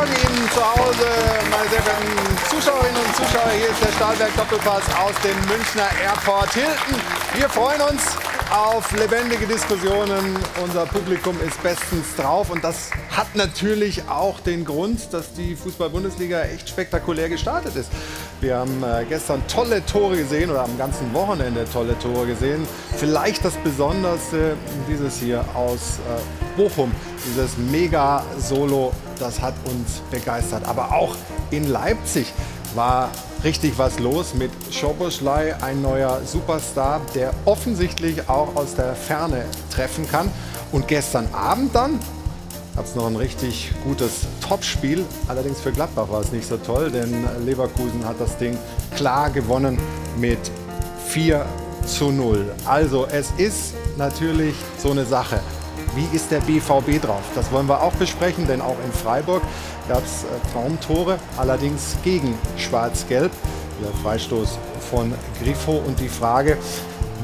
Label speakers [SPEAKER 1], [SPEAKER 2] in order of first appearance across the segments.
[SPEAKER 1] Morgen Ihnen zu Hause, meine sehr verehrten Zuschauerinnen und Zuschauer. Hier ist der Stahlberg Doppelpass aus dem Münchner Airport Hilton. Wir freuen uns auf lebendige Diskussionen. Unser Publikum ist bestens drauf und das hat natürlich auch den Grund, dass die Fußball-Bundesliga echt spektakulär gestartet ist. Wir haben äh, gestern tolle Tore gesehen oder am ganzen Wochenende tolle Tore gesehen. Vielleicht das Besonderste dieses hier aus äh, Bochum, dieses Mega-Solo, das hat uns begeistert. Aber auch in Leipzig war richtig was los mit Schoboschlei, ein neuer Superstar, der offensichtlich auch aus der Ferne treffen kann. Und gestern Abend dann gab es noch ein richtig gutes Topspiel. Allerdings für Gladbach war es nicht so toll, denn Leverkusen hat das Ding klar gewonnen mit 4 zu 0. Also es ist natürlich so eine Sache. Wie ist der BVB drauf? Das wollen wir auch besprechen, denn auch in Freiburg gab es äh, Traumtore, allerdings gegen Schwarz-Gelb. Der Freistoß von Griffo und die Frage,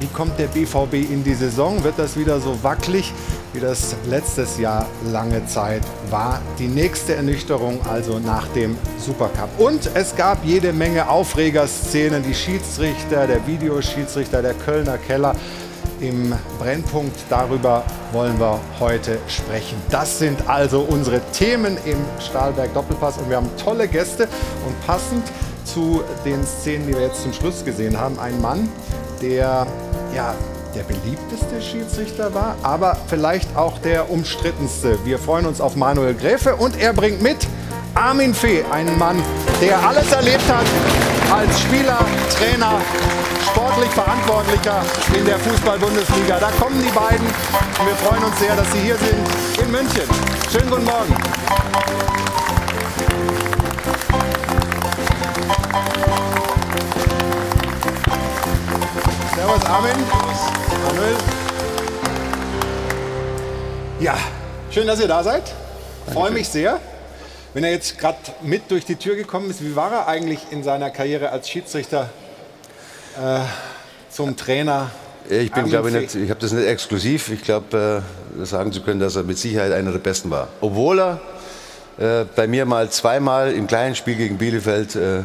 [SPEAKER 1] wie kommt der BVB in die Saison? Wird das wieder so wackelig, wie das letztes Jahr lange Zeit war? Die nächste Ernüchterung also nach dem Supercup. Und es gab jede Menge Aufregerszenen. Die Schiedsrichter, der Videoschiedsrichter, der Kölner Keller im Brennpunkt. Darüber wollen wir heute sprechen. Das sind also unsere Themen im Stahlberg Doppelpass und wir haben tolle Gäste und passend zu den Szenen, die wir jetzt zum Schluss gesehen haben, ein Mann, der ja der beliebteste Schiedsrichter war, aber vielleicht auch der umstrittenste. Wir freuen uns auf Manuel Gräfe und er bringt mit Armin Fee, einen Mann, der alles erlebt hat als Spieler, Trainer, sportlich Verantwortlicher in der Fußball-Bundesliga. Da kommen die beiden und wir freuen uns sehr, dass sie hier sind in München. Schönen guten Morgen. Servus Armin. Manuel. Ja, schön, dass ihr da seid. Freue mich sehr. Wenn er jetzt gerade mit durch die Tür gekommen ist, wie war er eigentlich in seiner Karriere als Schiedsrichter äh, zum Trainer?
[SPEAKER 2] Ich bin, glaube ich, nicht, ich habe das nicht exklusiv. Ich glaube, äh, sagen zu können, dass er mit Sicherheit einer der Besten war. Obwohl er äh, bei mir mal zweimal im kleinen Spiel gegen Bielefeld äh,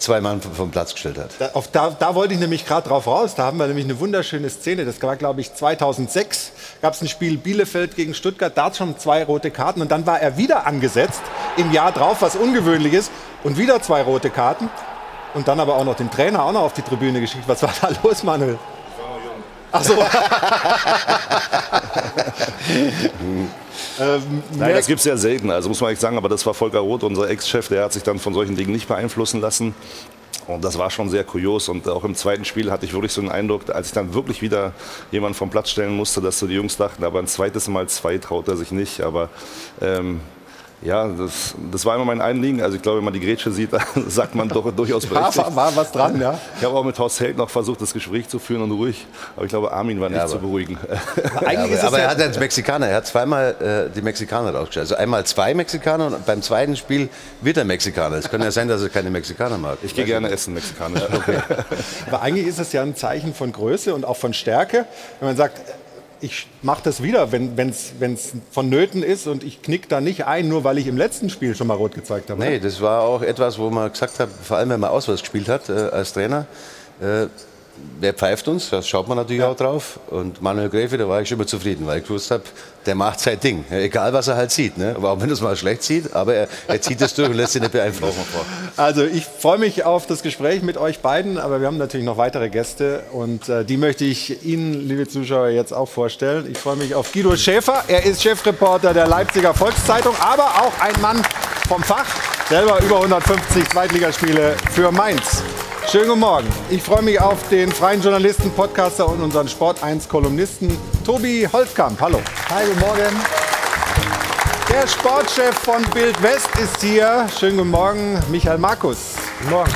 [SPEAKER 2] zwei Mann vom Platz gestellt hat.
[SPEAKER 1] Da, auf, da, da wollte ich nämlich gerade drauf raus. Da haben wir nämlich eine wunderschöne Szene. Das war, glaube ich, 2006. Gab es ein Spiel Bielefeld gegen Stuttgart. Da schon zwei rote Karten. Und dann war er wieder angesetzt im Jahr drauf, was ungewöhnlich ist. Und wieder zwei rote Karten. Und dann aber auch noch den Trainer auch noch auf die Tribüne geschickt. Was war da los, Manuel? Ach so.
[SPEAKER 3] ähm, Nein, das gibt es ja selten, also muss man echt sagen, aber das war Volker Roth, unser Ex-Chef, der hat sich dann von solchen Dingen nicht beeinflussen lassen. Und das war schon sehr kurios. Und auch im zweiten Spiel hatte ich wirklich so einen Eindruck, als ich dann wirklich wieder jemanden vom Platz stellen musste, dass so die Jungs dachten, aber ein zweites Mal zwei traut er sich nicht. Aber ähm, ja, das, das war immer mein Anliegen. Also ich glaube, wenn man die Grätsche sieht, sagt man doch durchaus berechtigt.
[SPEAKER 1] Ja, war, was dran, ja.
[SPEAKER 3] Ich habe auch mit Horst Held noch versucht, das Gespräch zu führen und ruhig. Aber ich glaube, Armin war nicht ja, zu beruhigen.
[SPEAKER 2] Ja, aber, aber er hat als Mexikaner, er hat zweimal äh, die Mexikaner rausgestellt. Also einmal zwei Mexikaner und beim zweiten Spiel wird er Mexikaner. Es kann ja sein, dass er keine Mexikaner mag.
[SPEAKER 3] Ich gehe gerne essen, Mexikaner.
[SPEAKER 1] Okay. aber eigentlich ist es ja ein Zeichen von Größe und auch von Stärke, wenn man sagt, ich mache das wieder, wenn es vonnöten ist und ich knick da nicht ein, nur weil ich im letzten Spiel schon mal rot gezeigt habe.
[SPEAKER 2] Nee, das war auch etwas, wo man gesagt hat, vor allem wenn man auswärts gespielt hat äh, als Trainer, äh, wer pfeift uns? Da schaut man natürlich ja. auch drauf. Und Manuel Gräfe, da war ich schon immer zufrieden, weil ich gewusst habe, der macht sein Ding. Egal, was er halt sieht. Ne? Aber auch wenn er es mal schlecht sieht, aber er, er zieht es durch und lässt sich nicht beeinflussen.
[SPEAKER 1] Also ich freue mich auf das Gespräch mit euch beiden, aber wir haben natürlich noch weitere Gäste und äh, die möchte ich Ihnen, liebe Zuschauer, jetzt auch vorstellen. Ich freue mich auf Guido Schäfer. Er ist Chefreporter der Leipziger Volkszeitung, aber auch ein Mann vom Fach. Selber über 150 Zweitligaspiele für Mainz. Schönen guten Morgen. Ich freue mich auf den freien Journalisten, Podcaster und unseren Sport 1 Kolumnisten Tobi Holtkamp. Hallo.
[SPEAKER 4] Hi, guten Morgen.
[SPEAKER 1] Der Sportchef von Bild West ist hier. Schönen guten Morgen, Michael Markus.
[SPEAKER 4] Guten Morgen.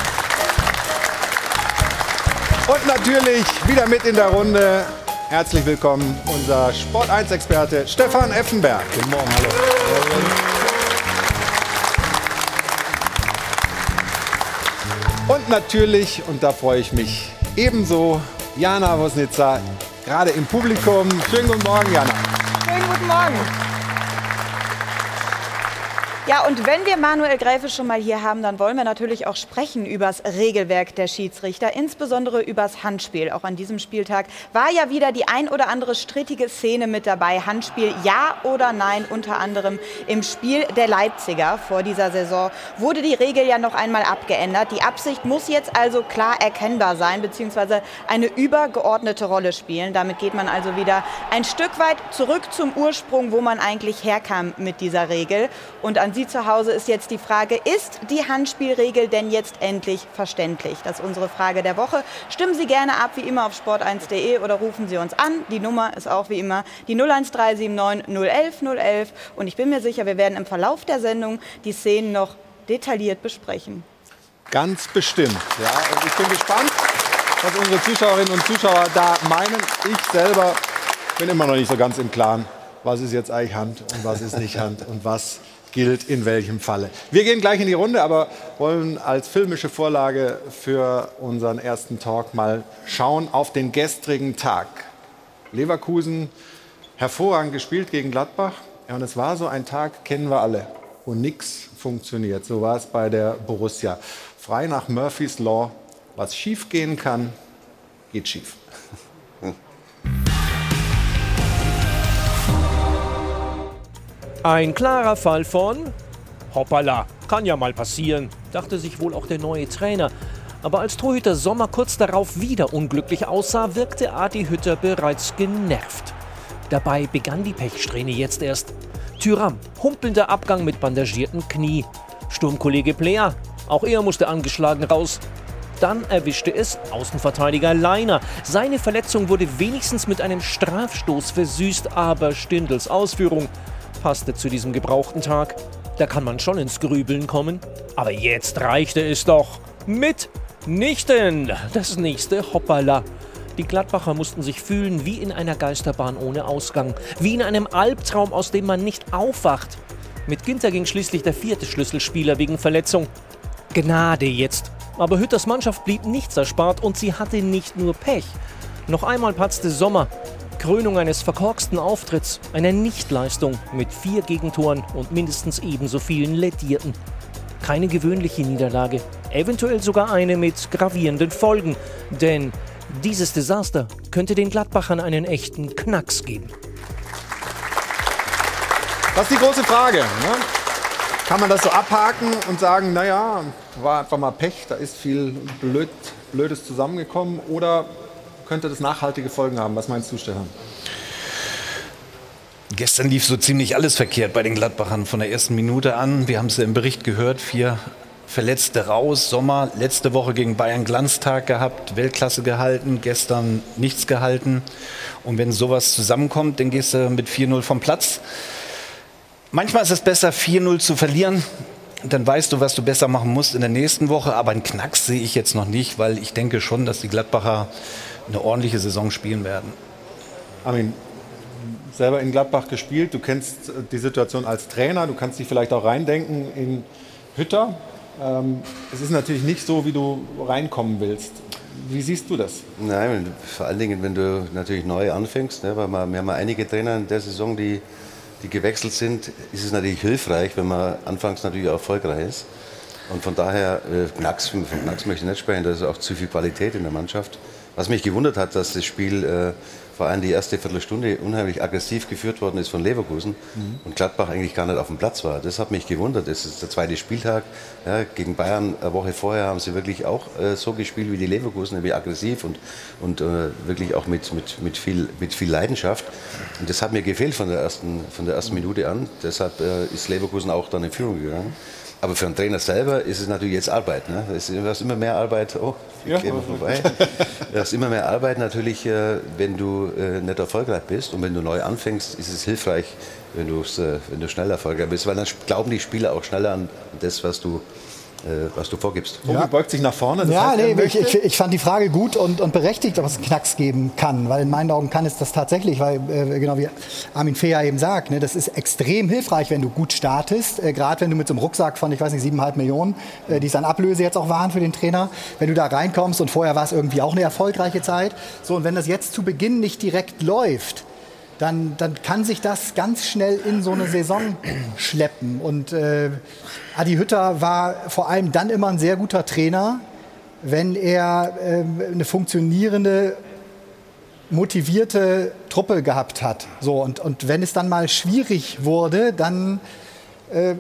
[SPEAKER 1] Und natürlich wieder mit in der Runde. Herzlich willkommen, unser Sport 1 Experte Stefan Effenberg.
[SPEAKER 4] Guten Morgen, hallo.
[SPEAKER 1] Und natürlich, und da freue ich mich ebenso, Jana Wosnitzer, gerade im Publikum. Schönen guten Morgen, Jana.
[SPEAKER 5] Schönen guten Morgen. Ja, und wenn wir Manuel Gräfe schon mal hier haben, dann wollen wir natürlich auch sprechen über das Regelwerk der Schiedsrichter, insbesondere über das Handspiel. Auch an diesem Spieltag war ja wieder die ein oder andere strittige Szene mit dabei. Handspiel ja oder nein, unter anderem im Spiel der Leipziger vor dieser Saison wurde die Regel ja noch einmal abgeändert. Die Absicht muss jetzt also klar erkennbar sein, beziehungsweise eine übergeordnete Rolle spielen. Damit geht man also wieder ein Stück weit zurück zum Ursprung, wo man eigentlich herkam mit dieser Regel. Und an Sie zu Hause ist jetzt die Frage, ist die Handspielregel denn jetzt endlich verständlich? Das ist unsere Frage der Woche. Stimmen Sie gerne ab, wie immer auf sport1.de oder rufen Sie uns an. Die Nummer ist auch wie immer die 01379 011 011. Und ich bin mir sicher, wir werden im Verlauf der Sendung die Szenen noch detailliert besprechen.
[SPEAKER 1] Ganz bestimmt. Ja, und ich bin gespannt, was unsere Zuschauerinnen und Zuschauer da meinen. Ich selber bin immer noch nicht so ganz im Klaren, was ist jetzt eigentlich Hand und was ist nicht Hand und was gilt in welchem Falle. Wir gehen gleich in die Runde, aber wollen als filmische Vorlage für unseren ersten Talk mal schauen auf den gestrigen Tag. Leverkusen hervorragend gespielt gegen Gladbach. Ja, und es war so ein Tag, kennen wir alle, wo nichts funktioniert. So war es bei der Borussia. Frei nach Murphys Law, was schief gehen kann, geht schief.
[SPEAKER 6] Ein klarer Fall von Hoppala, kann ja mal passieren, dachte sich wohl auch der neue Trainer. Aber als Torhüter Sommer kurz darauf wieder unglücklich aussah, wirkte Adi Hütter bereits genervt. Dabei begann die Pechsträhne jetzt erst. Tyram, humpelnder Abgang mit bandagiertem Knie. Sturmkollege Player, auch er musste angeschlagen raus. Dann erwischte es Außenverteidiger Leiner. Seine Verletzung wurde wenigstens mit einem Strafstoß versüßt, aber Stindels Ausführung passte zu diesem gebrauchten Tag. Da kann man schon ins Grübeln kommen. Aber jetzt reichte es doch. Mitnichten. Das nächste Hoppala. Die Gladbacher mussten sich fühlen wie in einer Geisterbahn ohne Ausgang. Wie in einem Albtraum, aus dem man nicht aufwacht. Mit Ginter ging schließlich der vierte Schlüsselspieler wegen Verletzung. Gnade jetzt. Aber Hütters Mannschaft blieb nichts erspart und sie hatte nicht nur Pech. Noch einmal patzte Sommer. Krönung eines verkorksten Auftritts, einer Nichtleistung mit vier Gegentoren und mindestens ebenso vielen Lettierten. Keine gewöhnliche Niederlage, eventuell sogar eine mit gravierenden Folgen, denn dieses Desaster könnte den Gladbachern einen echten Knacks geben.
[SPEAKER 1] Das ist die große Frage. Ne? Kann man das so abhaken und sagen, naja, war einfach mal Pech, da ist viel Blöd, Blödes zusammengekommen? Oder könnte das nachhaltige Folgen haben. Was meinst du, Stefan?
[SPEAKER 7] Gestern lief so ziemlich alles verkehrt bei den Gladbachern von der ersten Minute an. Wir haben es ja im Bericht gehört, vier Verletzte raus. Sommer letzte Woche gegen Bayern Glanztag gehabt, Weltklasse gehalten, gestern nichts gehalten. Und wenn sowas zusammenkommt, dann gehst du mit 4-0 vom Platz. Manchmal ist es besser, 4-0 zu verlieren. Dann weißt du, was du besser machen musst in der nächsten Woche. Aber einen Knacks sehe ich jetzt noch nicht, weil ich denke schon, dass die Gladbacher eine ordentliche Saison spielen werden.
[SPEAKER 1] Armin, selber in Gladbach gespielt, du kennst die Situation als Trainer, du kannst dich vielleicht auch reindenken in Hütter. Ähm, es ist natürlich nicht so, wie du reinkommen willst. Wie siehst du das?
[SPEAKER 2] Nein, vor allen Dingen, wenn du natürlich neu anfängst, ne, weil wir, wir haben einige Trainer in der Saison, die, die gewechselt sind, ist es natürlich hilfreich, wenn man anfangs natürlich auch erfolgreich ist. Und von daher, äh, Knacks, von Knacks möchte ich nicht sprechen, da ist auch zu viel Qualität in der Mannschaft. Was mich gewundert hat, dass das Spiel äh, vor allem die erste Viertelstunde unheimlich aggressiv geführt worden ist von Leverkusen mhm. und Gladbach eigentlich gar nicht auf dem Platz war. Das hat mich gewundert. Das ist der zweite Spieltag. Ja, gegen Bayern eine Woche vorher haben sie wirklich auch äh, so gespielt wie die Leverkusen, nämlich aggressiv und, und äh, wirklich auch mit, mit, mit, viel, mit viel Leidenschaft. Und das hat mir gefehlt von der ersten, von der ersten Minute an. Deshalb äh, ist Leverkusen auch dann in Führung gegangen. Aber für einen Trainer selber ist es natürlich jetzt Arbeit. Ne? Es ist immer mehr Arbeit. Oh, ja. gehen wir vorbei. Du hast immer mehr Arbeit natürlich, äh, wenn du äh, nicht erfolgreich bist. Und wenn du neu anfängst, ist es hilfreich, wenn, äh, wenn du schnell erfolgreich bist. Weil dann glauben die Spieler auch schneller an das, was du was du vorgibst.
[SPEAKER 1] Ja. beugt sich nach vorne.
[SPEAKER 4] ja, heißt, nee, ich, ich, ich, fand die Frage gut und, und berechtigt, ob es einen Knacks geben kann. Weil in meinen Augen kann es das tatsächlich, weil äh, genau wie Armin ja eben sagt, ne, das ist extrem hilfreich, wenn du gut startest. Äh, Gerade wenn du mit so einem Rucksack von, ich weiß nicht, siebeneinhalb Millionen, äh, die es an Ablöse jetzt auch waren für den Trainer, wenn du da reinkommst und vorher war es irgendwie auch eine erfolgreiche Zeit. So, und wenn das jetzt zu Beginn nicht direkt läuft, dann, dann kann sich das ganz schnell in so eine Saison schleppen. Und äh, Adi Hütter war vor allem dann immer ein sehr guter Trainer, wenn er äh, eine funktionierende, motivierte Truppe gehabt hat. So, und, und wenn es dann mal schwierig wurde, dann äh,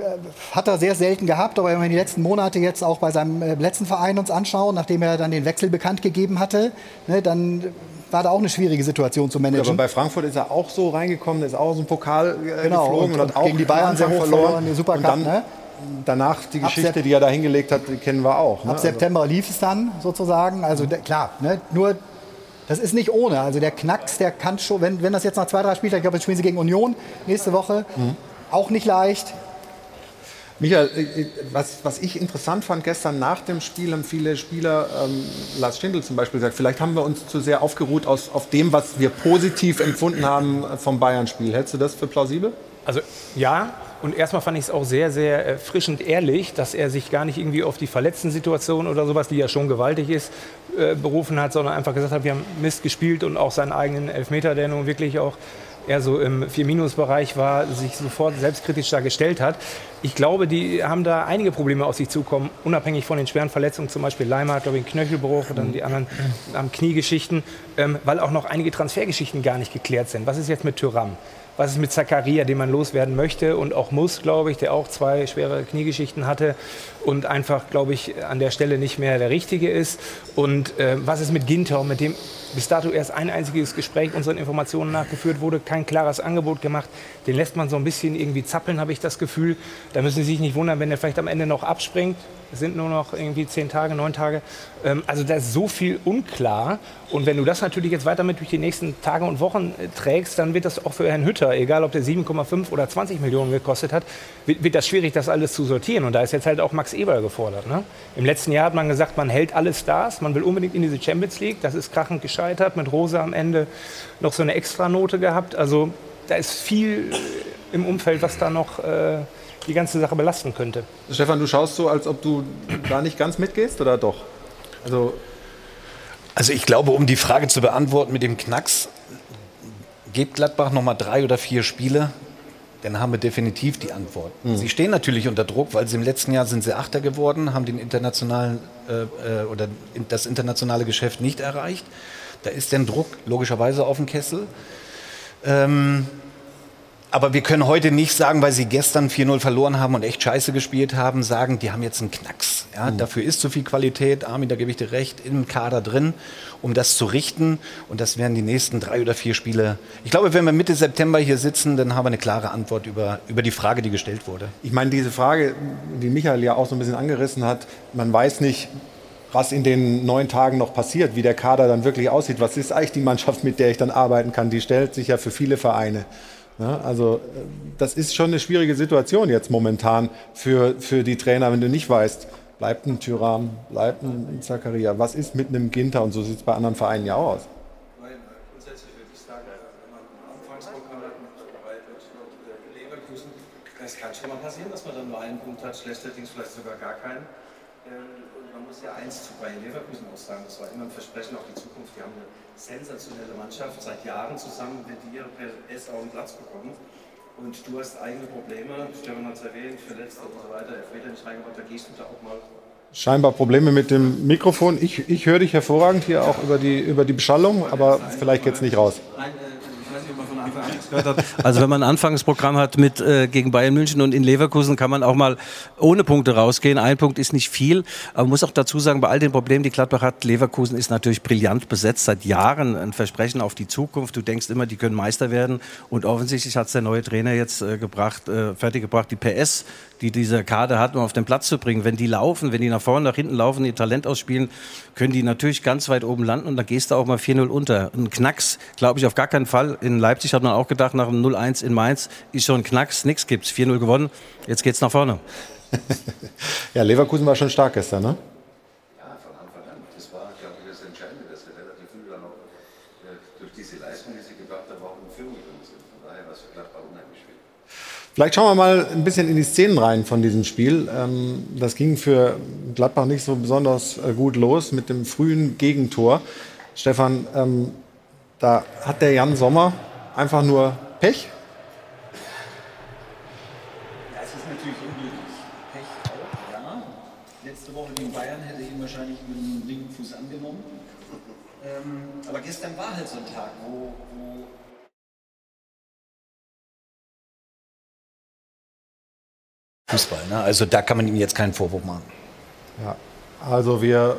[SPEAKER 4] hat er sehr selten gehabt, aber wenn wir die letzten Monate jetzt auch bei seinem äh, letzten Verein uns anschauen, nachdem er dann den Wechsel bekannt gegeben hatte, ne, dann war da auch eine schwierige Situation zu managen. Ja,
[SPEAKER 1] aber bei Frankfurt ist er auch so reingekommen, ist auch so ein Pokal äh, genau, geflogen und, und, hat auch
[SPEAKER 4] gegen die Bayern sehr hoch verloren, verloren
[SPEAKER 1] dann, ne? Danach die Geschichte, die er da hingelegt hat, kennen wir auch.
[SPEAKER 4] Ne? Ab September also. lief es dann sozusagen. Also der, klar, ne? nur das ist nicht ohne. Also der Knacks, der kann schon, wenn, wenn das jetzt nach zwei, drei Spieltagen, ich glaube, jetzt spielen sie gegen Union nächste Woche, mhm. auch nicht leicht.
[SPEAKER 1] Michael, äh, äh, was, was ich interessant fand gestern nach dem Spiel, haben viele Spieler, ähm, Lars Stindl zum Beispiel gesagt, vielleicht haben wir uns zu sehr aufgeruht aus, auf dem, was wir positiv empfunden haben vom Bayern-Spiel. Hältst du das für plausibel?
[SPEAKER 8] Also ja, und erstmal fand ich es auch sehr, sehr erfrischend ehrlich, dass er sich gar nicht irgendwie auf die verletzten Situationen oder sowas, die ja schon gewaltig ist, äh, berufen hat, sondern einfach gesagt hat, wir haben Mist gespielt und auch seinen eigenen Elfmeter, der nun wirklich auch eher so im 4-Bereich war, sich sofort selbstkritisch da gestellt hat. Ich glaube, die haben da einige Probleme auf sich zukommen, unabhängig von den schweren Verletzungen, zum Beispiel Leimer, glaube ich, einen Knöchelbruch, dann die anderen haben Kniegeschichten, ähm, weil auch noch einige Transfergeschichten gar nicht geklärt sind. Was ist jetzt mit Tyram? Was ist mit Zakaria, den man loswerden möchte und auch muss, glaube ich, der auch zwei schwere Kniegeschichten hatte und einfach, glaube ich, an der Stelle nicht mehr der Richtige ist. Und äh, was ist mit Ginter, mit dem bis dato erst ein einziges Gespräch unseren Informationen nachgeführt wurde, kein klares Angebot gemacht. Den lässt man so ein bisschen irgendwie zappeln, habe ich das Gefühl. Da müssen Sie sich nicht wundern, wenn er vielleicht am Ende noch abspringt. Sind nur noch irgendwie zehn Tage, neun Tage. Ähm, also da ist so viel unklar. Und wenn du das natürlich jetzt weiter mit durch die nächsten Tage und Wochen äh, trägst, dann wird das auch für Herrn Hütter, egal ob der 7,5 oder 20 Millionen gekostet hat, wird, das schwierig, das alles zu sortieren. Und da ist jetzt halt auch Max Eber gefordert. Ne? Im letzten Jahr hat man gesagt, man hält alle Stars, man will unbedingt in diese Champions League. Das ist krachend gescheitert, mit Rosa am Ende noch so eine Extranote gehabt. Also da ist viel im Umfeld, was da noch... Äh, die ganze Sache belasten könnte.
[SPEAKER 1] Stefan, du schaust so, als ob du da nicht ganz mitgehst oder doch?
[SPEAKER 7] Also, also ich glaube, um die Frage zu beantworten mit dem Knacks, gebt Gladbach noch mal drei oder vier Spiele, dann haben wir definitiv die Antwort. Mhm. Sie stehen natürlich unter Druck, weil sie im letzten Jahr sind sie Achter geworden, haben den internationalen äh, äh oder das internationale Geschäft nicht erreicht. Da ist der Druck logischerweise auf dem Kessel. Ähm, aber wir können heute nicht sagen, weil sie gestern 4-0 verloren haben und echt scheiße gespielt haben, sagen, die haben jetzt einen Knacks. Ja, mhm. Dafür ist zu viel Qualität, Armin, da gebe ich dir recht, im Kader drin, um das zu richten. Und das werden die nächsten drei oder vier Spiele. Ich glaube, wenn wir Mitte September hier sitzen, dann haben wir eine klare Antwort über, über die Frage, die gestellt wurde.
[SPEAKER 1] Ich meine, diese Frage, die Michael ja auch so ein bisschen angerissen hat, man weiß nicht, was in den neun Tagen noch passiert, wie der Kader dann wirklich aussieht. Was ist eigentlich die Mannschaft, mit der ich dann arbeiten kann? Die stellt sich ja für viele Vereine. Ja, also das ist schon eine schwierige Situation jetzt momentan für, für die Trainer, wenn du nicht weißt, bleibt ein Tyram, bleibt ein Zakaria, was ist mit einem Ginter und so sieht es bei anderen Vereinen ja auch aus.
[SPEAKER 9] Es kann schon mal passieren, dass man dann nur einen Punkt hat, schlechterdings vielleicht sogar gar keinen. Ähm, und man muss ja eins zu Bayern Leverkusen auch sagen, das war immer ein Versprechen auf die Zukunft. Die haben eine sensationelle Mannschaft, seit Jahren zusammen mit dir per S auch einen Platz bekommen. Und du hast eigene Probleme, Stefan hat es erwähnt, Verletzte und so weiter, Elfmeter nicht reingebracht, da gehst du da auch mal
[SPEAKER 1] scheinbar Probleme mit dem Mikrofon. Ich, ich höre dich hervorragend hier auch über die, über die Beschallung, aber vielleicht geht es nicht raus. Nein, äh,
[SPEAKER 10] also wenn man ein Anfangsprogramm hat mit äh, gegen Bayern München und in Leverkusen, kann man auch mal ohne Punkte rausgehen. Ein Punkt ist nicht viel, aber man muss auch dazu sagen, bei all den Problemen, die Gladbach hat, Leverkusen ist natürlich brillant besetzt, seit Jahren ein Versprechen auf die Zukunft. Du denkst immer, die können Meister werden und offensichtlich hat es der neue Trainer jetzt äh, gebracht, äh, fertiggebracht, die PS die dieser Kader hat, um auf den Platz zu bringen. Wenn die laufen, wenn die nach vorne, nach hinten laufen, ihr Talent ausspielen, können die natürlich ganz weit oben landen und da gehst du auch mal 4-0 unter. Ein Knacks, glaube ich, auf gar keinen Fall. In Leipzig hat man auch gedacht, nach dem 0-1 in Mainz ist schon ein Knacks, nichts gibt's. 4-0 gewonnen, jetzt geht's nach vorne.
[SPEAKER 1] ja, Leverkusen war schon stark gestern, ne? Vielleicht schauen wir mal ein bisschen in die Szenen rein von diesem Spiel. Ähm, das ging für Gladbach nicht so besonders äh, gut los mit dem frühen Gegentor. Stefan, ähm, da hat der Jan Sommer einfach nur Pech?
[SPEAKER 7] Ja, es ist natürlich unglücklich. Pech auch, ja. Letzte Woche gegen Bayern hätte ich ihn wahrscheinlich mit dem linken Fuß angenommen. Ähm, aber gestern war halt so ein Tag, wo, wo Fußball. Ne? Also da kann man ihm jetzt keinen Vorwurf machen.
[SPEAKER 1] Ja, also wir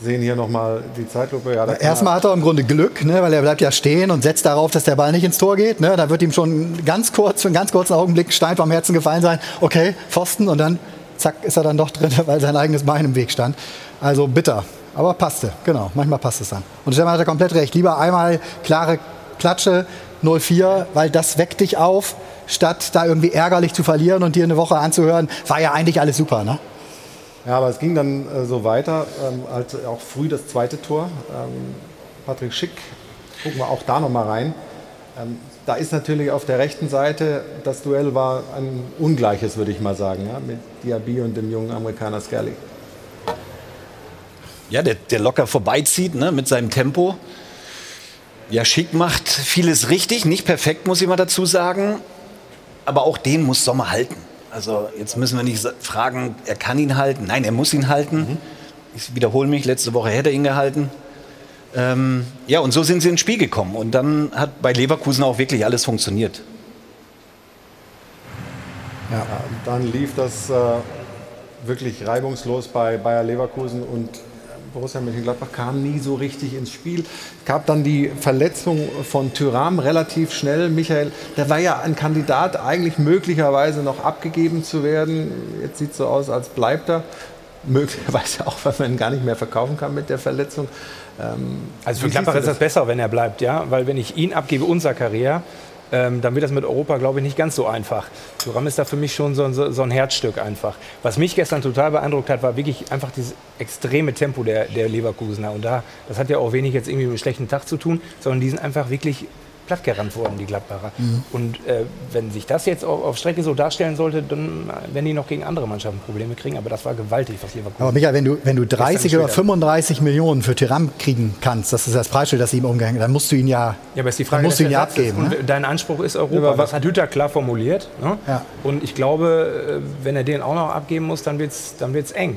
[SPEAKER 1] sehen hier nochmal die Zeitlupe. Ja,
[SPEAKER 4] Erstmal hat er im Grunde Glück, ne, weil er bleibt ja stehen und setzt darauf, dass der Ball nicht ins Tor geht. Ne. Da wird ihm schon ganz kurz, für einen ganz kurzen Augenblick Stein vom Herzen gefallen sein. Okay, Pfosten und dann zack ist er dann doch drin, weil sein eigenes Bein im Weg stand. Also bitter, aber passte, genau. Manchmal passt es dann. Und Stefan hat er komplett recht. Lieber einmal klare Klatsche 0-4, weil das weckt dich auf, statt da irgendwie ärgerlich zu verlieren und dir eine Woche anzuhören, war ja eigentlich alles super, ne?
[SPEAKER 1] Ja, aber es ging dann äh, so weiter, ähm, halt auch früh das zweite Tor. Ähm, Patrick Schick, gucken wir auch da nochmal rein. Ähm, da ist natürlich auf der rechten Seite, das Duell war ein ungleiches, würde ich mal sagen, ja, mit Diaby und dem jungen Amerikaner Skelly.
[SPEAKER 7] Ja, der, der locker vorbeizieht ne, mit seinem Tempo. Ja, Schick macht vieles richtig, nicht perfekt, muss ich mal dazu sagen. Aber auch den muss Sommer halten. Also jetzt müssen wir nicht fragen, er kann ihn halten. Nein, er muss ihn halten. Mhm. Ich wiederhole mich, letzte Woche hätte er ihn gehalten. Ähm, ja, und so sind sie ins Spiel gekommen. Und dann hat bei Leverkusen auch wirklich alles funktioniert.
[SPEAKER 1] Ja, dann lief das äh, wirklich reibungslos bei Bayer Leverkusen und Borussia Mönchengladbach kam nie so richtig ins Spiel. Es gab dann die Verletzung von Tyram relativ schnell. Michael, der war ja ein Kandidat, eigentlich möglicherweise noch abgegeben zu werden. Jetzt sieht es so aus, als bleibt er. Möglicherweise auch, weil man ihn gar nicht mehr verkaufen kann mit der Verletzung.
[SPEAKER 8] Ähm, also für Gladbach ist das besser, wenn er bleibt, ja, weil wenn ich ihn abgebe, unser Karriere, ähm, dann wird das mit Europa, glaube ich, nicht ganz so einfach. Thuram ist da für mich schon so, so, so, ein Herzstück einfach. Was mich gestern total beeindruckt hat, war wirklich einfach dieses extreme Tempo der, der Leverkusener. Und da, das hat ja auch wenig jetzt irgendwie mit einem schlechten Tag zu tun, sondern die sind einfach wirklich plattgerannt worden, die Gladbacher. Mhm. Und äh, wenn sich das jetzt auf, auf, Strecke so darstellen sollte, dann werden die noch gegen andere Mannschaften Probleme kriegen. Aber das war gewaltig, was Leverkusen.
[SPEAKER 4] Aber Michael, wenn du, wenn du 30 oder 35 Millionen für Tyram kriegen kannst, das ist das Preisschild, das ihm umgehängt, dann musst du ihn ja,
[SPEAKER 8] ja aber ist die Frage,
[SPEAKER 4] musst du ihn ja abgeben.
[SPEAKER 8] Ne? Dein Anspruch ist Europa. Ja, das hat Hütter klar formuliert. Ne? Ja. Und ich glaube, äh, wenn er den auch noch abgeben muss, dann wird es dann wird's eng.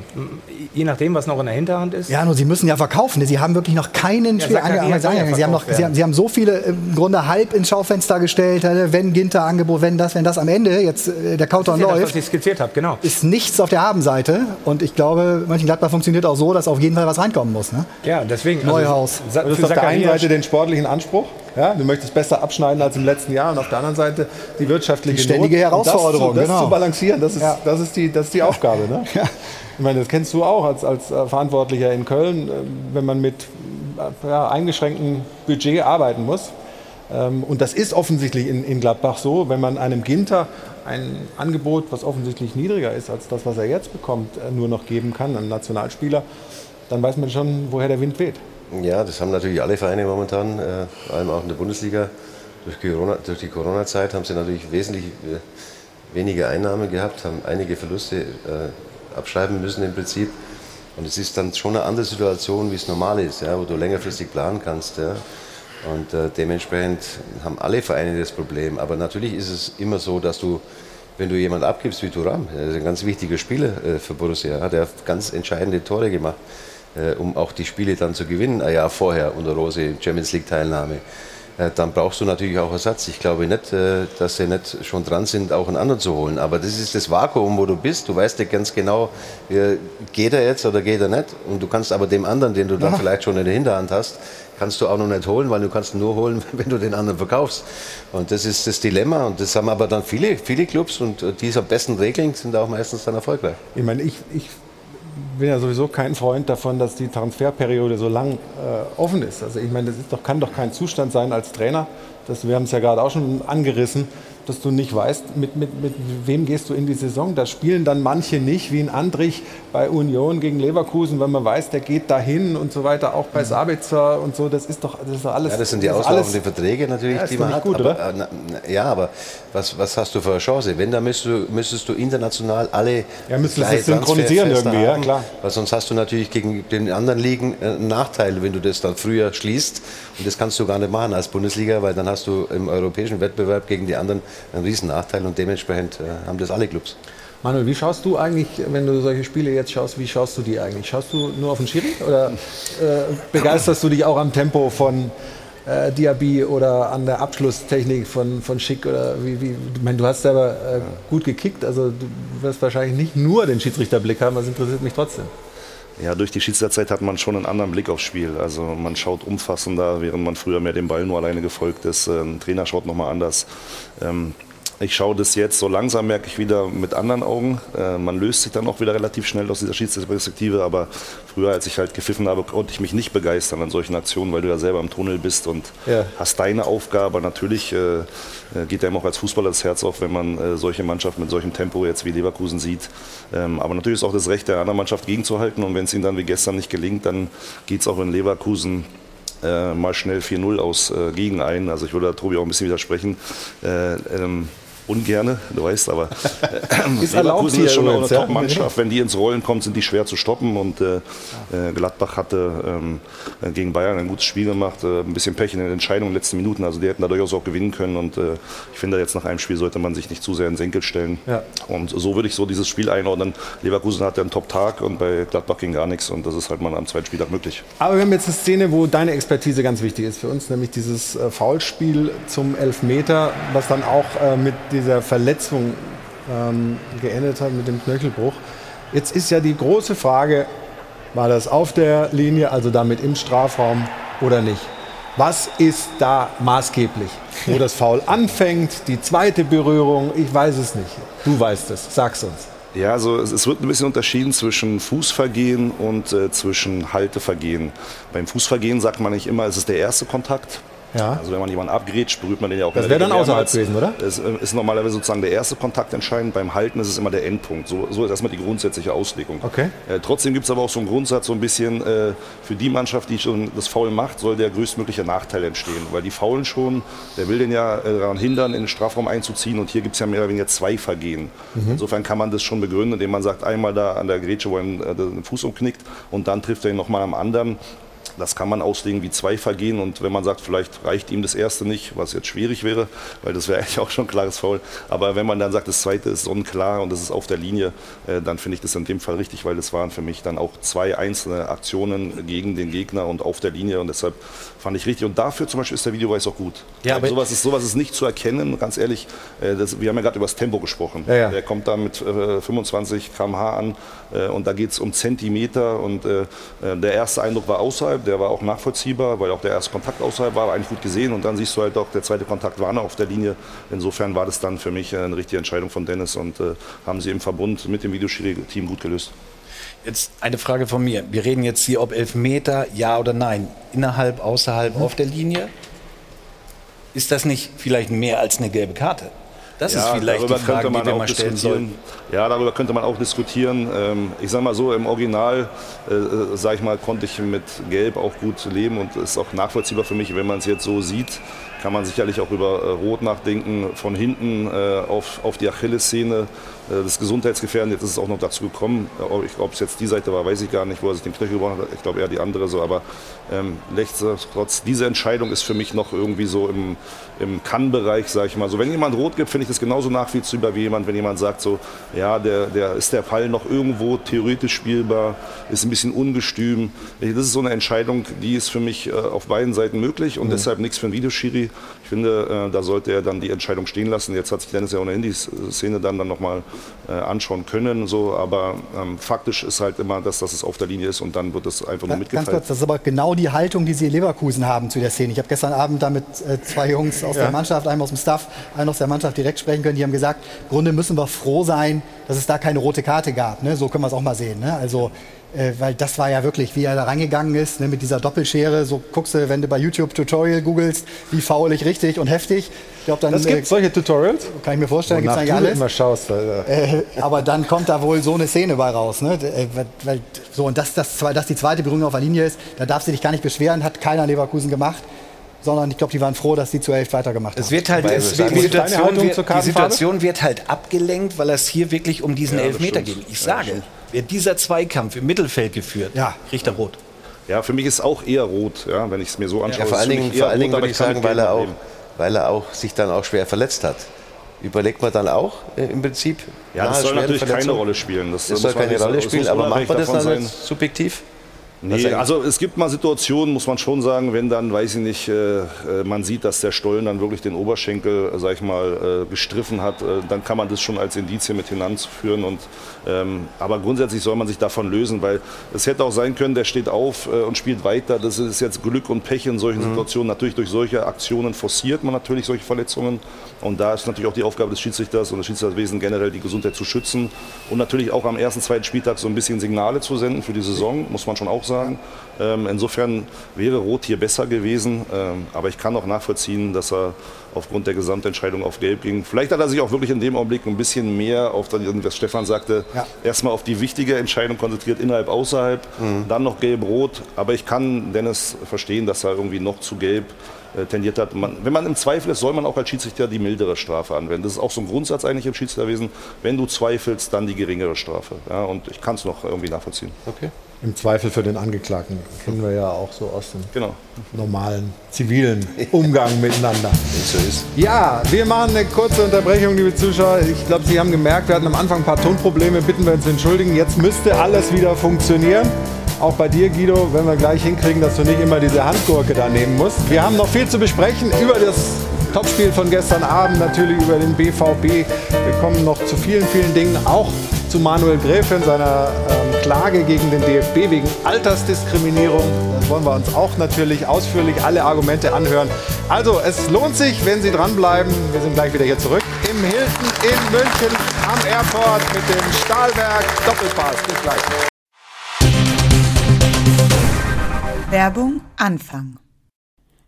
[SPEAKER 8] Je nachdem, was noch in der Hinterhand ist.
[SPEAKER 4] Ja, nur sie müssen ja verkaufen. Sie haben wirklich noch keinen ja, Spiel. Sie haben, noch, sie, haben, sie haben so viele im Grunde Grunde halb ins Schaufenster gestellt, wenn Ginter Angebot, wenn das, wenn das am Ende jetzt äh, der Countdown
[SPEAKER 8] ja
[SPEAKER 4] läuft,
[SPEAKER 8] das, was ich skizziert habe, genau.
[SPEAKER 4] ist nichts auf der Habenseite. Und ich glaube, Mönchengladbach funktioniert auch so, dass auf jeden Fall was reinkommen muss. Ne?
[SPEAKER 8] Ja, deswegen.
[SPEAKER 4] Neuhaus.
[SPEAKER 1] Also, du hast auf der einen Seite den sportlichen Anspruch. Ja, du möchtest besser abschneiden als im letzten Jahr und auf der anderen Seite die wirtschaftliche die
[SPEAKER 4] ständige Not. Herausforderung.
[SPEAKER 1] Das, zu, das genau. zu balancieren, das ist, ja. das ist, die, das ist die Aufgabe. Ne? Ja. Ich meine, das kennst du auch als, als äh, Verantwortlicher in Köln, äh, wenn man mit ja, eingeschränktem Budget arbeiten muss und das ist offensichtlich in, Gladbach so, wenn man einem Ginter ein Angebot, was offensichtlich niedriger ist als das, was er jetzt bekommt, äh, nur noch geben kann, einem Nationalspieler, dann weiß man schon, woher der Wind weht.
[SPEAKER 2] Ja, das haben natürlich alle Vereine momentan, äh, vor allem auch in der Bundesliga. Durch, Corona, durch die Corona-Zeit haben sie natürlich wesentlich äh, weniger Einnahmen gehabt, haben einige Verluste abschreiben müssen im Prinzip. Und es ist dann schon eine andere Situation, wie es normal ist, ja, wo du längerfristig planen kannst. Ja. Und äh, dementsprechend haben alle Vereine das Problem. Aber natürlich ist es immer so, dass du, wenn du jemanden abgibst wie Turam, der ist ein ganz wichtiger Spieler äh, für Borussia, hat er ganz entscheidende Tore gemacht, äh, um auch die Spiele dann zu gewinnen, ein Jahr vorher unter Rose Champions League Teilnahme. Äh, dann brauchst du natürlich auch Ersatz. Ich glaube nicht, äh, dass sie nicht schon dran sind, auch einen anderen zu holen. Aber das ist das Vakuum, wo du bist. Du weißt ja ganz genau, geht er jetzt oder geht er nicht. Und du kannst aber dem anderen, den du dann ja. vielleicht schon in der Hinterhand hast, kannst du auch noch nicht holen, weil du kannst nur holen, wenn du den anderen verkaufst. Und das ist das Dilemma. Und das haben aber dann viele, viele Clubs und die es am besten regeln, sind auch meistens dann erfolgreich.
[SPEAKER 1] Ich meine, ich, ich bin ja sowieso kein Freund davon, dass die Transferperiode so lang äh, offen ist. Also ich meine, das doch, kann doch kein Zustand sein als Trainer. Das, wir haben es ja gerade auch schon angerissen, dass du nicht weißt, mit, mit, mit wem gehst du in die Saison. Da spielen dann manche nicht, wie ein Andrich bei Union gegen Leverkusen, wenn man weiß, der geht dahin und so weiter, auch bei Sabitzer und so. Das ist doch, das ist doch alles.
[SPEAKER 2] Ja, das sind die
[SPEAKER 1] das
[SPEAKER 2] auslaufenden Verträge natürlich,
[SPEAKER 1] Ja,
[SPEAKER 2] die man hat.
[SPEAKER 1] gut,
[SPEAKER 2] aber,
[SPEAKER 1] oder?
[SPEAKER 2] na, na, ja, aber was, was hast du für eine Chance? Wenn, dann müsstest du, müsstest du international alle
[SPEAKER 1] Ja, müsstest
[SPEAKER 2] gleiche
[SPEAKER 1] das synchronisieren irgendwie, ja,
[SPEAKER 2] haben,
[SPEAKER 1] klar.
[SPEAKER 2] Weil sonst hast du natürlich gegen den anderen Ligen äh, einen Nachteil, wenn du das dann früher schließt. Und das kannst du gar nicht machen als Bundesliga, weil dann hast du im europäischen Wettbewerb gegen die anderen einen riesen Nachteil und dementsprechend äh, haben das alle Clubs.
[SPEAKER 1] Manuel, wie schaust du eigentlich, wenn du solche Spiele jetzt schaust, wie schaust du die eigentlich? Schaust du nur auf den Schiri oder äh, begeisterst du dich auch am Tempo von äh, Diaby oder an der Abschlusstechnik von, von Schick? Oder wie, wie, ich meine, du hast selber äh, gut gekickt, also du wirst wahrscheinlich nicht nur den Schiedsrichterblick haben, das interessiert mich trotzdem.
[SPEAKER 3] Ja, durch die Schiedsrichterzeit hat man schon einen anderen Blick aufs Spiel. Also man schaut umfassender, während man früher mehr dem Ball nur alleine gefolgt ist. Äh, Ein Trainer schaut nochmal anders. Ähm, ich schaue das jetzt, so langsam merke ich wieder mit anderen Augen. Äh, man löst sich dann auch wieder relativ schnell aus dieser Schiedsrichterperspektive. Aber früher, als ich halt gepfiffen habe, konnte ich mich nicht begeistern an solchen Aktionen, weil du ja selber im Tunnel bist und
[SPEAKER 1] Ja.
[SPEAKER 3] hast deine Aufgabe. Natürlich äh, äh, geht einem auch als Fußballer das Herz auf, wenn man äh, solche Mannschaften mit solchem Tempo jetzt wie Leverkusen sieht. Ähm, aber natürlich ist auch das Recht der anderen Mannschaft gegenzuhalten. Und wenn es ihnen dann wie gestern nicht gelingt, dann geht es auch in Leverkusen äh, mal schnell 4-0 aus äh, gegen ein. Also ich würde da Tobi auch ein bisschen widersprechen. Äh, ähm, Ungerne, du weißt, aber äh,
[SPEAKER 1] Ist
[SPEAKER 3] Leverkusen ist schon eine? Top-Mannschaft. Wenn die ins Rollen kommen, sind die schwer zu stoppen. Und äh, äh, Gladbach hatte ähm, äh, gegen Bayern ein gutes Spiel gemacht, äh, ein bisschen Pech in den Entscheidungen in den letzten Minuten. Also die hätten da durchaus auch gewinnen können. Und äh, ich finde, jetzt nach einem Spiel sollte man sich nicht zu sehr in den Senkel stellen.
[SPEAKER 1] Ja.
[SPEAKER 3] Und so würde ich so dieses Spiel einordnen. Leverkusen hat ja einen Top-Tag und bei Gladbach ging gar nichts. Und das ist halt mal am zweiten Spieltag möglich.
[SPEAKER 1] Aber wir haben jetzt eine Szene, wo deine Expertise ganz wichtig ist für uns, nämlich dieses Foulspiel zum Elfmeter, was dann auch mit dieser Verletzung ähm, geendet hat, mit dem Knöchelbruch. Jetzt ist ja die große Frage, war das auf der Linie, also damit im Strafraum oder nicht? Was ist da maßgeblich? Wo das Foul anfängt, die zweite Berührung, ich weiß es nicht. Du weißt es, sag's uns.
[SPEAKER 3] Ja, also es, wird ein bisschen unterschieden zwischen Fußvergehen und äh, zwischen Haltevergehen. Beim Fußvergehen sagt man nicht immer, es ist der erste Kontakt.
[SPEAKER 1] Ja.
[SPEAKER 3] Also wenn man jemanden abgrätscht, berührt man den ja auch
[SPEAKER 1] Das wäre dann außerhalb gewesen, oder?
[SPEAKER 3] Es äh, ist normalerweise sozusagen der erste Kontakt entscheidend. Beim Halten ist es immer der Endpunkt. So, so ist erstmal die grundsätzliche Auslegung.
[SPEAKER 1] Okay.
[SPEAKER 3] Äh, trotzdem gibt es aber auch so einen Grundsatz, so ein bisschen äh, für die Mannschaft, die schon das Foul macht, soll der größtmögliche Nachteil entstehen. Weil die faulen schon, der will den ja äh, daran hindern, in den Strafraum einzuziehen. Und hier gibt es ja mehr oder weniger zwei Vergehen.
[SPEAKER 1] Mhm.
[SPEAKER 3] Insofern kann man das schon begründen, indem man sagt, einmal da an der Grätsche, wo er äh, den Fuß umknickt und dann trifft er ihn nochmal am anderen. Das kann man auslegen wie zwei Vergehen und wenn man sagt, vielleicht reicht ihm das erste nicht, was jetzt schwierig wäre, weil das wäre eigentlich auch schon ein klares Foul. Aber wenn man dann sagt, das zweite ist sonnenklar und das ist auf der Linie, äh, dann finde ich das in dem Fall richtig, weil das waren für mich dann auch zwei einzelne Aktionen gegen den Gegner und auf der Linie und deshalb fand ich richtig. Und dafür zum Beispiel ist der Videobeweis auch gut.
[SPEAKER 10] Ja, aber-
[SPEAKER 3] sowas, ist, sowas ist nicht zu erkennen, ganz ehrlich. Äh, das, wir haben ja gerade über das Tempo gesprochen.
[SPEAKER 1] Ja, ja.
[SPEAKER 3] Der kommt da mit äh, 25 km/h an äh, und da geht es um Zentimeter und äh, äh, der erste Eindruck war außerhalb, der war auch nachvollziehbar, weil auch der erste Kontakt außerhalb war, war eigentlich gut gesehen und dann siehst du halt auch, der zweite Kontakt war noch auf der Linie. Insofern war das dann für mich äh, eine richtige Entscheidung von Dennis und haben sie im Verbund mit dem Videoschiri-Team gut gelöst.
[SPEAKER 7] Jetzt eine Frage von mir. Wir reden jetzt hier, ob Elfmeter, ja oder nein. Innerhalb, außerhalb, auf der Linie. Ist das nicht vielleicht mehr als eine gelbe Karte? Das ist vielleicht die
[SPEAKER 3] darüber
[SPEAKER 7] Frage,
[SPEAKER 3] könnte man
[SPEAKER 7] die wir mal stellen sollten.
[SPEAKER 3] Ja, darüber könnte man auch diskutieren. Ähm, ich sage mal so, im Original, äh, sage ich mal, konnte ich mit Gelb auch gut leben und ist auch nachvollziehbar für mich, wenn man es jetzt so sieht. Kann man sicherlich auch über äh, Rot nachdenken, von hinten äh, auf, auf die Achillessehne, äh, das Gesundheitsgefährden. Jetzt ist es auch noch dazu gekommen. Ob ich- ob es jetzt die Seite war, weiß ich gar nicht, wo er sich den Knöchel gebrochen hat. Ich glaube eher die andere so. Aber ähm, nichtsdestotrotz, diese Entscheidung ist für mich noch irgendwie so im, im Kann-Bereich, sage ich mal. So, wenn jemand rot gibt, finde ich das genauso nachvollziehbar wie jemand, wenn jemand sagt so, ja, der, der ist der Fall noch irgendwo theoretisch spielbar, ist ein bisschen ungestüm. Das ist so eine Entscheidung, die ist für mich äh, auf beiden Seiten möglich und deshalb nichts für einen Videoschiri. Ich finde, äh, da sollte er dann die Entscheidung stehen lassen. Jetzt hat sich Dennis ja ohnehin die Szene dann, dann nochmal äh, anschauen können, so, aber ähm, faktisch ist halt immer, dass, dass es auf der Linie ist und dann wird es einfach nur
[SPEAKER 4] Ganz
[SPEAKER 3] mitgeteilt.
[SPEAKER 4] kurz, das ist aber genau die Haltung, die Sie in Leverkusen haben zu der Szene. Ich habe gestern Abend da mit äh, zwei Jungs aus
[SPEAKER 1] Ja.
[SPEAKER 4] der Mannschaft, einem aus dem Staff, einen aus der Mannschaft direkt direkt sprechen können, die haben gesagt, im Grunde müssen wir froh sein, dass es da keine rote Karte gab. Ne? So können wir es auch mal sehen. Ne? Also äh, weil das war ja wirklich, wie er da rangegangen ist, ne, mit dieser Doppelschere. So guckst du, wenn du bei YouTube Tutorial googelst, wie faul ich richtig und heftig. Ich glaub, dann,
[SPEAKER 1] Das gibt
[SPEAKER 4] äh,
[SPEAKER 1] solche Tutorials?
[SPEAKER 4] Kann ich mir vorstellen, gibt's
[SPEAKER 1] Wonach
[SPEAKER 4] eigentlich
[SPEAKER 1] du
[SPEAKER 4] alles.
[SPEAKER 1] immer schaust.
[SPEAKER 4] Äh, aber dann kommt da wohl so eine Szene bei raus. Ne? Äh, weil- so, und dass das, dass die zweite Berührung auf der Linie ist, da darfst du dich gar nicht beschweren, hat keiner in Leverkusen gemacht. Sondern ich glaube, die waren froh, dass die zu elf weitergemacht haben.
[SPEAKER 7] Es wird halt, es,
[SPEAKER 2] sagen
[SPEAKER 7] die, Situation wird,
[SPEAKER 1] zur
[SPEAKER 7] die? Situation wird halt abgelenkt, weil es hier wirklich um diesen
[SPEAKER 3] Ja, das
[SPEAKER 7] Elfmeter
[SPEAKER 3] stimmt.
[SPEAKER 7] geht. Ich sage. Wird dieser Zweikampf im Mittelfeld geführt,
[SPEAKER 4] Ja.
[SPEAKER 7] kriegt er rot.
[SPEAKER 3] Ja, für mich ist auch eher rot, ja, wenn ich es mir so anschaue.
[SPEAKER 2] Ja, vor allen Dingen, vor allen Dingen würde ich sagen, weil er, auch, weil er auch sich dann auch schwer verletzt hat. Überlegt man dann auch äh, im Prinzip?
[SPEAKER 3] Ja, das soll natürlich keine? Rolle spielen. Das,
[SPEAKER 2] Das soll keine Rolle spielen, aber macht man das dann subjektiv?
[SPEAKER 3] Nee,
[SPEAKER 2] eigentlich-
[SPEAKER 3] also es gibt mal Situationen, muss man schon sagen, wenn dann, weiß ich nicht, äh, äh, man sieht, dass der Stollen dann wirklich den Oberschenkel, äh, sag ich mal, äh, gestriffen hat, äh, dann kann man das schon als Indizien mit hinanzuführen. Und, ähm, aber grundsätzlich soll man sich davon lösen, weil es hätte auch sein können, der steht auf äh, und spielt weiter. Das ist jetzt Glück und Pech in solchen Situationen. Natürlich durch solche Aktionen forciert man natürlich solche Verletzungen. Und da ist natürlich auch die Aufgabe des Schiedsrichters und des Schiedsrichterwesen generell die Gesundheit zu schützen und natürlich auch am ersten, zweiten Spieltag so ein bisschen Signale zu senden für die Saison, muss man schon auch sagen. Ähm, insofern wäre Rot hier besser gewesen, ähm, aber ich kann auch nachvollziehen, dass er aufgrund der Gesamtentscheidung auf Gelb ging. Vielleicht hat er sich auch wirklich in dem Augenblick ein bisschen mehr auf, das, was Stefan sagte,
[SPEAKER 4] Ja.
[SPEAKER 3] erstmal auf die wichtige Entscheidung konzentriert, innerhalb, außerhalb, dann noch Gelb-Rot. Aber ich kann Dennis verstehen, dass er irgendwie noch zu Gelb äh, tendiert hat. Man, wenn man im Zweifel ist, soll man auch als Schiedsrichter die mildere Strafe anwenden. Das ist auch so ein Grundsatz eigentlich im Schiedsrichterwesen. Wenn du zweifelst, dann die geringere Strafe. Ja, und ich kann es noch irgendwie nachvollziehen.
[SPEAKER 2] Okay.
[SPEAKER 1] Im Zweifel für den Angeklagten. Kennen wir ja auch so aus dem
[SPEAKER 3] Genau.
[SPEAKER 1] normalen zivilen Umgang miteinander.
[SPEAKER 2] So ist.
[SPEAKER 1] Ja, wir machen eine kurze Unterbrechung, liebe Zuschauer. Ich glaube, Sie haben gemerkt, wir hatten am Anfang ein paar Tonprobleme. Bitten wir uns entschuldigen. Jetzt müsste alles wieder funktionieren. Auch bei dir, Guido, wenn wir gleich hinkriegen, dass du nicht immer diese Handgurke da nehmen musst. Wir haben noch viel zu besprechen über das Topspiel von gestern Abend, natürlich über den BVB. Wir kommen noch zu vielen, vielen Dingen, auch zu Manuel Gräfin, seiner ähm, Klage gegen den DFB wegen Altersdiskriminierung. Das wollen wir uns auch natürlich ausführlich alle Argumente anhören. Also, es lohnt sich, wenn Sie dranbleiben. Wir sind gleich wieder hier zurück im Hilton in München am Airport mit dem Stahlwerk Doppelpass. Bis gleich.
[SPEAKER 11] Werbung Anfang.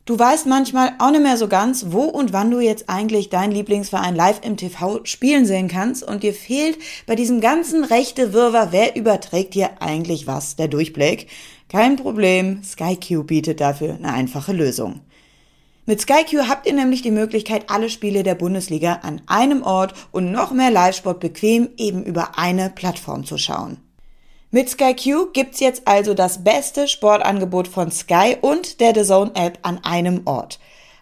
[SPEAKER 11] Du weißt manchmal auch nicht mehr so ganz, wo und wann du jetzt eigentlich deinen Lieblingsverein live im TV spielen sehen kannst und dir fehlt bei diesem ganzen rechte Wirrwarr, wer überträgt dir eigentlich was, der Durchblick? Kein Problem, SkyQ bietet dafür eine einfache Lösung. Mit SkyQ habt ihr nämlich die Möglichkeit, alle Spiele der Bundesliga an einem Ort und noch mehr Live-Sport bequem eben über eine Plattform zu schauen. Mit SkyQ gibt's jetzt also das beste Sportangebot von Sky und der The Zone App an einem Ort.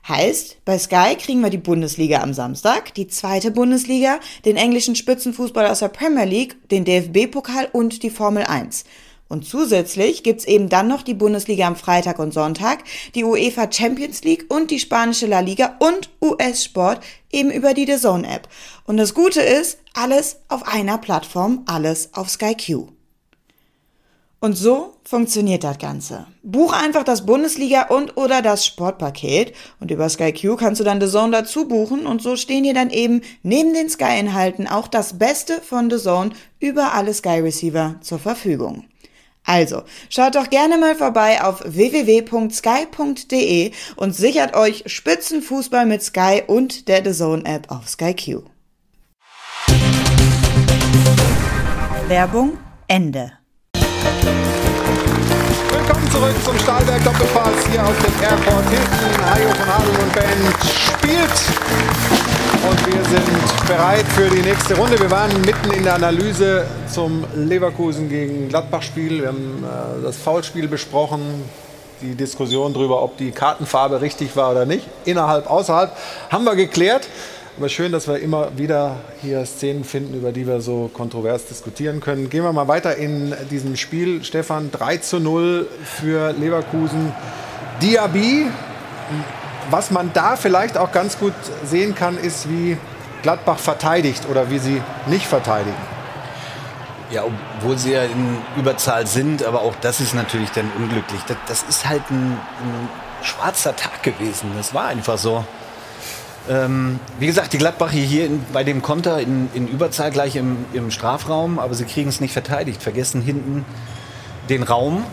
[SPEAKER 11] Heißt, bei Sky kriegen wir die Bundesliga am Samstag, die zweite Bundesliga, den englischen Spitzenfußball aus der Premier League, den DFB-Pokal und die Formel 1. Und zusätzlich gibt's eben dann noch die Bundesliga am Freitag und Sonntag, die UEFA Champions League und die spanische La Liga und US-Sport eben über die The Zone App. Und das Gute ist, alles auf einer Plattform, alles auf SkyQ. Und so funktioniert das Ganze. Buch einfach das Bundesliga und oder das Sportpaket und über SkyQ kannst du dann The Zone dazu buchen und so stehen dir dann eben neben den Sky-Inhalten auch das Beste von The Zone über alle Sky-Receiver zur Verfügung. Also, schaut doch gerne mal vorbei auf www.sky.de und sichert euch Spitzenfußball mit Sky und der The Zone App auf SkyQ. Werbung Ende.
[SPEAKER 1] Willkommen zurück zum Stahlwerk Doppelpass hier auf dem Airport Hilton. Hajo von Hadel und Band spielt. Und wir sind bereit für die nächste Runde. Wir waren mitten in der Analyse zum Leverkusen gegen Gladbach-Spiel. Wir haben äh, das Foulspiel besprochen, die Diskussion darüber, ob die Kartenfarbe richtig war oder nicht. Innerhalb, außerhalb haben wir geklärt. Aber schön, dass wir immer wieder hier Szenen finden, über die wir so kontrovers diskutieren können. Gehen wir mal weiter in diesem Spiel. Stefan, 3 zu 0 für Leverkusen. Diaby, was man da vielleicht auch ganz gut sehen kann, ist, wie Gladbach verteidigt oder wie sie nicht verteidigen.
[SPEAKER 7] Ja, obwohl sie ja in Überzahl sind, aber auch das ist natürlich dann unglücklich. Das, das ist halt ein, ein schwarzer Tag gewesen. Das war einfach so. Ähm, wie gesagt, die Gladbacher hier in, bei dem Konter in, in Überzahl gleich im, im Strafraum, aber sie kriegen es nicht verteidigt, vergessen hinten den Raum.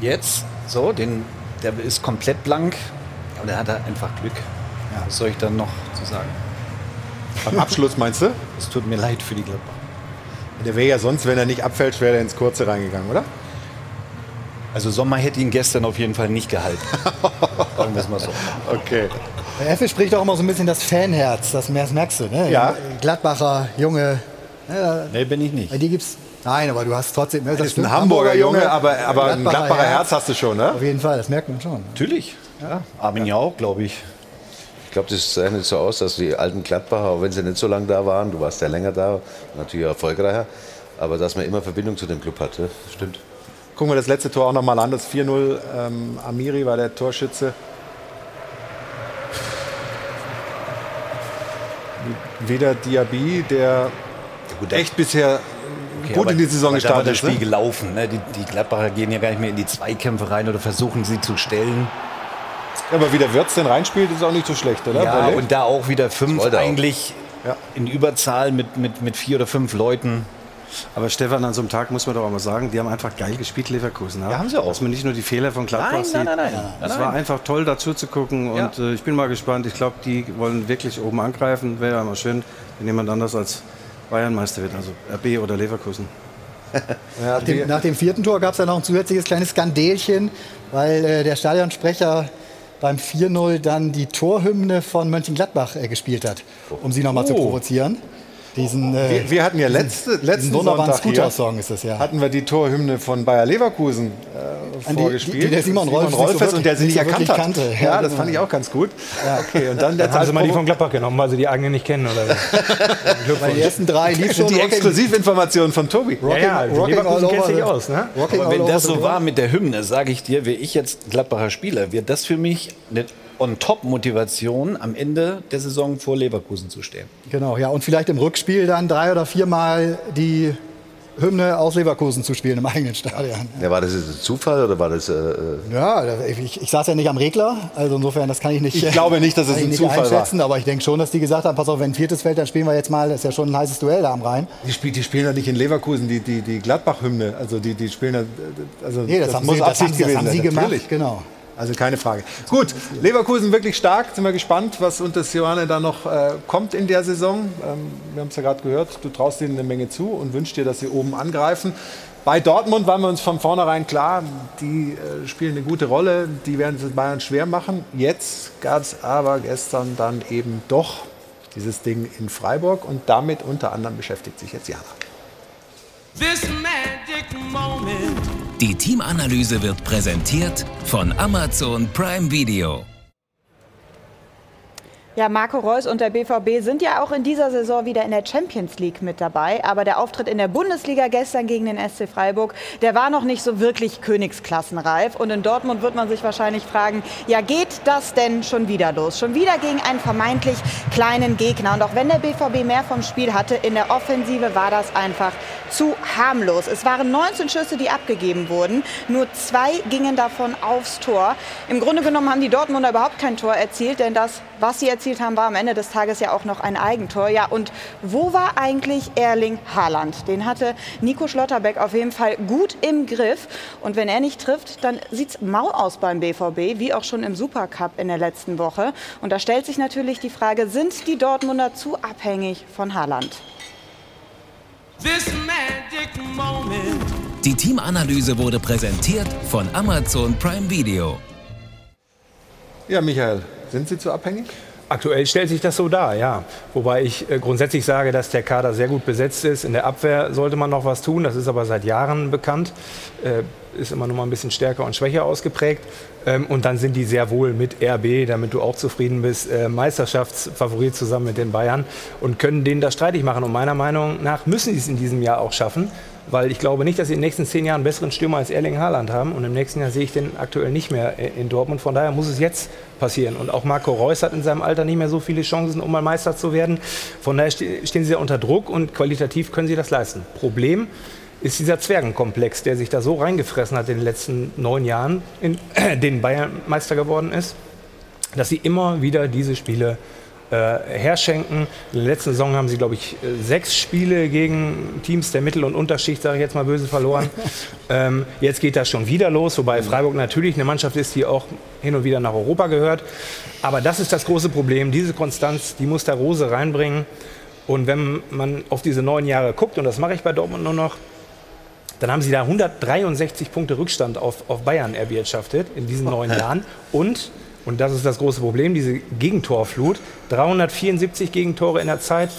[SPEAKER 7] Jetzt, so, den, der ist komplett blank, aber der hat da einfach Glück. Ja. Was soll ich dann noch zu sagen?
[SPEAKER 1] Beim Abschluss meinst du?
[SPEAKER 7] Es tut mir leid für die Gladbacher.
[SPEAKER 1] Der wäre ja sonst, wenn er nicht abfällt, wäre er ins Kurze reingegangen, oder?
[SPEAKER 7] Also Sommer hätte ihn gestern auf jeden Fall nicht gehalten. Sagen wir es mal so.
[SPEAKER 1] Okay.
[SPEAKER 4] Der Effe spricht auch immer so ein bisschen das Fanherz, das merkst du, ne?
[SPEAKER 1] Ja.
[SPEAKER 4] Gladbacher, Junge. Ne,
[SPEAKER 7] Nee, bin ich nicht.
[SPEAKER 4] bei dir gibt's. Nein, aber du hast trotzdem. Ne,
[SPEAKER 1] Das ist ein Hamburger Junge, aber, aber ein
[SPEAKER 4] Gladbacher
[SPEAKER 1] Gladbacher Herz hast du schon, ne?
[SPEAKER 4] Auf jeden Fall, das merkt man schon.
[SPEAKER 7] Natürlich. Ja. Armin ja auch, glaube ich.
[SPEAKER 2] Ich glaube, das sah nicht so aus, dass die alten Gladbacher, auch wenn sie nicht so lange da waren, du warst ja länger da, natürlich erfolgreicher, aber dass man immer Verbindung zu dem Club hatte. Stimmt.
[SPEAKER 1] Gucken wir das letzte Tor auch nochmal an. Das 4-0. Ähm, Amiri war der Torschütze. Weder Diaby, der echt bisher gut
[SPEAKER 7] aber-
[SPEAKER 1] in die Saison
[SPEAKER 7] aber da war
[SPEAKER 1] gestartet
[SPEAKER 7] das
[SPEAKER 1] ist.
[SPEAKER 7] Spiel
[SPEAKER 1] Ne?
[SPEAKER 7] gelaufen. Ne? Die, die Gladbacher gehen ja gar nicht mehr in die Zweikämpfe rein oder versuchen sie zu stellen.
[SPEAKER 1] Aber wie der Wirtz den reinspielt, ist auch nicht so schlecht, oder?
[SPEAKER 7] Ja, und da auch wieder fünf eigentlich
[SPEAKER 1] Ja.
[SPEAKER 7] in Überzahl mit, mit, mit vier oder fünf Leuten.
[SPEAKER 10] Aber Stefan, an so einem Tag muss man doch auch mal sagen, die haben einfach geil gespielt, Leverkusen.
[SPEAKER 7] Ja, haben sie auch.
[SPEAKER 10] Dass man nicht nur die Fehler von Gladbach
[SPEAKER 7] Nein,
[SPEAKER 10] sieht.
[SPEAKER 7] nein, nein, nein.
[SPEAKER 10] Es
[SPEAKER 7] Nein,
[SPEAKER 10] war einfach toll dazu zu gucken
[SPEAKER 7] Ja.
[SPEAKER 10] und äh, ich bin mal gespannt. Ich glaube, die wollen wirklich oben angreifen. Wäre ja mal schön, wenn jemand anders als Bayernmeister wird, also RB oder Leverkusen.
[SPEAKER 1] Ja,
[SPEAKER 4] Nach dem, nach dem vierten Tor gab es ja noch ein zusätzliches kleines Skandelchen, weil äh, der Stadionsprecher beim 4-0 dann die Torhymne von Mönchengladbach äh, gespielt hat, um sie nochmal zu
[SPEAKER 1] Oh.
[SPEAKER 4] provozieren. Diesen, äh,
[SPEAKER 1] wir, wir hatten ja letzte, letzten
[SPEAKER 4] wunderbaren
[SPEAKER 1] Sonntag hier,
[SPEAKER 4] Scooter-Song ist das ja.
[SPEAKER 1] hatten wir die Torhymne von Bayer Leverkusen äh, vorgespielt.
[SPEAKER 4] die- die der Simon Rolfes nicht so
[SPEAKER 1] Rolfes und der sie nicht erkannt hat.
[SPEAKER 4] kannte.
[SPEAKER 1] Ja,
[SPEAKER 4] Ja,
[SPEAKER 1] das
[SPEAKER 4] genau.
[SPEAKER 1] fand ich auch ganz gut. Okay, und dann
[SPEAKER 8] Dann haben sie mal die
[SPEAKER 1] Provo-
[SPEAKER 8] von Gladbach genommen, weil sie die eigene nicht kennen. Oder?
[SPEAKER 4] Weil die ersten drei lief schon
[SPEAKER 1] die
[SPEAKER 4] Rocking-
[SPEAKER 1] Exklusivinformationen von Tobi.
[SPEAKER 8] ja, ja,
[SPEAKER 4] Rocking
[SPEAKER 8] Leverkusen kennt sich
[SPEAKER 4] the-
[SPEAKER 8] aus. Ne?
[SPEAKER 4] Rocking
[SPEAKER 7] Aber wenn das so war mit der Hymne, sage ich dir, wäre ich jetzt Gladbacher Spieler, wäre das für mich eine On-Top-Motivation, am Ende der Saison vor Leverkusen zu stehen.
[SPEAKER 4] Genau, ja, und vielleicht im Rückspiel dann drei oder viermal die Hymne aus Leverkusen zu spielen im eigenen Stadion.
[SPEAKER 2] Ja, war das jetzt ein Zufall oder war das. Äh, äh,
[SPEAKER 4] Ja, ich, ich saß ja nicht am Regler, also insofern, das kann ich nicht.
[SPEAKER 1] Ich glaube nicht, dass es ein
[SPEAKER 4] nicht
[SPEAKER 1] Zufall war.
[SPEAKER 4] einschätzen, aber ich denke schon, dass die gesagt haben, pass auf, wenn ein viertes fällt, dann spielen wir jetzt mal, das ist ja schon ein heißes Duell da am Rhein.
[SPEAKER 1] Die, spiel, die spielen ja nicht in Leverkusen, die, die, die Gladbach-Hymne. Also die, die spielen ja, also
[SPEAKER 4] Nee, das, haben, sie, das, haben, das haben sie gemacht,
[SPEAKER 1] Natürlich.
[SPEAKER 4] genau.
[SPEAKER 1] Also keine Frage. Gut, Leverkusen wirklich stark. Sind wir gespannt, was unter Sioane da noch äh, kommt in der Saison. Ähm, wir haben es ja gerade gehört, du traust ihnen eine Menge zu und wünschst dir, dass sie oben angreifen. Bei Dortmund waren wir uns von vornherein klar, die äh, spielen eine gute Rolle, die werden es Bayern schwer machen. Jetzt gab es aber gestern dann eben doch dieses Ding in Freiburg und damit unter anderem beschäftigt sich jetzt Jana.
[SPEAKER 12] Die Teamanalyse wird präsentiert von Amazon Prime Video.
[SPEAKER 5] Ja, Marco Reus und der BVB sind ja auch in dieser Saison wieder in der Champions League mit dabei. Aber der Auftritt in der Bundesliga gestern gegen den SC Freiburg, der war noch nicht so wirklich Königsklassenreif. Und in Dortmund wird man sich wahrscheinlich fragen, ja, geht das denn schon wieder los? Schon wieder gegen einen vermeintlich kleinen Gegner. Und auch wenn der BVB mehr vom Spiel hatte, in der Offensive war das einfach zu harmlos. Es waren 19 Schüsse, die abgegeben wurden. Nur zwei gingen davon aufs Tor. Im Grunde genommen haben die Dortmunder überhaupt kein Tor erzielt, denn das, was sie erzielt haben, war am Ende des Tages ja auch noch ein Eigentor. Ja, und wo war eigentlich Erling Haaland? Den hatte Nico Schlotterbeck auf jeden Fall gut im Griff. Und wenn er nicht trifft, dann sieht es mau aus beim BVB, wie auch schon im Supercup in der letzten Woche. Und da stellt sich natürlich die Frage, sind die Dortmunder zu abhängig von Haaland?
[SPEAKER 12] Die Teamanalyse wurde präsentiert von Amazon Prime Video.
[SPEAKER 1] Ja, Michael, sind Sie zu abhängig?
[SPEAKER 8] Aktuell stellt sich das so dar, ja. Wobei ich äh, grundsätzlich sage, dass der Kader sehr gut besetzt ist. In der Abwehr sollte man noch was tun. Das ist aber seit Jahren bekannt. Äh, ist immer noch mal ein bisschen stärker und schwächer ausgeprägt. Ähm, und dann sind die sehr wohl mit RB, damit du auch zufrieden bist, äh, Meisterschaftsfavorit zusammen mit den Bayern und können denen das streitig machen. Und meiner Meinung nach müssen sie es in diesem Jahr auch schaffen. Weil ich glaube nicht, dass sie in den nächsten zehn Jahren einen besseren Stürmer als Erling Haaland haben. Und im nächsten Jahr sehe ich den aktuell nicht mehr in Dortmund. Von daher muss es jetzt passieren. Und auch Marco Reus hat in seinem Alter nicht mehr so viele Chancen, um mal Meister zu werden. Von daher ste- stehen sie ja unter Druck und qualitativ können sie das leisten. Problem ist dieser Zwergenkomplex, der sich da so reingefressen hat in den letzten neun Jahren, in denen Bayern Meister geworden ist. dass sie immer wieder diese Spiele herschenken. In der letzten Saison haben sie, glaube ich, äh, sechs Spiele gegen Teams der Mittel- und Unterschicht, sage ich jetzt mal böse, verloren. ähm, jetzt geht das schon wieder los, wobei Freiburg natürlich eine Mannschaft ist, die auch hin und wieder nach Europa gehört. Aber das ist das große Problem. Diese Konstanz, die muss der Rose reinbringen. Und wenn man auf diese neun Jahre guckt, und das mache ich bei Dortmund nur noch, dann haben sie da 163 Punkte Rückstand auf, auf Bayern erwirtschaftet in diesen neun Jahren. Und und das ist das große Problem, diese Gegentorflut. 374 Gegentore in der Zeit,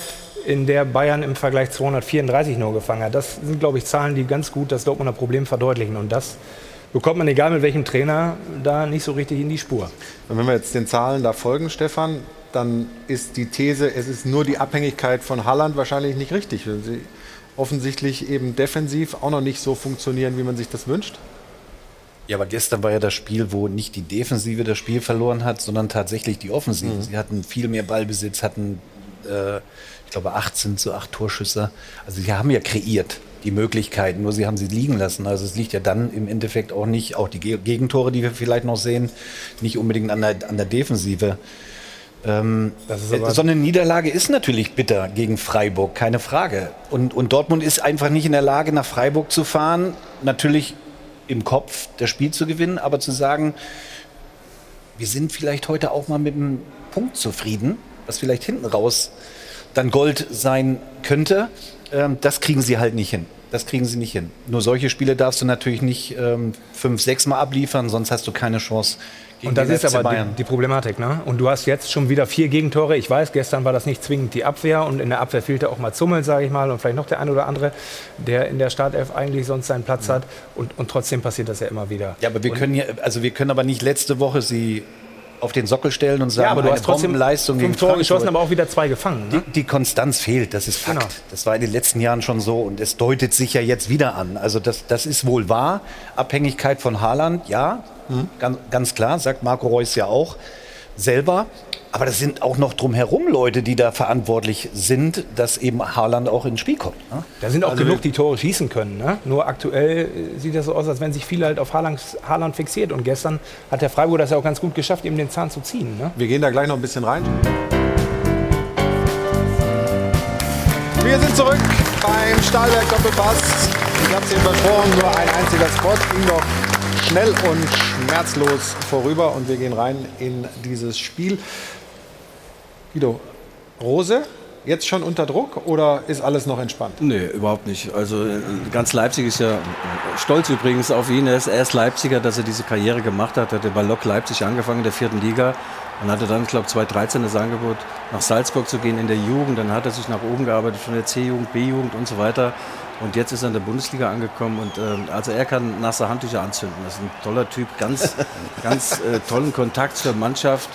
[SPEAKER 8] in der Bayern im Vergleich 234 nur gefangen hat. Das sind, glaube ich, Zahlen, die ganz gut das Dortmunder Problem verdeutlichen. Und das bekommt man, egal mit welchem Trainer, da nicht so richtig in die Spur.
[SPEAKER 1] Und wenn wir jetzt den Zahlen da folgen, Stefan, dann ist die These, es ist nur die Abhängigkeit von Halland wahrscheinlich nicht richtig. Wenn sie offensichtlich eben defensiv auch noch nicht so funktionieren, wie man sich das wünscht.
[SPEAKER 7] Ja, aber gestern war ja das Spiel, wo nicht die Defensive das Spiel verloren hat, sondern tatsächlich die Offensive. Mhm. Sie hatten viel mehr Ballbesitz, hatten, äh, ich glaube, 18 zu 8 Torschüsse. Also sie haben ja kreiert die Möglichkeiten, nur sie haben sie liegen lassen. Also es liegt ja dann im Endeffekt auch nicht, auch die Gegentore, die wir vielleicht noch sehen, nicht unbedingt an der, an der Defensive. Ähm, so eine Niederlage ist natürlich bitter gegen Freiburg, keine Frage. Und, und Dortmund ist einfach nicht in der Lage, nach Freiburg zu fahren. Natürlich im Kopf das Spiel zu gewinnen, aber zu sagen, wir sind vielleicht heute auch mal mit einem Punkt zufrieden, was vielleicht hinten raus dann Gold sein könnte, ähm, das kriegen sie halt nicht hin. Das kriegen sie nicht hin. Nur solche Spiele darfst du natürlich nicht ähm, fünf, sechs Mal abliefern, sonst hast du keine Chance,
[SPEAKER 8] und das ist aber die, die, Problematik. Ne? Und du hast jetzt schon wieder vier Gegentore. Ich weiß, gestern war das nicht zwingend die Abwehr und in der Abwehr fehlte auch mal Zummel, sage ich mal, und vielleicht noch der eine oder andere, der in der Startelf eigentlich sonst seinen Platz hat. Und, und trotzdem passiert das ja immer wieder.
[SPEAKER 7] Ja, aber wir und können ja, also wir können aber nicht letzte Woche sie auf den Sockel stellen und sagen,
[SPEAKER 8] ja, aber du hast trotzdem
[SPEAKER 7] Leistung
[SPEAKER 8] fünf Tore geschossen, aber auch wieder zwei gefangen.
[SPEAKER 7] Ne? Die, die, Konstanz fehlt, das ist Fakt. Genau. Das war in den letzten Jahren schon so und es deutet sich ja jetzt wieder an. Also das, das ist wohl wahr. Abhängigkeit von Haaland, ja, Mhm. Ganz, ganz klar, sagt Marco Reus ja auch selber. Aber das sind auch noch drumherum Leute, die da verantwortlich sind, dass eben Haaland auch ins Spiel kommt. Ne?
[SPEAKER 8] Da sind auch also genug, die Tore schießen können. Ne? Nur aktuell äh, sieht das so aus, als wenn sich viele halt auf Haaland, Haaland fixiert. Und gestern hat der Freiburg das ja auch ganz gut geschafft, ihm den Zahn zu ziehen. Ne?
[SPEAKER 1] Wir gehen da gleich noch ein bisschen rein. Wir sind zurück beim Stahlwerk Doppelpass. Ich habe es Ihnen versprochen, nur ein einziger Spot. Ging noch schnell und schmerzlos vorüber und wir gehen rein in dieses Spiel. Guido, Rose, jetzt schon unter Druck oder ist alles noch entspannt?
[SPEAKER 10] Nee, überhaupt nicht. Also äh, ganz Leipzig ist ja stolz übrigens auf ihn. Er ist erst Leipziger, dass er diese Karriere gemacht hat. Er hat bei Lok Leipzig angefangen, in der vierten Liga. Und hatte dann, ich glaube 2013 das Angebot, nach Salzburg zu gehen in der Jugend. Dann hat er sich nach oben gearbeitet, von der C-Jugend, B-Jugend und so weiter. Und jetzt ist er in der Bundesliga angekommen und ähm, also er kann nasse Handtücher anzünden. Das ist ein toller Typ, ganz, ganz äh, tollen Kontakt zur Mannschaft.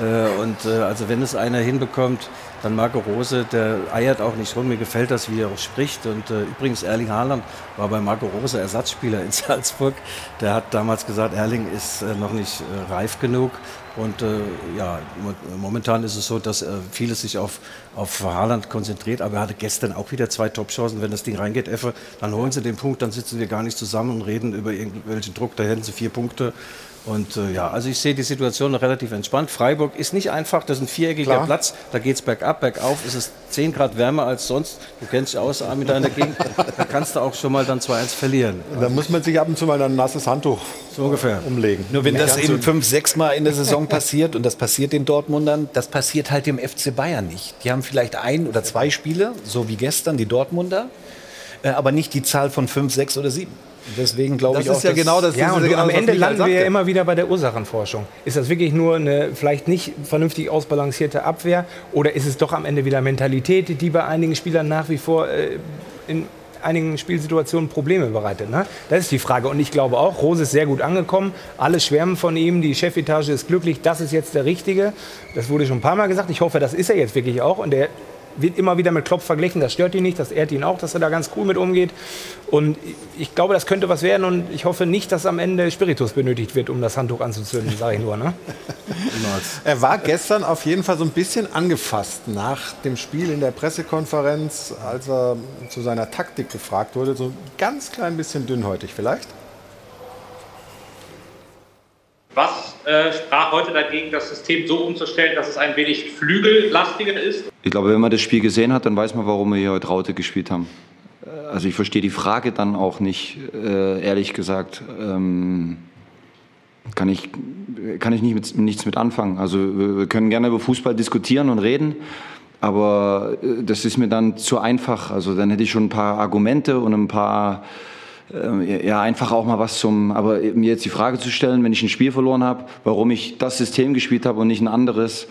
[SPEAKER 10] Äh, und äh, also wenn es einer hinbekommt, dann Marco Rose, der eiert auch nicht rum. Mir gefällt das, wie er auch spricht. Und äh, übrigens, Erling Haaland war bei Marco Rose Ersatzspieler in Salzburg. Der hat damals gesagt, Erling ist äh, noch nicht äh, reif genug. Und äh, ja, momentan ist es so, dass äh, vieles sich auf, auf Haaland konzentriert. Aber er hatte gestern auch wieder zwei Top-Chancen. Wenn das Ding reingeht, Effe, dann holen sie den Punkt, dann sitzen wir gar nicht zusammen und reden über irgendwelchen Druck. Da hätten sie vier Punkte. Und äh, ja, also ich sehe die Situation noch relativ entspannt. Freiburg ist nicht einfach, das ist ein viereckiger Klar. Platz, da geht es bergab, bergauf, ist es 10 Grad wärmer als sonst. Du kennst dich aus, mit deiner Gegend, da kannst du auch schon mal dann 2-1 verlieren.
[SPEAKER 1] Da muss man sich ab und zu mal ein nasses Handtuch so ungefähr umlegen.
[SPEAKER 7] Nur wenn das eben fünf, sechs Mal in der Saison passiert und das passiert den Dortmundern, das passiert halt dem FC Bayern nicht. Die haben vielleicht ein oder zwei Spiele, so wie gestern die Dortmunder, äh, aber nicht die Zahl von fünf, sechs oder sieben. Deswegen glaube ich
[SPEAKER 8] auch, ist ja genau das. Ja, und genau am Ende landen wir ja immer wieder bei der Ursachenforschung. Ist das wirklich nur eine vielleicht nicht vernünftig ausbalancierte Abwehr oder ist es doch am Ende wieder Mentalität, die bei einigen Spielern nach wie vor äh, in einigen Spielsituationen Probleme bereitet. Ne? Das ist die Frage. Und ich glaube auch, Rose ist sehr gut angekommen. Alle schwärmen von ihm. Die Chefetage ist glücklich. Das ist jetzt der Richtige. Das wurde schon ein paar Mal gesagt. Ich hoffe, das ist er jetzt wirklich auch. Und der wird immer wieder mit Klopp verglichen. Das stört ihn nicht, das ehrt ihn auch, dass er da ganz cool mit umgeht. Und ich glaube, das könnte was werden und ich hoffe nicht, dass am Ende Spiritus benötigt wird, um das Handtuch anzuzünden, sage ich nur. Ne?
[SPEAKER 1] er war gestern auf jeden Fall so ein bisschen angefasst nach dem Spiel in der Pressekonferenz, als er zu seiner Taktik gefragt wurde. So ein ganz klein bisschen dünnhäutig vielleicht.
[SPEAKER 13] Was äh, sprach heute dagegen, das System so umzustellen, dass es ein wenig flügellastiger ist?
[SPEAKER 14] Ich glaube, wenn man das Spiel gesehen hat, dann weiß man, warum wir hier heute Raute gespielt haben. Also ich verstehe die Frage dann auch nicht, äh, ehrlich gesagt. Ähm, kann ich, kann ich nicht mit, nichts mit anfangen. Also wir können gerne über Fußball diskutieren und reden, aber äh, das ist mir dann zu einfach. Also dann hätte ich schon ein paar Argumente und ein paar äh, ja, einfach auch mal was zum, aber mir jetzt die Frage zu stellen, wenn ich ein Spiel verloren habe, warum ich das System gespielt habe und nicht ein anderes.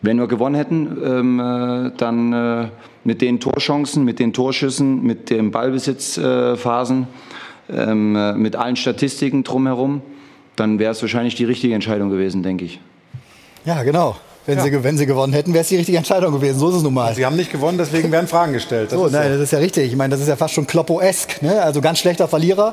[SPEAKER 14] Wenn wir gewonnen hätten, ähm, äh, dann äh, mit den Torchancen, mit den Torschüssen, mit den Ballbesitzphasen, äh, ähm, mit allen Statistiken drumherum, dann wäre es wahrscheinlich die richtige Entscheidung gewesen, denke ich.
[SPEAKER 4] Ja, genau. Wenn,
[SPEAKER 1] Ja.
[SPEAKER 4] sie, wenn sie gewonnen hätten, wäre es die richtige Entscheidung gewesen. So ist es nun mal.
[SPEAKER 1] Sie haben nicht gewonnen, deswegen werden Fragen gestellt. Das
[SPEAKER 4] so,
[SPEAKER 1] ist
[SPEAKER 4] nein, das ist ja richtig. Ich meine, das ist ja fast schon Kloppo-esk. Ne? Also ganz schlechter Verlierer.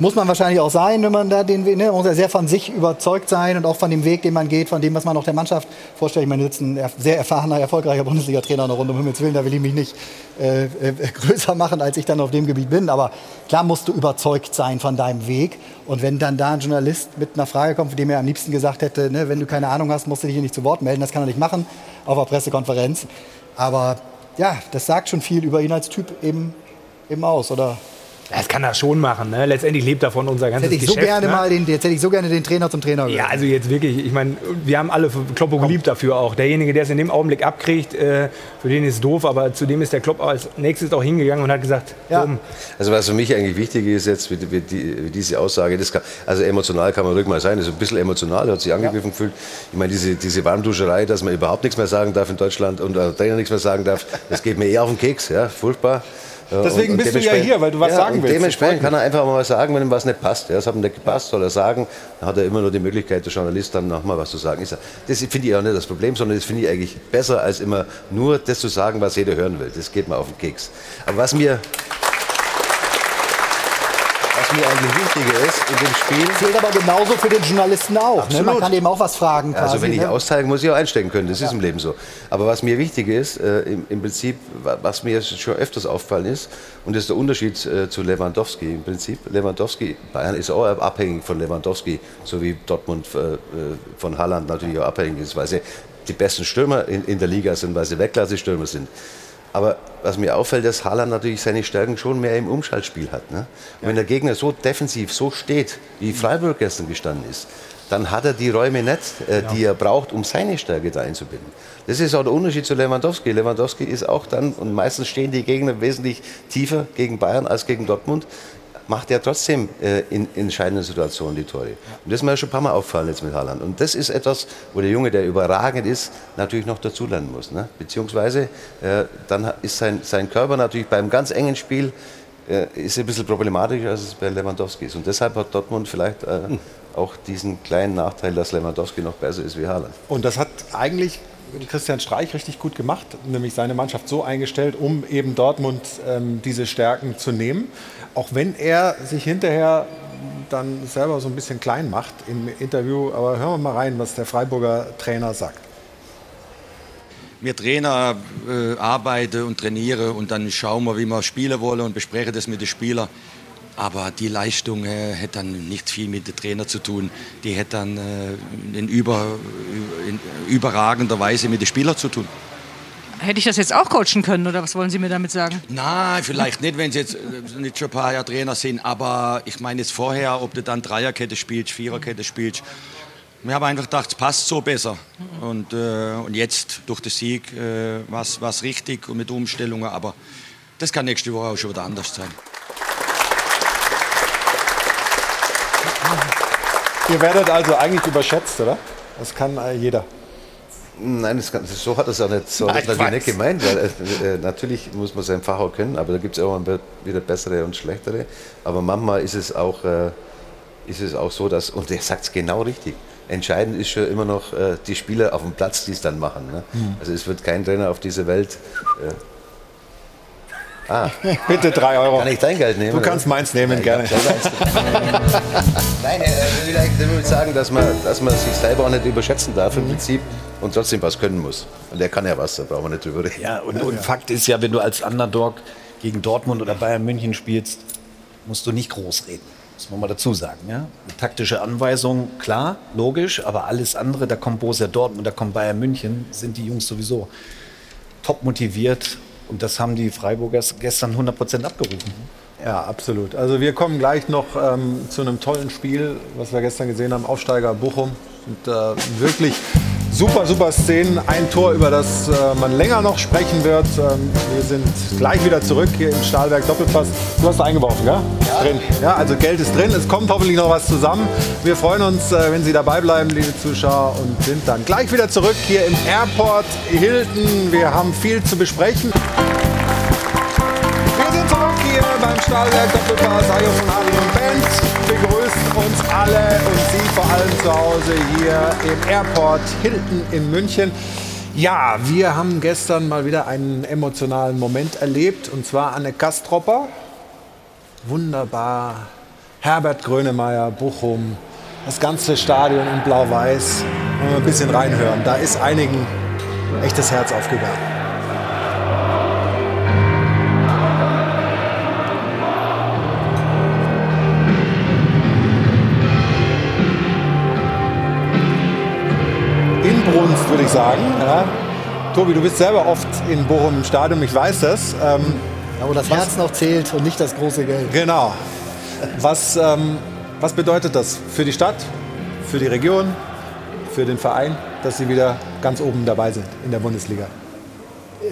[SPEAKER 4] Muss man wahrscheinlich auch sein, wenn man da den Weg, ne? muss ja sehr von sich überzeugt sein und auch von dem Weg, den man geht, von dem, was man auch der Mannschaft vorstellt. Ich meine, sitzt ein sehr erfahrener, erfolgreicher Bundesliga-Trainer noch rund, um Himmels Willen, da will ich mich nicht äh, äh, größer machen, als ich dann auf dem Gebiet bin. Aber klar musst du überzeugt sein von deinem Weg. Und wenn dann da ein Journalist mit einer Frage kommt, von dem er am liebsten gesagt hätte, ne, wenn du keine Ahnung hast, musst du dich hier nicht zu Wort melden. Das kann er nicht machen auf einer Pressekonferenz. Aber ja, das sagt schon viel über ihn als Typ eben, eben aus, oder?
[SPEAKER 8] Das kann er schon machen. Ne? Letztendlich lebt davon unser
[SPEAKER 4] Jetzt
[SPEAKER 8] ganzes
[SPEAKER 4] hätte ich so
[SPEAKER 8] Geschäft.
[SPEAKER 4] gerne
[SPEAKER 8] ne?
[SPEAKER 4] mal den, jetzt hätte ich so gerne den Trainer zum Trainer
[SPEAKER 8] Ja, also jetzt wirklich, ich meine, wir haben alle Kloppo geliebt dafür auch. Derjenige, der es in dem Augenblick abkriegt, äh, für den ist es doof, aber zu dem ist der Klopp als nächstes auch hingegangen und hat gesagt, komm,
[SPEAKER 2] Also was für mich eigentlich wichtig ist jetzt, wie, wie, die, wie diese Aussage, das kann, also emotional kann man ruhig mal sein, das ist ein bisschen emotional, er hat sich angegriffen gefühlt. Ich meine, diese, diese Warmduscherei, dass man überhaupt nichts mehr sagen darf in Deutschland und der Trainer nichts mehr sagen darf, das geht mir eher auf den Keks, ja, furchtbar.
[SPEAKER 1] Deswegen
[SPEAKER 2] und- und
[SPEAKER 1] bist du ja hier, weil du was
[SPEAKER 2] ja,
[SPEAKER 1] sagen willst.
[SPEAKER 2] Dementsprechend kann er einfach mal was sagen, wenn ihm was nicht passt. Ja, das hat ihm nicht gepasst, soll er sagen. Dann hat er immer nur die Möglichkeit, der Journalist dann nochmal was zu sagen. Das finde ich auch nicht das Problem, sondern das finde ich eigentlich besser, als immer nur das zu sagen, was jeder hören will. Das geht mir auf den Keks. Aber was mir, mir eigentlich wichtiger ist in dem Spiel,
[SPEAKER 4] Zählt aber genauso für den Journalisten auch. Ne? Man kann eben auch was fragen. Quasi,
[SPEAKER 2] Also wenn ich
[SPEAKER 4] ne?
[SPEAKER 2] austeile, muss ich auch einstecken können. Das ist im Leben so. Aber was mir wichtig ist, äh, im, im Prinzip, wa- was mir schon öfters aufgefallen ist, und das ist der Unterschied äh, zu Lewandowski im Prinzip. Lewandowski, Bayern ist auch abhängig von Lewandowski, so wie Dortmund äh, äh, von Haaland natürlich auch abhängig ist, weil sie die besten Stürmer in, in der Liga sind, weil sie Weltklasse-Stürmer sind. Aber was mir auffällt, dass Haaland natürlich seine Stärken schon mehr im Umschaltspiel hat. Ne? Und wenn der Gegner so defensiv, so steht, wie Freiburg gestern gestanden ist, dann hat er die Räume nicht, äh, die er braucht, um seine Stärke da einzubinden. Das ist auch der Unterschied zu Lewandowski. Lewandowski ist auch dann, und meistens stehen die Gegner wesentlich tiefer gegen Bayern als gegen Dortmund, macht er trotzdem äh, in, entscheidenden Situationen die Tore. Und das ist mir schon ein paar Mal aufgefallen jetzt mit Haaland. Und das ist etwas, wo der Junge, der überragend ist, natürlich noch dazulernen muss. Ne? Beziehungsweise äh, dann ist sein, sein Körper natürlich beim ganz engen Spiel äh, ist ein bisschen problematischer, als es bei Lewandowski ist. Und deshalb hat Dortmund vielleicht äh, auch diesen kleinen Nachteil, dass Lewandowski noch besser ist wie Haaland.
[SPEAKER 1] Und das hat eigentlich Christian Streich richtig gut gemacht, nämlich seine Mannschaft so eingestellt, um eben Dortmund ähm, diese Stärken zu nehmen. Auch wenn er sich hinterher dann selber so ein bisschen klein macht im Interview. Aber hören wir mal rein, was der Freiburger Trainer sagt.
[SPEAKER 15] mir Trainer äh, arbeite und trainiere und dann schauen wir, wie wir spielen wollen und bespreche das mit den Spielern. Aber die Leistung äh, hätte dann nicht viel mit dem Trainer zu tun. Die hätte dann äh, in, über, in überragender Weise mit den Spielern zu tun.
[SPEAKER 16] Hätte ich das jetzt auch coachen können oder was wollen Sie mir damit sagen?
[SPEAKER 15] Nein, vielleicht nicht, wenn Sie jetzt äh, nicht schon ein paar Jahre Trainer sind. Aber ich meine jetzt vorher, ob du dann Dreierkette spielst, Viererkette spielst. Wir haben einfach gedacht, es passt so besser. Und, äh, und jetzt durch den Sieg äh, war es richtig und mit Umstellungen. Aber das kann nächste Woche auch schon wieder anders sein.
[SPEAKER 1] Ihr werdet also eigentlich überschätzt, oder? Das kann äh, jeder.
[SPEAKER 2] Nein, das kann, so hat das auch nicht, so
[SPEAKER 1] Nein,
[SPEAKER 2] hat das nicht gemeint, weil äh, äh, natürlich muss man sein Fach auch können, aber da gibt es auch wieder bessere und schlechtere. Aber manchmal ist es auch, äh, ist es auch so, dass, und er sagt es genau richtig, entscheidend ist schon immer noch äh, die Spieler auf dem Platz, die es dann machen. Ne?
[SPEAKER 1] Mhm.
[SPEAKER 2] Also es wird kein Trainer auf dieser Welt. Ah.
[SPEAKER 1] Bitte drei Euro.
[SPEAKER 2] Kann ich dein Geld nehmen?
[SPEAKER 1] Du kannst
[SPEAKER 2] oder?
[SPEAKER 1] meins nehmen,
[SPEAKER 2] Ja,
[SPEAKER 1] gerne.
[SPEAKER 2] Nein, äh, will ich damit sagen, dass man, dass man sich selber auch nicht überschätzen darf im Prinzip und trotzdem was können muss. Und der kann ja was, da brauchen wir nicht drüber reden.
[SPEAKER 7] Ja, und, und Fakt ist ja, wenn du als Underdog gegen Dortmund oder Bayern München spielst, musst du nicht groß reden. muss man mal dazu sagen. Ja? Eine taktische Anweisung, klar, logisch, aber alles andere, da kommt Borussia Dortmund, da kommt Bayern München, sind die Jungs sowieso top motiviert und das haben die Freiburgers gestern 100 Prozent abgerufen.
[SPEAKER 1] Ja, absolut. Also wir kommen gleich noch ähm, zu einem tollen Spiel, was wir gestern gesehen haben, Aufsteiger Bochum. Und äh, wirklich super, super Szenen. Ein Tor, über das äh, man länger noch sprechen wird. Ähm, wir sind gleich wieder zurück hier im Stahlwerk Doppelpass. Du hast da eingeworfen, ja? ja? Drin. Ja, also Geld ist drin. Es kommt hoffentlich noch was zusammen. Wir freuen uns, äh, wenn Sie dabei bleiben, liebe Zuschauer, und sind dann gleich wieder zurück hier im Airport Hilton. Wir haben viel zu besprechen beim Stahlwerk Doppelpass. Hajo von Adel und begrüßt uns alle und Sie vor allem zu Hause hier im Airport Hilton in München. Ja, wir haben gestern mal wieder einen emotionalen Moment erlebt und zwar Anne Kastropper. Wunderbar. Herbert Grönemeyer, Bochum, das ganze Stadion in Blau-Weiß. Ein bisschen reinhören, da ist einigen echtes Herz aufgegangen. Ich sagen. Ja. Tobi, du bist selber oft in Bochum im Stadion, ich weiß das. Ähm,
[SPEAKER 4] wo das Herz noch zählt und nicht das große Geld.
[SPEAKER 1] Genau. Was, ähm, was bedeutet das für die Stadt, für die Region, für den Verein, dass sie wieder ganz oben dabei sind in der Bundesliga?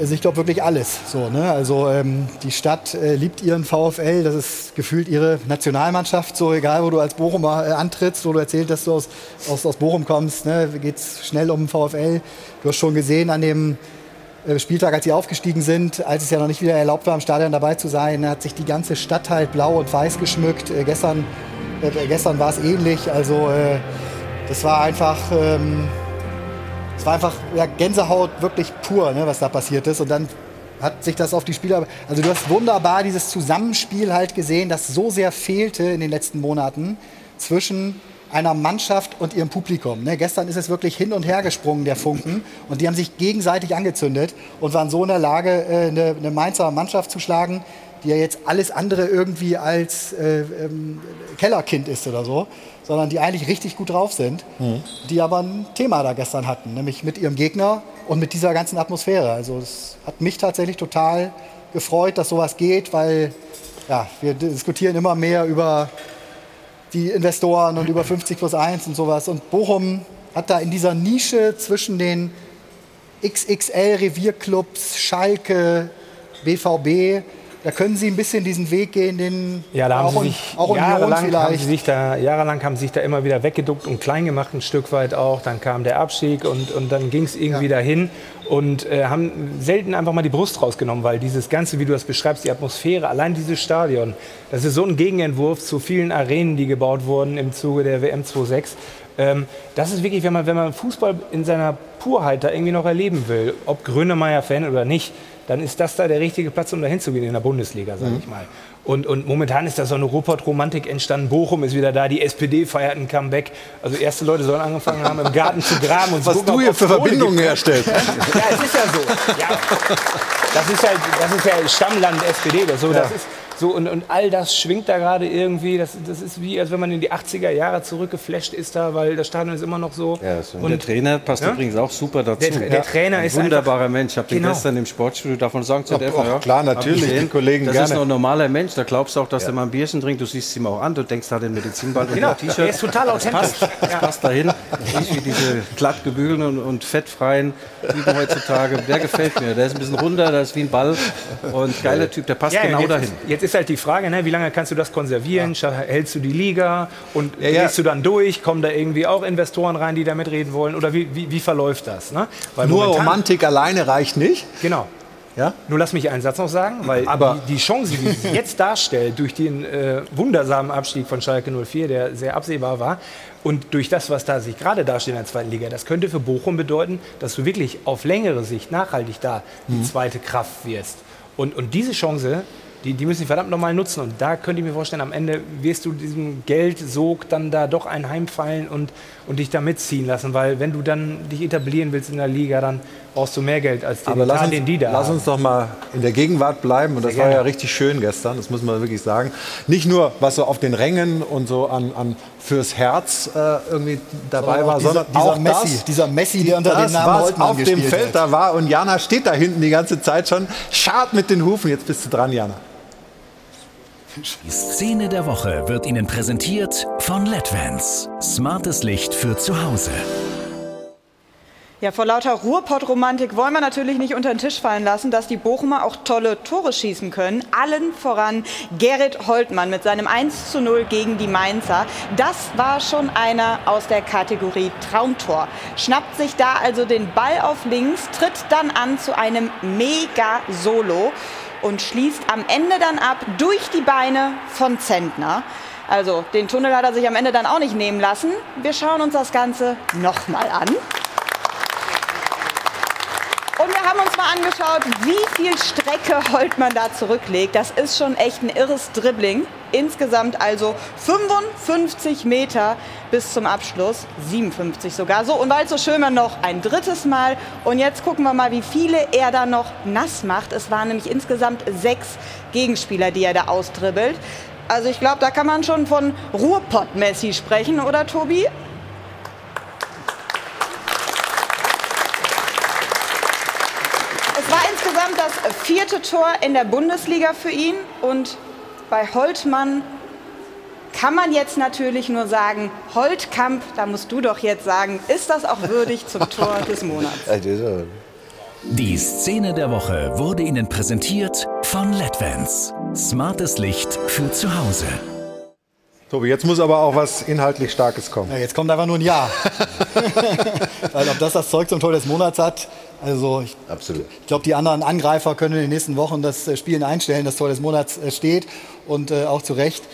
[SPEAKER 4] Also ich glaube wirklich alles. So, ne? Also ähm, die Stadt äh, liebt ihren VfL, das ist gefühlt ihre Nationalmannschaft, so egal wo du als Bochumer äh, antrittst, wo du erzählst, dass du aus, aus, aus Bochum kommst, ne? geht es schnell um den VfL. Du hast schon gesehen an dem äh, Spieltag, als sie aufgestiegen sind, als es ja noch nicht wieder erlaubt war, im Stadion dabei zu sein, hat sich die ganze Stadt halt blau und weiß geschmückt. Äh, gestern äh, gestern war es ähnlich, also äh, das war einfach... Ähm, es war einfach ja, Gänsehaut wirklich pur, ne, was da passiert ist. Und dann hat sich das auf die Spieler. Also du hast wunderbar dieses Zusammenspiel halt gesehen, das so sehr fehlte in den letzten Monaten zwischen einer Mannschaft und ihrem Publikum. Ne, gestern ist es wirklich hin und her gesprungen, der Funken. Und die haben sich gegenseitig angezündet und waren so in der Lage, äh, eine, eine Mainzer Mannschaft zu schlagen, die ja jetzt alles andere irgendwie als äh, ähm, Kellerkind ist oder so sondern die eigentlich richtig gut drauf sind, mhm. die aber ein Thema da gestern hatten, nämlich mit ihrem Gegner und mit dieser ganzen Atmosphäre. Also es hat mich tatsächlich total gefreut, dass sowas geht, weil ja, wir diskutieren immer mehr über die Investoren und über 50 plus 1 und sowas. Und Bochum hat da in dieser Nische zwischen den XXL-Revierclubs, Schalke, BVB, da können Sie ein bisschen diesen Weg gehen, den
[SPEAKER 8] ja, da
[SPEAKER 4] auch,
[SPEAKER 8] haben Sie sich, auch jahrelang vielleicht. Haben Sie sich da, jahrelang haben Sie sich da immer wieder weggeduckt und klein gemacht, ein Stück weit auch. Dann kam der Abstieg und, und dann ging es irgendwie ja. dahin und äh, haben selten einfach mal die Brust rausgenommen, weil dieses Ganze, wie du das beschreibst, die Atmosphäre, allein dieses Stadion, das ist so ein Gegenentwurf zu vielen Arenen, die gebaut wurden im Zuge der WM 26. Ähm, das ist wirklich, wenn man, wenn man Fußball in seiner Purheit da irgendwie noch erleben will, ob Grönemeyer-Fan oder nicht, dann ist das da der richtige Platz, um da hinzugehen in der Bundesliga, sage mhm. ich mal. Und, und, momentan ist da so eine Ruhrpott-Romantik entstanden. Bochum ist wieder da, die SPD feiert ein Comeback. Also erste Leute sollen angefangen haben, im Garten zu graben. Und
[SPEAKER 1] Was du hier für Verbindungen herstellst.
[SPEAKER 8] ja, es ist ja so. Ja, das, ist ja, das ist ja Stammland SPD. Das, so, ja. das ist, so, und, und all das schwingt da gerade irgendwie. Das, das ist wie, als wenn man in die 80er Jahre zurückgeflasht ist da, weil das Stadion ist immer noch so.
[SPEAKER 10] Ja, so. Und der Trainer passt ja? übrigens auch super dazu.
[SPEAKER 8] Der, der Trainer
[SPEAKER 10] ein
[SPEAKER 8] ist
[SPEAKER 10] wunderbarer Mensch. Ich habe genau. den gestern im Sportstudio davon sagen zu
[SPEAKER 1] oh, oh, Klar, natürlich, die Kollegen
[SPEAKER 10] Das
[SPEAKER 1] gerne.
[SPEAKER 10] ist noch ein normaler Mensch. Da glaubst du auch, dass ja. er mal ein Bierchen trinkt. Du siehst ihm auch an. Du denkst, hat den Medizinball
[SPEAKER 8] genau. und T-Shirt. Der ist total authentisch.
[SPEAKER 10] Das passt, das passt dahin. Nicht wie diese glatt gebügelten und, und fettfreien Typen heutzutage. Der gefällt mir. Der ist ein bisschen runder, der ist wie ein Ball. Und geiler Typ, der passt genau
[SPEAKER 8] jetzt
[SPEAKER 10] dahin.
[SPEAKER 8] Jetzt ist halt die Frage, ne, wie lange kannst du das konservieren? Ja. Hältst du die Liga und ja, ja. du dann durch? Kommen da irgendwie auch Investoren rein, die da mitreden wollen? Oder wie, wie, wie verläuft das? Ne?
[SPEAKER 1] Nur Romantik alleine reicht nicht.
[SPEAKER 8] Genau. Ja? Nur lass mich einen Satz noch sagen, weil Aber die, die Chance, die sich jetzt darstellt, durch den äh, wundersamen Abstieg von Schalke 04, der sehr absehbar war, und durch das, was da sich gerade darstellt in der zweiten Liga, das könnte für Bochum bedeuten, dass du wirklich auf längere Sicht nachhaltig da die mhm. zweite Kraft wirst. Und, und diese Chance die, die müssen sie verdammt nochmal nutzen. Und da könnte ich mir vorstellen, am Ende wirst du diesem Geldsog dann da doch einheimfallen und, und dich da mitziehen lassen. Weil wenn du dann dich etablieren willst in der Liga, dann brauchst du mehr Geld als den,
[SPEAKER 1] Aber lass
[SPEAKER 8] Etat,
[SPEAKER 1] uns,
[SPEAKER 8] den die da
[SPEAKER 1] lass
[SPEAKER 8] haben.
[SPEAKER 1] uns doch mal in der Gegenwart bleiben. Und das
[SPEAKER 8] Sehr
[SPEAKER 1] war ja richtig schön gestern, das muss man wirklich sagen. Nicht nur, was so auf den Rängen und so an, an fürs Herz äh, irgendwie dabei
[SPEAKER 4] Sondern
[SPEAKER 1] war,
[SPEAKER 4] dieser-
[SPEAKER 1] sondern
[SPEAKER 4] dieser
[SPEAKER 1] auch
[SPEAKER 4] Messi,
[SPEAKER 1] das,
[SPEAKER 4] dieser Messi, der unter
[SPEAKER 1] das,
[SPEAKER 4] dem Namen
[SPEAKER 1] was
[SPEAKER 4] Holtmann
[SPEAKER 1] auf dem Feld
[SPEAKER 4] hat.
[SPEAKER 1] da war. Und Jana steht da hinten die ganze Zeit schon, schart mit den Hufen. Jetzt bist du dran, Jana.
[SPEAKER 12] Die Szene der Woche wird Ihnen präsentiert von LEDVANCE. Smartes Licht für zu Hause.
[SPEAKER 5] Ja, vor lauter Ruhrpott-Romantik wollen wir natürlich nicht unter den Tisch fallen lassen, dass die Bochumer auch tolle Tore schießen können. Allen voran Gerrit Holtmann mit seinem 1 zu 0 gegen die Mainzer. Das war schon einer aus der Kategorie Traumtor. Schnappt sich da also den Ball auf links, tritt dann an zu einem Mega-Solo und schließt am Ende dann ab durch die Beine von Zentner. Also den Tunnel hat er sich am Ende dann auch nicht nehmen lassen. Wir schauen uns das Ganze nochmal an. Und wir haben uns mal angeschaut, wie viel Strecke Holtmann da zurücklegt. Das ist schon echt ein irres Dribbling. Insgesamt also 55 Meter bis zum Abschluss, 57 sogar. So, und weil so schön war, noch ein drittes Mal. Und jetzt gucken wir mal, wie viele er da noch nass macht. Es waren nämlich insgesamt sechs Gegenspieler, die er da austribbelt. Also ich glaube, da kann man schon von Ruhrpott-Messi sprechen, oder Tobi? Es war insgesamt das vierte Tor in der Bundesliga für ihn. Und bei Holtmann kann man jetzt natürlich nur sagen, Holtkamp, da musst du doch jetzt sagen, ist das auch würdig zum Tor des Monats?
[SPEAKER 12] Die Szene der Woche wurde Ihnen präsentiert von LEDVANCE. Smartes Licht für zu Hause.
[SPEAKER 1] Tobi, jetzt muss aber auch was inhaltlich Starkes kommen.
[SPEAKER 4] Ja, jetzt kommt einfach nur ein Ja. Weil ob das das Zeug zum Tor des Monats hat, also ich, ich glaube, die anderen Angreifer können in den nächsten Wochen das äh, Spielen einstellen, das Tor des Monats äh, steht und äh, auch zu Recht.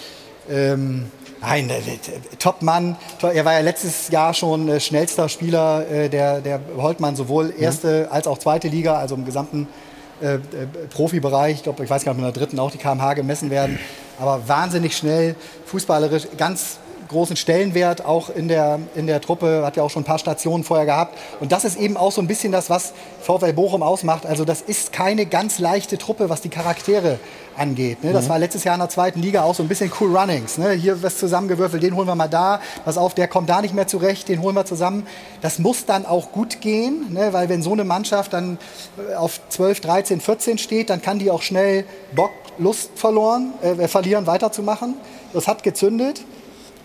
[SPEAKER 4] Ähm, nein, Top-Mann. To- Er war ja letztes Jahr schon äh, schnellster Spieler der, der Holtmann, sowohl erste als auch zweite Liga, also im gesamten Profibereich. Ich glaube, ich weiß gar nicht, ob in der dritten auch die kmh gemessen werden. Aber wahnsinnig schnell, fußballerisch, ganz großen Stellenwert auch in der, in der Truppe, hat ja auch schon ein paar Stationen vorher gehabt. Und das ist eben auch so ein bisschen das, was VfL Bochum ausmacht. Also das ist keine ganz leichte Truppe, was die Charaktere angeht. Ne? Das
[SPEAKER 17] Mhm.
[SPEAKER 4] war letztes Jahr in der zweiten Liga auch so ein bisschen Cool Runnings. Ne? Hier was zusammengewürfelt, den holen wir mal da. Pass auf, der kommt da nicht mehr zurecht, den holen wir zusammen. Das muss dann auch gut gehen, ne? weil wenn so eine Mannschaft dann äh, auf 12, 13, 14 steht, dann kann die auch schnell Bock, Lust verloren, äh, verlieren, weiterzumachen. Das hat gezündet.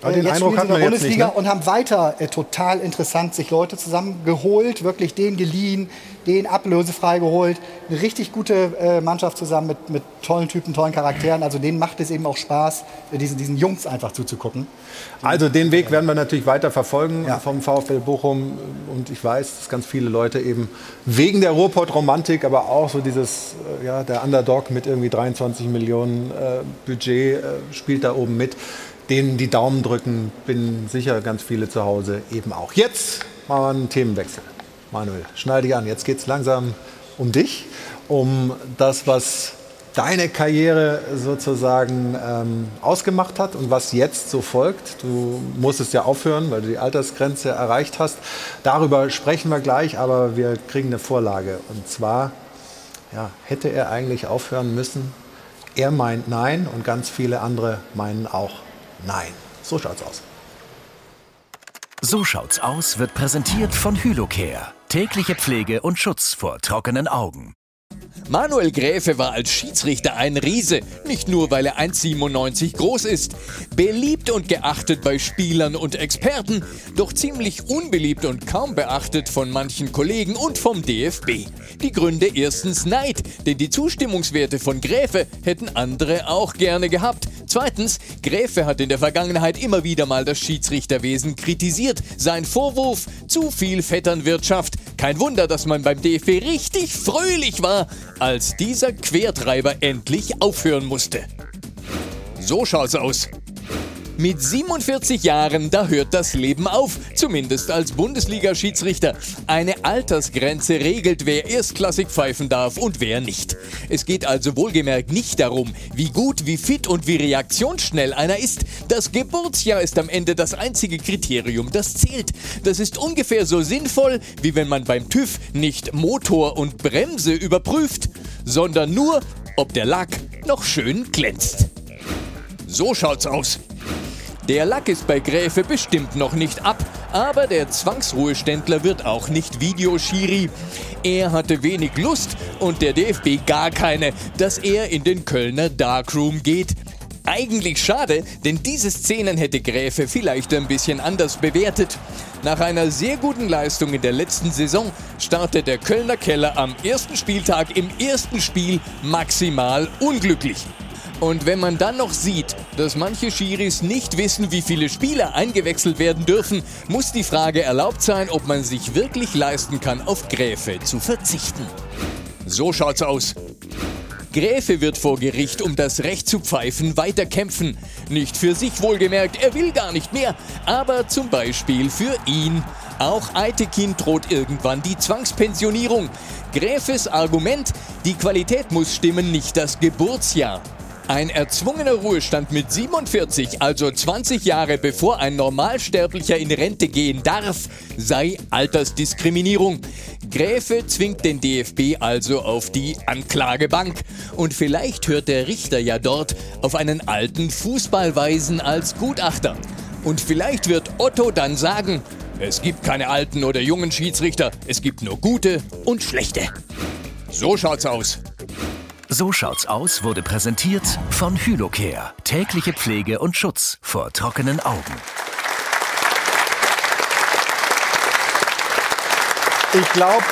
[SPEAKER 1] Aber den
[SPEAKER 4] Äh,
[SPEAKER 1] Eindruck
[SPEAKER 4] spielen sie in der
[SPEAKER 1] jetzt
[SPEAKER 4] Bundesliga
[SPEAKER 1] nicht, ne?
[SPEAKER 4] und haben weiter äh, total interessant sich Leute zusammengeholt, wirklich den geliehen, den ablösefrei geholt. Eine richtig gute äh, Mannschaft zusammen mit, mit tollen Typen, tollen Charakteren. Also denen macht es eben auch Spaß, äh, diesen, diesen Jungs einfach zuzugucken.
[SPEAKER 1] Also den Weg werden wir natürlich weiter verfolgen vom VfL Bochum. Und ich weiß, dass ganz viele Leute eben wegen der Ruhrpott-Romantik, aber auch so dieses, äh, ja, der Underdog mit irgendwie 23 Millionen äh, Budget äh, spielt da oben mit. Denen die Daumen drücken, bin sicher ganz viele zu Hause eben auch. Jetzt machen wir einen Themenwechsel. Manuel, schnall dich an. Jetzt geht es langsam um dich, um das, was deine Karriere sozusagen ähm, ausgemacht hat und was jetzt so folgt. Du musstest ja aufhören, weil du die Altersgrenze erreicht hast. Darüber sprechen wir gleich, aber wir kriegen eine Vorlage. Und zwar, ja, hätte er eigentlich aufhören müssen? Er meint nein und ganz viele andere meinen auch nein. So schaut's aus.
[SPEAKER 12] So schaut's aus wird präsentiert von Hylocare. Tägliche Pflege und Schutz vor trockenen Augen.
[SPEAKER 17] Manuel Gräfe war als Schiedsrichter ein Riese, nicht nur weil er 1,97 groß ist. Beliebt und geachtet bei Spielern und Experten, doch ziemlich unbeliebt und kaum beachtet von manchen Kollegen und vom DFB. Die Gründe erstens Neid, denn die Zustimmungswerte von Gräfe hätten andere auch gerne gehabt. Zweitens, Gräfe hat in der Vergangenheit immer wieder mal das Schiedsrichterwesen kritisiert. Sein Vorwurf, zu viel Vetternwirtschaft. Kein Wunder, dass man beim DFB richtig fröhlich war, als dieser Quertreiber endlich aufhören musste. So schaut's aus. Mit 47 Jahren, da hört das Leben auf, zumindest als Bundesliga-Schiedsrichter. Eine Altersgrenze regelt, wer erstklassig pfeifen darf und wer nicht. Es geht also wohlgemerkt nicht darum, wie gut, wie fit und wie reaktionsschnell einer ist. Das Geburtsjahr ist am Ende das einzige Kriterium, das zählt. Das ist ungefähr so sinnvoll, wie wenn man beim TÜV nicht Motor und Bremse überprüft, sondern nur, ob der Lack noch schön glänzt. So schaut's aus. Der Lack ist bei Gräfe bestimmt noch nicht ab, aber der Zwangsruheständler wird auch nicht Videoschiri. Er hatte wenig Lust und der DFB gar keine, dass er in den Kölner Darkroom geht. Eigentlich schade, denn diese Szenen hätte Gräfe vielleicht ein bisschen anders bewertet. Nach einer sehr guten Leistung in der letzten Saison startet der Kölner Keller am ersten Spieltag im ersten Spiel maximal unglücklich. Und wenn man dann noch sieht, dass manche Schiris nicht wissen, wie viele Spieler eingewechselt werden dürfen, muss die Frage erlaubt sein, ob man sich wirklich leisten kann, auf Gräfe zu verzichten. So schaut's aus. Gräfe wird vor Gericht um das Recht zu pfeifen weiter kämpfen. Nicht für sich wohlgemerkt, er will gar nicht mehr, aber zum Beispiel für ihn. Auch Eitekin droht irgendwann die Zwangspensionierung. Gräfes Argument, die Qualität muss stimmen, nicht das Geburtsjahr. Ein erzwungener Ruhestand mit 47, also 20 Jahre bevor ein Normalsterblicher in Rente gehen darf, sei Altersdiskriminierung. Gräfe zwingt den DFB also auf die Anklagebank. Und vielleicht hört der Richter ja dort auf einen alten Fußballweisen als Gutachter. Und vielleicht wird Otto dann sagen, es gibt keine alten oder jungen Schiedsrichter, es gibt nur gute und schlechte. So schaut's aus.
[SPEAKER 12] So schaut's aus wurde präsentiert von Hylocare. Tägliche Pflege und Schutz vor trockenen Augen.
[SPEAKER 1] Ich glaube,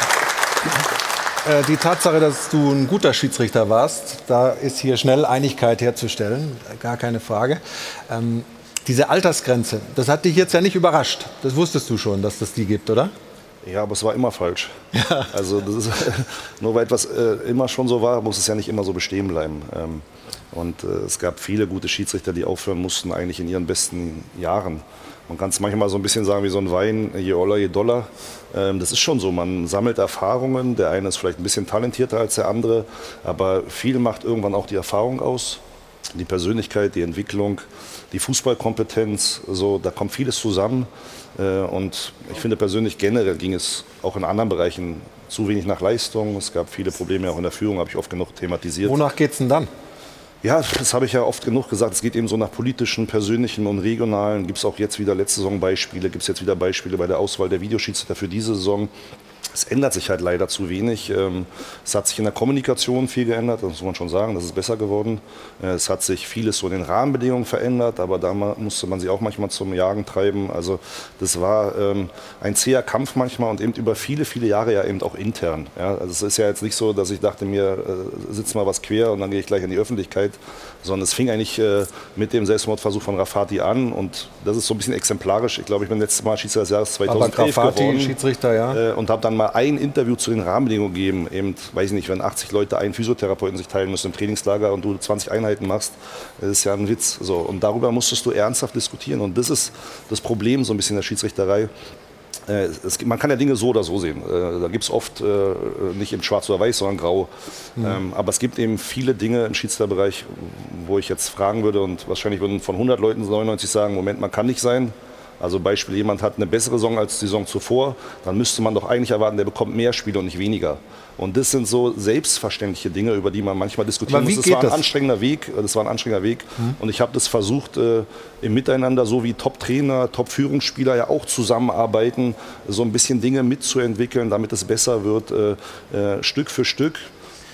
[SPEAKER 1] äh, die Tatsache, dass du ein guter Schiedsrichter warst, da ist hier schnell Einigkeit herzustellen, gar keine Frage. Ähm, diese Altersgrenze, das hat dich jetzt ja nicht überrascht. Das wusstest du schon, dass das die gibt, oder?
[SPEAKER 3] Ja, aber es war immer falsch. Ja. Also das ist, nur weil etwas äh, immer schon so war, muss es ja nicht immer so bestehen bleiben. Ähm, und äh, es gab viele gute Schiedsrichter, die aufhören mussten, eigentlich in ihren besten Jahren. Man kann es manchmal so ein bisschen sagen wie so ein Wein, je oller, je doller. Ähm, das ist schon so, man sammelt Erfahrungen. Der eine ist vielleicht ein bisschen talentierter als der andere, aber viel macht irgendwann auch die Erfahrung aus. Die Persönlichkeit, die Entwicklung, die Fußballkompetenz, so, da kommt vieles zusammen. Äh, und ich finde persönlich generell ging es auch in anderen Bereichen zu wenig nach Leistung. Es gab viele Probleme auch in der Führung, habe ich oft genug thematisiert.
[SPEAKER 1] Wonach geht es denn dann?
[SPEAKER 3] Ja, das habe ich ja oft genug gesagt. Es geht eben so nach politischen, persönlichen und regionalen. Gibt es auch jetzt wieder letzte Saison Beispiele, gibt es jetzt wieder Beispiele bei der Auswahl der Videoschiedsrichter für diese Saison. Es ändert sich halt leider zu wenig. Ähm, es hat sich in der Kommunikation viel geändert, das muss man schon sagen, das ist besser geworden. Äh, es hat sich vieles so in den Rahmenbedingungen verändert, aber da musste man sie auch manchmal zum Jagen treiben. Also das war ähm, ein zäher Kampf manchmal und eben über viele, viele Jahre ja eben auch intern. also es ist ja jetzt nicht so, dass ich dachte mir, äh, sitzt mal was quer und dann gehe ich gleich in die Öffentlichkeit, sondern es fing eigentlich äh, mit dem Selbstmordversuch von Rafati an und das ist so ein bisschen exemplarisch. Ich glaube, ich bin letztes Mal Schiedsrichter des Jahres 2011
[SPEAKER 1] aber Rafati,
[SPEAKER 3] geworden.
[SPEAKER 1] Schiedsrichter, ja.
[SPEAKER 3] Und habe dann mal ein Interview zu den Rahmenbedingungen gegeben. Eben, weiß ich nicht, wenn 80 Leute einen Physiotherapeuten sich teilen müssen im Trainingslager und du 20 Einheiten machst, das ist ja ein Witz. So. Und darüber musstest du ernsthaft diskutieren. Und das ist das Problem so ein bisschen der Schiedsrichterei. Äh, es, man kann ja Dinge so oder so sehen. Äh, da gibt es oft äh, nicht in schwarz oder weiß, sondern grau. Mhm. Aber es gibt eben viele Dinge im Schiedsrichterbereich, wo ich jetzt fragen würde und wahrscheinlich würden von 100 Leuten 99 sagen, Moment, man kann nicht sein. Also Beispiel, jemand hat eine bessere Saison als die Saison zuvor, dann müsste man doch eigentlich erwarten, der bekommt mehr Spiele und nicht weniger. Und das sind so selbstverständliche Dinge, über die man manchmal diskutieren muss.
[SPEAKER 1] Das
[SPEAKER 3] war ein
[SPEAKER 1] das?
[SPEAKER 3] anstrengender Weg. Das war ein anstrengender Weg.
[SPEAKER 1] Hm.
[SPEAKER 3] Und ich habe das versucht, äh, im Miteinander, so wie Top-Trainer, Top-Führungsspieler ja auch zusammenarbeiten, so ein bisschen Dinge mitzuentwickeln, damit es besser wird, äh, äh, Stück für Stück.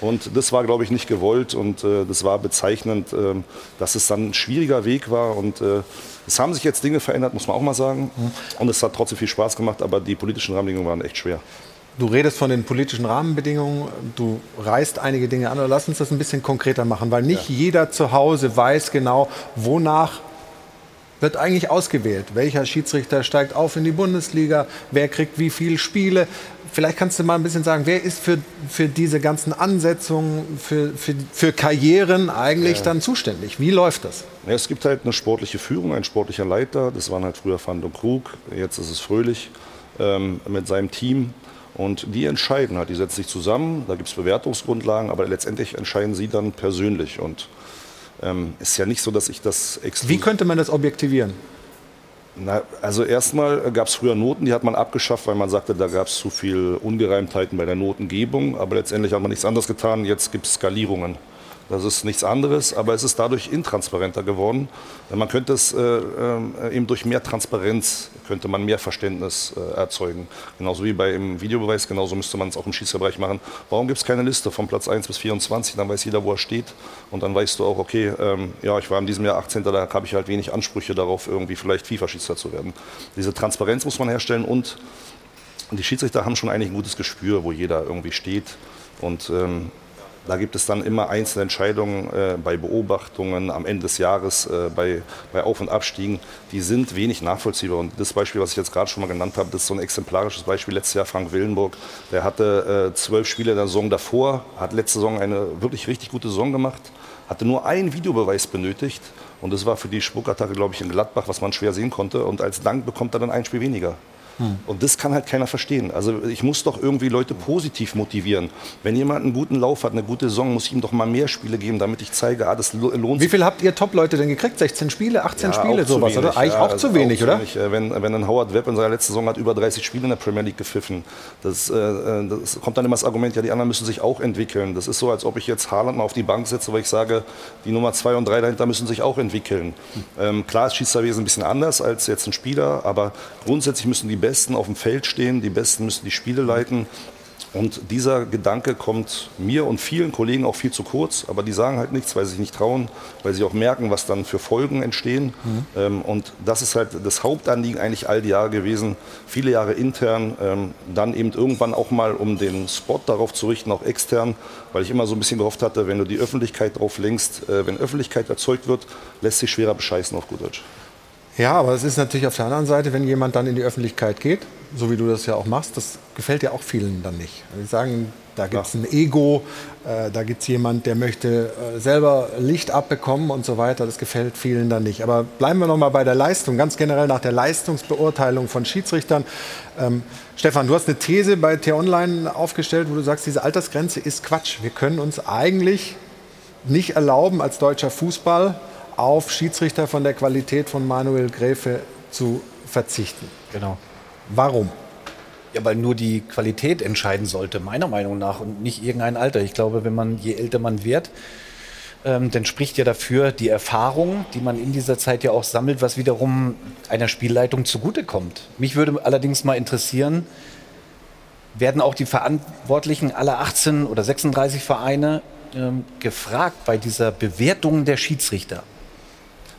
[SPEAKER 3] Und das war, glaube ich, nicht gewollt und äh, das war bezeichnend, äh, dass es dann ein schwieriger Weg war. Und äh, es haben sich jetzt Dinge verändert, muss man auch mal sagen. Und es hat trotzdem viel Spaß gemacht, aber die politischen Rahmenbedingungen waren echt schwer.
[SPEAKER 1] Du redest von den politischen Rahmenbedingungen, du reißt einige Dinge an. Lass uns das ein bisschen konkreter machen, weil nicht ja. jeder zu Hause weiß genau, wonach wird eigentlich ausgewählt. Welcher Schiedsrichter steigt auf in die Bundesliga? Wer kriegt wie viele Spiele? vielleicht kannst du mal ein bisschen sagen, wer ist für, für diese ganzen Ansetzungen, für, für, für Karrieren eigentlich
[SPEAKER 3] Ja.
[SPEAKER 1] dann zuständig? Wie läuft das?
[SPEAKER 3] Ja, es gibt halt eine sportliche Führung, ein sportlicher Leiter. Das waren halt früher Van und Krug, jetzt ist es Fröhlich ähm, mit seinem Team. Und die entscheiden halt, die setzen sich zusammen, da gibt es Bewertungsgrundlagen, aber letztendlich entscheiden sie dann persönlich. Und ähm, ist ja nicht so, dass ich das exklusiv.
[SPEAKER 1] Wie könnte man das objektivieren?
[SPEAKER 3] Na, also erstmal gab es früher Noten, die hat man abgeschafft, weil man sagte, da gab es zu viel Ungereimtheiten bei der Notengebung. Aber letztendlich hat man nichts anderes getan. Jetzt gibt es Skalierungen. Das ist nichts anderes, aber es ist dadurch intransparenter geworden. Man könnte es äh, äh, eben durch mehr Transparenz, könnte man mehr Verständnis äh, erzeugen. Genauso wie beim Videobeweis, genauso müsste man es auch im Schiedsrichterbereich machen. Warum gibt es keine Liste von Platz 1 bis 24? Dann weiß jeder, wo er steht. Und dann weißt du auch, okay, ähm, ja, ich war in diesem Jahr 18. Da habe ich halt wenig Ansprüche darauf, irgendwie vielleicht FIFA-Schiedsrichter zu werden. Diese Transparenz muss man herstellen und die Schiedsrichter haben schon eigentlich ein gutes Gespür, wo jeder irgendwie steht. Und ähm, da gibt es dann immer einzelne Entscheidungen äh, bei Beobachtungen am Ende des Jahres, äh, bei, bei Auf- und Abstiegen, die sind wenig nachvollziehbar. Und das Beispiel, was ich jetzt gerade schon mal genannt habe, das ist so ein exemplarisches Beispiel. Letztes Jahr Frank Willenburg, der hatte äh, zwölf Spiele der Saison davor, hat letzte Saison eine wirklich richtig gute Saison gemacht, hatte nur einen Videobeweis benötigt. Und das war für die Spuckattacke, glaube ich, in Gladbach, was man schwer sehen konnte. Und als Dank bekommt er dann ein Spiel weniger. Und das kann halt keiner verstehen. Also ich muss doch irgendwie Leute positiv motivieren. Wenn jemand einen guten Lauf hat, eine gute Saison, muss ich ihm doch mal mehr Spiele geben, damit ich zeige, ah, das lo- lohnt
[SPEAKER 1] Wie
[SPEAKER 3] sich.
[SPEAKER 1] viel habt ihr Top-Leute denn gekriegt? 16 Spiele, 18
[SPEAKER 3] Ja,
[SPEAKER 1] Spiele,
[SPEAKER 3] auch
[SPEAKER 1] sowas,
[SPEAKER 3] wenig,
[SPEAKER 1] oder? Eigentlich
[SPEAKER 3] ja,
[SPEAKER 1] auch zu wenig, oder?
[SPEAKER 3] Äh, Wenn, wenn ein Howard Webb in seiner letzten Saison hat über 30 Spiele in der Premier League gepfiffen, das, äh, äh, das kommt dann immer das Argument, ja, die anderen müssen sich auch entwickeln. Das ist so, als ob ich jetzt Haaland mal auf die Bank setze, weil ich sage, die Nummer 2 und 3 dahinter müssen sich auch entwickeln. Ähm, klar ist Schiedsrichterwesen ein bisschen anders als jetzt ein Spieler, aber grundsätzlich müssen die Besten auf dem Feld stehen, die Besten müssen die Spiele leiten. Und dieser Gedanke kommt mir und vielen Kollegen auch viel zu kurz, aber die sagen halt nichts, weil sie sich nicht trauen, weil sie auch merken, was dann für Folgen entstehen. Ähm, und das ist halt das Hauptanliegen eigentlich all die Jahre gewesen, viele Jahre intern, ähm, dann eben irgendwann auch mal, um den Spot darauf zu richten, auch extern, weil ich immer so ein bisschen gehofft hatte, wenn du die Öffentlichkeit drauf lenkst, äh, wenn Öffentlichkeit erzeugt wird, lässt sich schwerer bescheißen auf gut Deutsch.
[SPEAKER 1] Ja, aber es ist natürlich auf der anderen Seite, wenn jemand dann in die Öffentlichkeit geht, so wie du das ja auch machst, das gefällt ja auch vielen dann nicht. Die sagen, da gibt es ein Ego, äh, da gibt es jemand, der möchte äh, selber Licht abbekommen und so weiter. Das gefällt vielen dann nicht. Aber bleiben wir noch mal bei der Leistung, ganz generell nach der Leistungsbeurteilung von Schiedsrichtern. Ähm, Stefan, du hast eine These bei T-Online aufgestellt, wo du sagst, diese Altersgrenze ist Quatsch. Wir können uns eigentlich nicht erlauben, als deutscher Fußball auf Schiedsrichter von der Qualität von Manuel Gräfe zu verzichten.
[SPEAKER 7] Genau.
[SPEAKER 1] Warum?
[SPEAKER 7] Ja, weil nur die Qualität entscheiden sollte, meiner Meinung nach, und nicht irgendein Alter. Ich glaube, wenn man, je älter man wird, ähm, dann spricht ja dafür die Erfahrung, die man in dieser Zeit ja auch sammelt, was wiederum einer Spielleitung zugutekommt. Mich würde allerdings mal interessieren, werden auch die Verantwortlichen aller 18 oder 36 Vereine ähm, gefragt bei dieser Bewertung der Schiedsrichter?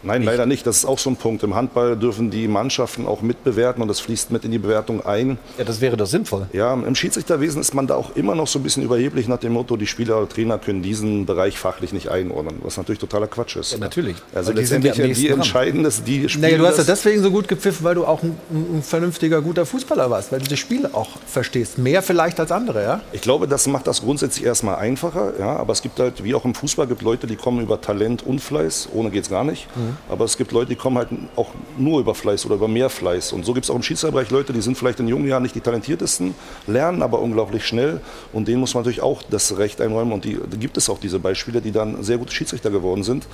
[SPEAKER 3] Nein, leider nicht. Das ist auch so ein Punkt. Im Handball dürfen die Mannschaften auch mitbewerten und das fließt mit in die Bewertung ein.
[SPEAKER 7] Ja, das wäre doch sinnvoll.
[SPEAKER 3] Ja, im Schiedsrichterwesen ist man da auch immer noch so ein bisschen überheblich nach dem Motto, die Spieler oder Trainer können diesen Bereich fachlich nicht einordnen, was natürlich totaler Quatsch ist.
[SPEAKER 7] Ja, natürlich.
[SPEAKER 3] Also
[SPEAKER 7] Weil die sind ja
[SPEAKER 3] letztendlich die entscheiden das, die spielen
[SPEAKER 1] Naja, du hast ja deswegen so gut gepfiffen, weil du auch ein, ein vernünftiger, guter Fußballer warst, weil du das Spiel auch verstehst. Mehr vielleicht als andere, ja?
[SPEAKER 3] Ich glaube, das macht das grundsätzlich erstmal einfacher, ja, aber es gibt halt, wie auch im Fußball, gibt Leute, die kommen über Talent und Fleiß, ohne geht's gar nicht.
[SPEAKER 1] Mhm.
[SPEAKER 3] Aber es gibt Leute, die kommen halt auch nur über Fleiß oder über mehr Fleiß. Und so gibt es auch im Schiedsrichterbereich Leute, die sind vielleicht in jungen Jahren nicht die talentiertesten, lernen aber unglaublich schnell. Und denen muss man natürlich auch das Recht einräumen. Und die, da gibt es auch diese Beispiele, die dann sehr gute Schiedsrichter geworden sind.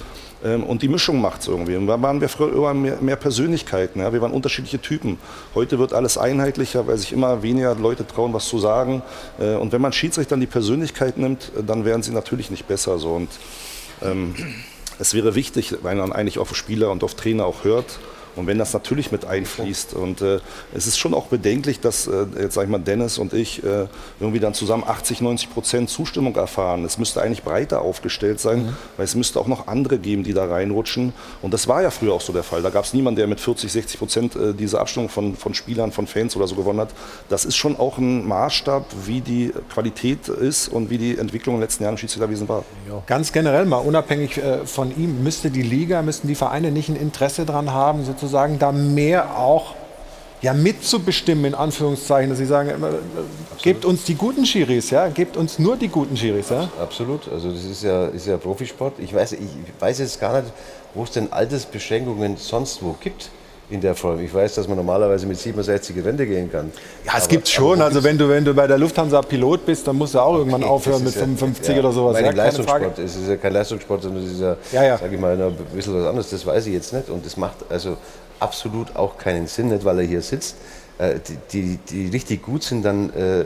[SPEAKER 3] Ähm, und die Mischung macht es irgendwie. Und da waren wir früher immer mehr, mehr Persönlichkeiten. Ja? Wir waren unterschiedliche Typen. Heute wird alles einheitlicher, weil sich immer weniger Leute trauen, was zu sagen. Äh, Und wenn man Schiedsrichtern die Persönlichkeit nimmt, dann werden sie natürlich nicht besser. So. Und, ähm, es wäre wichtig, weil man eigentlich auf Spieler und auf Trainer auch hört. Und wenn das natürlich mit einfließt. Und äh, es ist schon auch bedenklich, dass äh, jetzt sage ich mal Dennis und ich äh, irgendwie dann zusammen 80, 90 Prozent Zustimmung erfahren. Es müsste eigentlich breiter aufgestellt sein, weil es müsste auch noch andere geben, die da reinrutschen. Und das war ja früher auch so der Fall. Da gab es niemanden, der mit 40, 60 Prozent äh, diese Abstimmung von, von Spielern, von Fans oder so gewonnen hat. Das ist schon auch ein Maßstab, wie die Qualität ist und wie die Entwicklung in den letzten Jahren im Schiedsrichterwesen war.
[SPEAKER 1] Ganz generell mal, unabhängig äh, von ihm, müsste die Liga, müssten die Vereine nicht ein Interesse daran haben, sozusagen da mehr auch ja mitzubestimmen, in Anführungszeichen, dass sie sagen, immer, äh, gebt uns die guten Schiris, ja, gebt uns nur die guten Schiris, ja.
[SPEAKER 2] Absolut, also das ist ja, ist ja Profisport. Ich weiß, ich weiß jetzt gar nicht, wo es denn Altersbeschränkungen sonst wo gibt in der Form. Ich weiß, dass man normalerweise mit 67 Rente gehen kann.
[SPEAKER 1] Ja, es gibt schon. Also wenn du, wenn du bei der Lufthansa Pilot bist, dann musst du auch irgendwann okay, aufhören mit 55 ja, oder sowas.
[SPEAKER 2] Mein ja, Leistungssport. Es ist ja kein Leistungssport, sondern es ist ja, ja, ja. sage ich mal, ein bisschen was anderes. Das weiß ich jetzt nicht. Und das macht also absolut auch keinen Sinn, nicht weil er hier sitzt. Äh, die, die, die richtig gut sind, dann äh,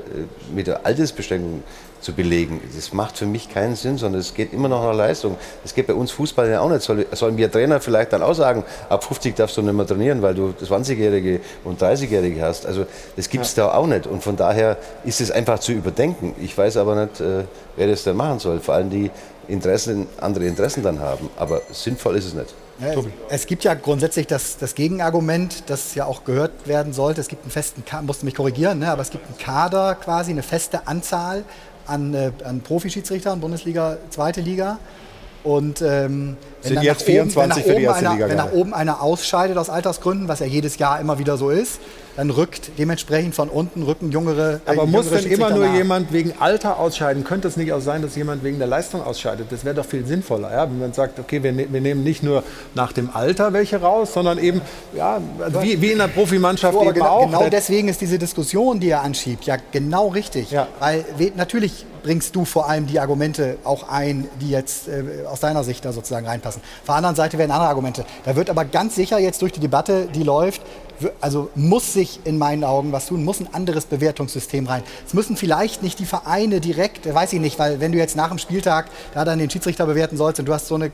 [SPEAKER 2] mit der Altersbeschränkung zu belegen. Das macht für mich keinen Sinn, sondern es geht immer noch nach Leistung. Das geht bei uns Fußball ja auch nicht. Soll, sollen wir Trainer vielleicht dann auch sagen, ab 50 darfst du nicht mehr trainieren, weil du 20-Jährige und 30-Jährige hast. Also das gibt es ja. da auch nicht. Und von daher ist es einfach zu überdenken. Ich weiß aber nicht, äh, wer das dann machen soll. Vor allem die Interessen, andere Interessen dann haben. Aber sinnvoll ist es nicht.
[SPEAKER 4] Ja, es, gibt ja grundsätzlich das, das, Gegenargument, das ja auch gehört werden sollte. Es gibt einen festen, musste mich korrigieren, ne, aber es gibt einen Kader quasi, eine feste Anzahl an, äh, an Profischiedsrichtern, Bundesliga, zweite Liga. Und ähm,
[SPEAKER 1] wenn, dann jetzt 24
[SPEAKER 4] oben, wenn, nach einer, wenn nach oben einer ausscheidet aus Altersgründen, was ja jedes Jahr immer wieder so ist, dann rückt dementsprechend von unten rücken jüngere.
[SPEAKER 1] Äh, Aber
[SPEAKER 4] muss
[SPEAKER 1] denn immer nur jemand wegen Alter ausscheiden? Könnte es nicht auch sein, dass jemand wegen der Leistung ausscheidet? Das wäre doch viel sinnvoller, ja? wenn man sagt, okay, wir, ne wir, nehmen nicht nur nach dem Alter welche raus, sondern eben ja, wie, wie in der Profimannschaft so, eben
[SPEAKER 4] genau,
[SPEAKER 1] auch.
[SPEAKER 4] Genau deswegen ist diese Diskussion, die er anschiebt, ja genau richtig. Ja. Weil natürlich bringst du vor allem die Argumente auch ein, die jetzt äh, aus deiner Sicht da sozusagen reinpassen. Auf der anderen Seite werden andere Argumente. Da wird aber ganz sicher jetzt durch die Debatte, die läuft, also muss sich in meinen Augen was tun, muss ein anderes Bewertungssystem rein. Es müssen vielleicht nicht die Vereine direkt, weiß ich nicht, weil wenn du jetzt nach dem Spieltag da dann den Schiedsrichter bewerten sollst und du hast so eine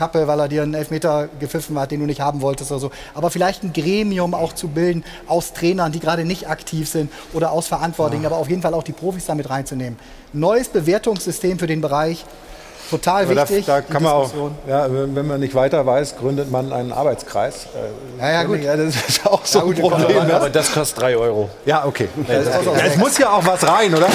[SPEAKER 4] Kappe, weil er dir einen Elfmeter gepfiffen hat, den du nicht haben wolltest oder so. Aber vielleicht ein Gremium auch zu bilden aus Trainern, die gerade nicht aktiv sind oder aus Verantwortlichen, ja. aber auf jeden Fall auch die Profis damit reinzunehmen. Neues Bewertungssystem für den Bereich total
[SPEAKER 1] aber
[SPEAKER 4] wichtig.
[SPEAKER 1] Da, da kann man auch, ja, wenn man nicht weiter weiß, gründet man einen Arbeitskreis.
[SPEAKER 4] Äh, ja, ja, gut.
[SPEAKER 1] Ja, das ist auch so ja, gut, ein Problem.
[SPEAKER 7] Aber, aber das kostet drei Euro.
[SPEAKER 1] Ja, okay. es muss ja auch was rein, oder?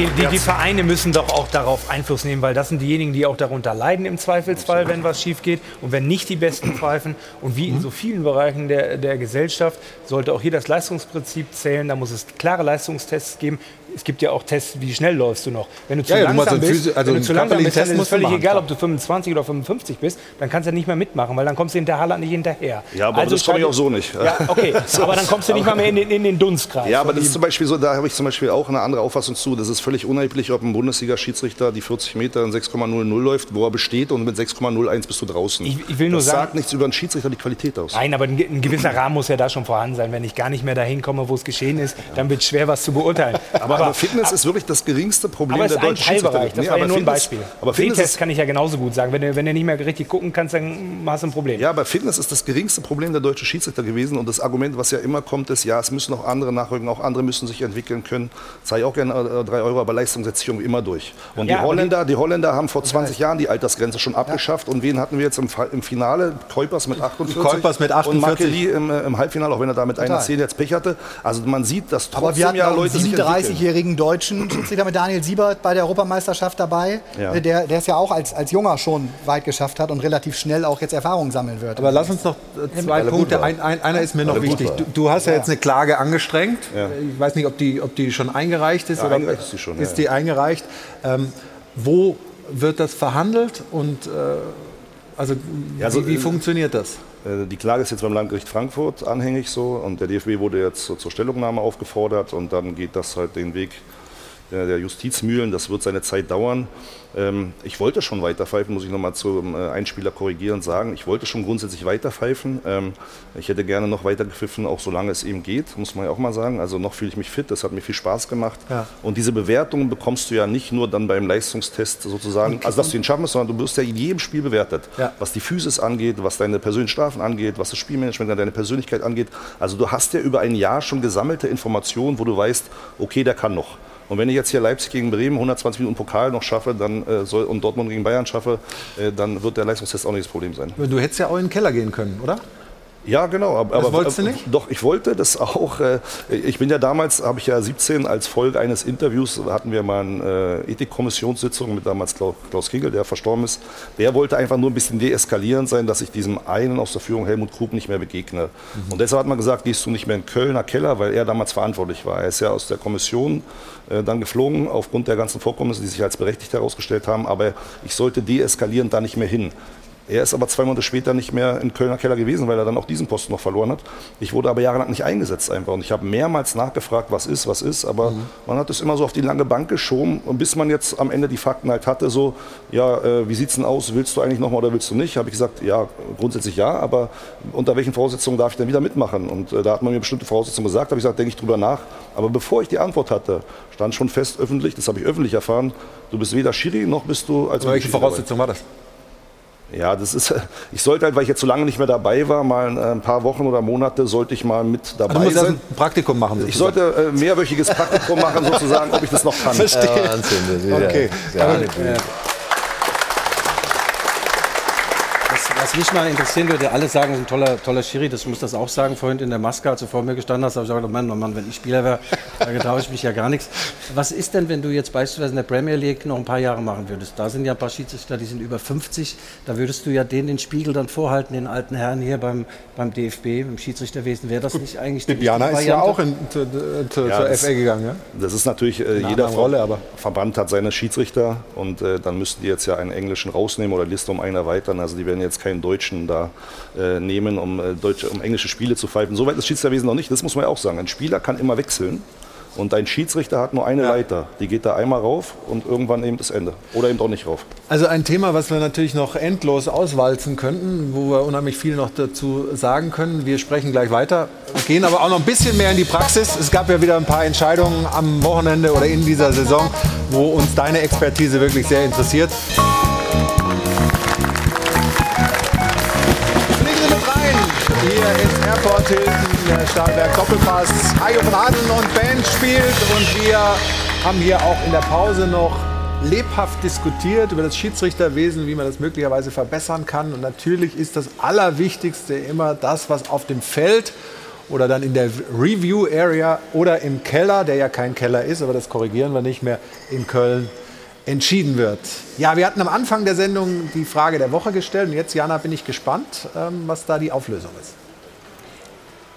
[SPEAKER 8] Die, die, die, Vereine müssen doch auch darauf Einfluss nehmen, weil das sind diejenigen, die auch darunter leiden im Zweifelsfall, wenn was schief geht und wenn nicht die Besten pfeifen. Und wie in mhm. so vielen Bereichen der, der Gesellschaft sollte auch hier das Leistungsprinzip zählen. Da muss es klare Leistungstests geben es gibt ja auch Tests, wie schnell läufst du noch. Wenn du zu ja, langsam bist, Physik, also wenn du zu langsam bist, dann ist es völlig egal, ob du 25 oder 55 bist, dann kannst du nicht mehr mitmachen, weil dann kommst du hinter Haaland nicht hinterher.
[SPEAKER 3] Ja, aber also das komme ich auch so nicht.
[SPEAKER 8] Ja, okay, aber dann kommst du nicht mal mehr in den, in den Dunstkreis.
[SPEAKER 3] Ja, aber das ist zum Beispiel so, da habe ich zum Beispiel auch eine andere Auffassung zu. Das ist völlig unerheblich, ob ein Bundesliga-Schiedsrichter die 40 Meter in 6,00 läuft, wo er besteht und mit 6,01 bist du draußen.
[SPEAKER 8] Ich, ich will nur
[SPEAKER 3] das
[SPEAKER 8] sagen,
[SPEAKER 3] sagt nichts über einen Schiedsrichter die Qualität aus.
[SPEAKER 8] Nein, aber ein, ein gewisser Rahmen muss ja da schon vorhanden sein. Wenn ich gar nicht mehr dahin komme, wo es geschehen ist, dann wird es schwer, was zu beurteilen.
[SPEAKER 3] aber, aber Fitness ist wirklich das geringste Problem
[SPEAKER 8] aber
[SPEAKER 3] der
[SPEAKER 8] deutschen Teilbereich. Das nee, war ja nur ein Beispiel. Aber Fitness kann ich ja genauso gut sagen. Wenn du, wenn du nicht mehr richtig gucken kannst, dann hast du ein Problem.
[SPEAKER 3] Ja, aber Fitness ist das geringste Problem der deutschen Schiedsrichter gewesen. Und das Argument, was ja immer kommt, ist, ja, es müssen auch andere nachrücken, auch andere müssen sich entwickeln können. Zahle ich auch gerne äh, drei Euro, aber Leistung setzt sich irgendwie immer durch. Und ja, die, Holländer, die Holländer haben vor 20 Jahren die Altersgrenze schon abgeschafft. Ja. Und wen hatten wir jetzt im, im Finale? Kuipers mit 48.
[SPEAKER 1] Kuipers mit 48.
[SPEAKER 3] Und Makeli im, äh, im, Halbfinale, auch wenn er da mit Total. einer 10 jetzt Pech hatte. Also man sieht, dass
[SPEAKER 4] trotzdem aber wir hatten ja Leute sich 37-jährigen deutschen Schiedsrichter mit Daniel Siebert bei der Europameisterschaft dabei, ja. Äh, der, der es ja auch als, als Junger schon weit geschafft hat und relativ schnell auch jetzt Erfahrungen sammeln wird.
[SPEAKER 1] Aber lass uns noch zwei Punkte. Ein, ein, einer ist mir noch wichtig. Du, du, hast ja, jetzt eine Klage angestrengt. Ja. Ich weiß nicht, ob die, ob die schon eingereicht ist. Ja, oder ist, sie schon, ist die eingereicht? Ähm, wo wird das verhandelt und äh, also, also, wie, wie funktioniert das?
[SPEAKER 3] Die Klage ist jetzt beim Landgericht Frankfurt anhängig so und der DFB wurde jetzt zur Stellungnahme aufgefordert und dann geht das halt den Weg der Justizmühlen. Das wird seine Zeit dauern. Ähm, ich wollte schon weiterpfeifen, muss ich nochmal zum äh, Einspieler korrigieren sagen. Ich wollte schon grundsätzlich weiterpfeifen. Ähm, ich hätte gerne noch weiter gepfiffen, auch solange es eben geht, muss man ja auch mal sagen. Also noch fühle ich mich fit, das hat mir viel Spaß gemacht. Ja. Und diese Bewertungen bekommst du ja nicht nur dann beim Leistungstest sozusagen, okay. also dass du ihn schaffen musst, sondern du wirst ja in jedem Spiel bewertet. Ja. Was die Physis angeht, was deine persönlichen Strafen angeht, was das Spielmanagement, deine Persönlichkeit angeht. Also du hast ja über ein Jahr schon gesammelte Informationen, wo du weißt, okay, der kann noch. Und wenn ich jetzt hier Leipzig gegen Bremen 120 Minuten Pokal noch schaffe dann, äh, soll, und Dortmund gegen Bayern schaffe, äh, dann wird der Leistungstest auch nicht das Problem sein.
[SPEAKER 1] Du hättest ja auch in den Keller gehen können, oder?
[SPEAKER 3] Ja, genau. Aber,
[SPEAKER 1] Das
[SPEAKER 3] aber-
[SPEAKER 1] wolltest du nicht?
[SPEAKER 3] Doch, ich wollte das auch. Äh, ich bin ja damals, habe ich ja 17 als Folge eines Interviews, hatten wir mal eine äh, Ethikkommissionssitzung mit damals Klaus, Klaus Kegel, der verstorben ist. Der wollte einfach nur ein bisschen deeskalierend sein, dass ich diesem einen aus der Führung Helmut Krug nicht mehr begegne. Und deshalb hat man gesagt, gehst du nicht mehr in Kölner Keller, weil er damals verantwortlich war. Er ist ja aus der Kommission äh, dann geflogen, aufgrund der ganzen Vorkommnisse, die sich als berechtigt herausgestellt haben. Aber ich sollte deeskalierend da nicht mehr hin. Er ist aber zwei Monate später nicht mehr im Kölner Keller gewesen, weil er dann auch diesen Posten noch verloren hat. Ich wurde aber jahrelang nicht eingesetzt einfach. Und ich habe mehrmals nachgefragt, was ist, was ist. Aber man hat es immer so auf die lange Bank geschoben. Und bis man jetzt am Ende die Fakten halt hatte, so, ja, äh, wie sieht's denn aus? Willst du eigentlich nochmal oder willst du nicht? Habe ich gesagt, ja, grundsätzlich ja. Aber unter welchen Voraussetzungen darf ich denn wieder mitmachen? Und äh, da hat man mir bestimmte Voraussetzungen gesagt. habe ich gesagt, denke ich drüber nach. Aber bevor ich die Antwort hatte, stand schon fest öffentlich, das habe ich öffentlich erfahren, du bist weder Schiri noch bist du als
[SPEAKER 1] Welche. Voraussetzung war das?
[SPEAKER 3] Ja, das ist, ich sollte halt, weil ich jetzt so lange nicht mehr dabei war, mal äh, ein paar Wochen oder Monate, sollte ich mal mit dabei
[SPEAKER 1] Du musst also
[SPEAKER 3] sein.
[SPEAKER 1] ein Praktikum machen.
[SPEAKER 3] Ich sollte äh, mehrwöchiges Praktikum machen, sozusagen, ob ich das noch kann.
[SPEAKER 1] Verstehe.
[SPEAKER 2] Ja, Wahnsinn, das ist ja-
[SPEAKER 1] Okay.
[SPEAKER 2] ja
[SPEAKER 1] Aber,
[SPEAKER 2] nicht gut.
[SPEAKER 1] äh,
[SPEAKER 10] Was, mich mal interessieren würde, alle sagen, es ist ein toller, toller Schiri, das muss das auch sagen. Vorhin in der Maske, als du vor mir gestanden hast, habe ich gesagt, Mann, oh Mann, wenn ich Spieler wäre, da getraue ich mich ja gar nichts. Was ist denn, wenn du jetzt beispielsweise in der Premier League noch ein paar Jahre machen würdest? Da sind ja ein paar Schiedsrichter, die sind über 50. Da würdest du ja denen den Spiegel dann vorhalten, den alten Herren hier beim, beim DFB, im Schiedsrichterwesen. Wäre das nicht eigentlich die
[SPEAKER 1] Bibiana ist ja auch in, zu, zu,
[SPEAKER 3] Ja,
[SPEAKER 1] zur
[SPEAKER 3] das-
[SPEAKER 1] FA gegangen, ja?
[SPEAKER 3] Das ist natürlich, äh, jeder
[SPEAKER 1] Rolle, aber-
[SPEAKER 3] Verband hat seine Schiedsrichter und äh, dann müssten die jetzt ja einen englischen rausnehmen oder Liste um einen erweitern. Also die werden jetzt keinen Deutschen da äh, nehmen, um, äh, deutsche, um englische Spiele zu pfeifen. Soweit ist Schiedsrichterwesen noch nicht, das muss man ja auch sagen. Ein Spieler kann immer wechseln und ein Schiedsrichter hat nur eine Leiter. Die geht da einmal rauf und irgendwann eben das Ende. Oder eben auch nicht rauf.
[SPEAKER 1] Also ein Thema, was wir natürlich noch endlos auswalzen könnten, wo wir unheimlich viel noch dazu sagen können. Wir sprechen gleich weiter, gehen aber auch noch ein bisschen mehr in die Praxis. Es gab ja wieder ein paar Entscheidungen am Wochenende oder in dieser Saison, wo uns deine Expertise wirklich sehr interessiert. Hier ins Airport Hilton, der Stahlberg Doppelpass. Hajo Braden und Band spielt und wir haben hier auch in der Pause noch lebhaft diskutiert über das Schiedsrichterwesen, wie man das möglicherweise verbessern kann. Und natürlich ist das Allerwichtigste immer das, was auf dem Feld oder dann in der Review Area oder im Keller, der ja kein Keller ist, aber das korrigieren wir nicht mehr, in Köln entschieden wird. Ja, wir hatten am Anfang der Sendung die Frage der Woche gestellt und jetzt, Jana, bin ich gespannt, ähm, was da die Auflösung ist.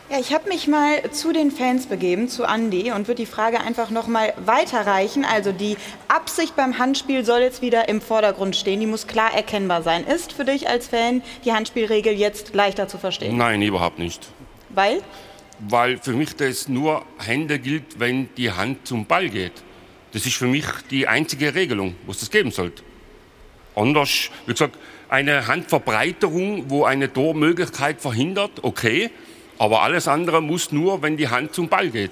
[SPEAKER 5] Ja, ich habe mich mal zu den Fans begeben, zu Andi, und würde die Frage einfach noch mal weiterreichen. Also die Absicht beim Handspiel soll jetzt wieder im Vordergrund stehen. Die muss klar erkennbar sein. Ist für dich als Fan die Handspielregel jetzt leichter zu verstehen?
[SPEAKER 18] Nein, überhaupt nicht.
[SPEAKER 5] Weil?
[SPEAKER 18] Weil für mich das nur Hände gilt, wenn die Hand zum Ball geht. Das ist für mich die einzige Regelung, was es geben sollte. Anders, wie gesagt, eine Handverbreiterung, wo eine Tormöglichkeit verhindert, okay. Aber alles andere muss nur, wenn die Hand zum Ball geht.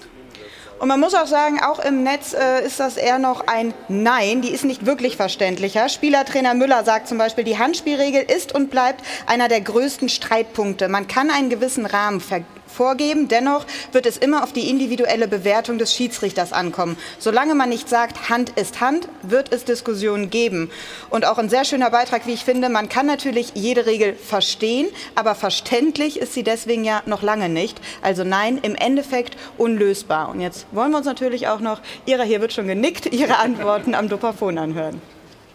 [SPEAKER 5] Und man muss auch sagen, auch im Netz äh, ist das eher noch ein Nein. Die ist nicht wirklich verständlicher. Spielertrainer Müller sagt zum Beispiel, die Handspielregel ist und bleibt einer der größten Streitpunkte. Man kann einen gewissen Rahmen ver vorgeben, dennoch wird es immer auf die individuelle Bewertung des Schiedsrichters ankommen. Solange man nicht sagt, Hand ist Hand, wird es Diskussionen geben. Und auch ein sehr schöner Beitrag, wie ich finde, man kann natürlich jede Regel verstehen, aber verständlich ist sie deswegen ja noch lange nicht. Also nein, im Endeffekt unlösbar. Und jetzt wollen wir uns natürlich auch noch, Ihrer hier wird schon genickt, Ihre Antworten am Dopafon anhören.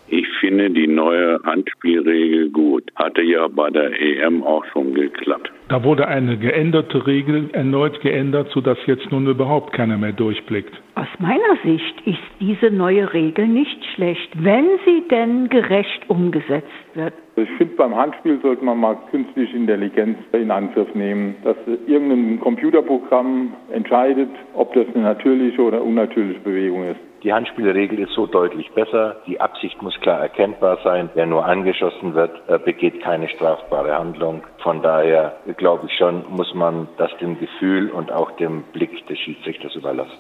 [SPEAKER 19] Ich finde die neue Handspielregel gut. Hatte ja bei der EM auch schon geklappt.
[SPEAKER 20] Da wurde eine geänderte Regel erneut geändert, sodass jetzt nun überhaupt keiner mehr durchblickt.
[SPEAKER 21] Aus meiner Sicht ist diese neue Regel nicht schlecht, wenn sie denn gerecht umgesetzt wird.
[SPEAKER 22] Ich finde, beim Handspiel sollte man mal künstliche Intelligenz in Angriff nehmen, dass irgendein Computerprogramm entscheidet, ob das eine natürliche oder unnatürliche Bewegung ist.
[SPEAKER 23] Die Handspielregel ist so deutlich besser. Die Absicht muss klar erkennbar sein. Wer nur angeschossen wird, äh, begeht keine strafbare Handlung. Von daher glaube ich schon, muss man das dem Gefühl und auch dem Blick des Schiedsrichters überlassen.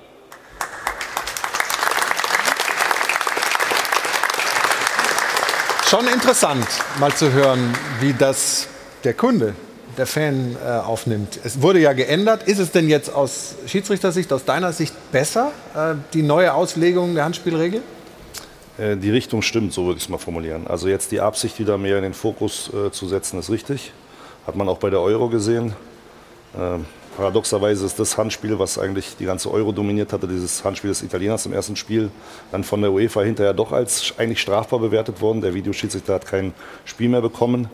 [SPEAKER 1] Schon interessant, mal zu hören, wie das der Kunde, der Fan äh, aufnimmt. Es wurde ja geändert. Ist es denn jetzt aus Schiedsrichtersicht, aus deiner Sicht besser, äh, die neue Auslegung der Handspielregel?
[SPEAKER 3] Äh, Die Richtung stimmt, so würde ich es mal formulieren. Also jetzt die Absicht wieder mehr in den Fokus äh, zu setzen, ist richtig. Hat man auch bei der Euro gesehen. Ähm, paradoxerweise ist das Handspiel, was eigentlich die ganze Euro dominiert hatte, dieses Handspiel des Italieners im ersten Spiel, dann von der UEFA hinterher doch als eigentlich strafbar bewertet worden. Der Videoschiedsrichter hat kein Spiel mehr bekommen.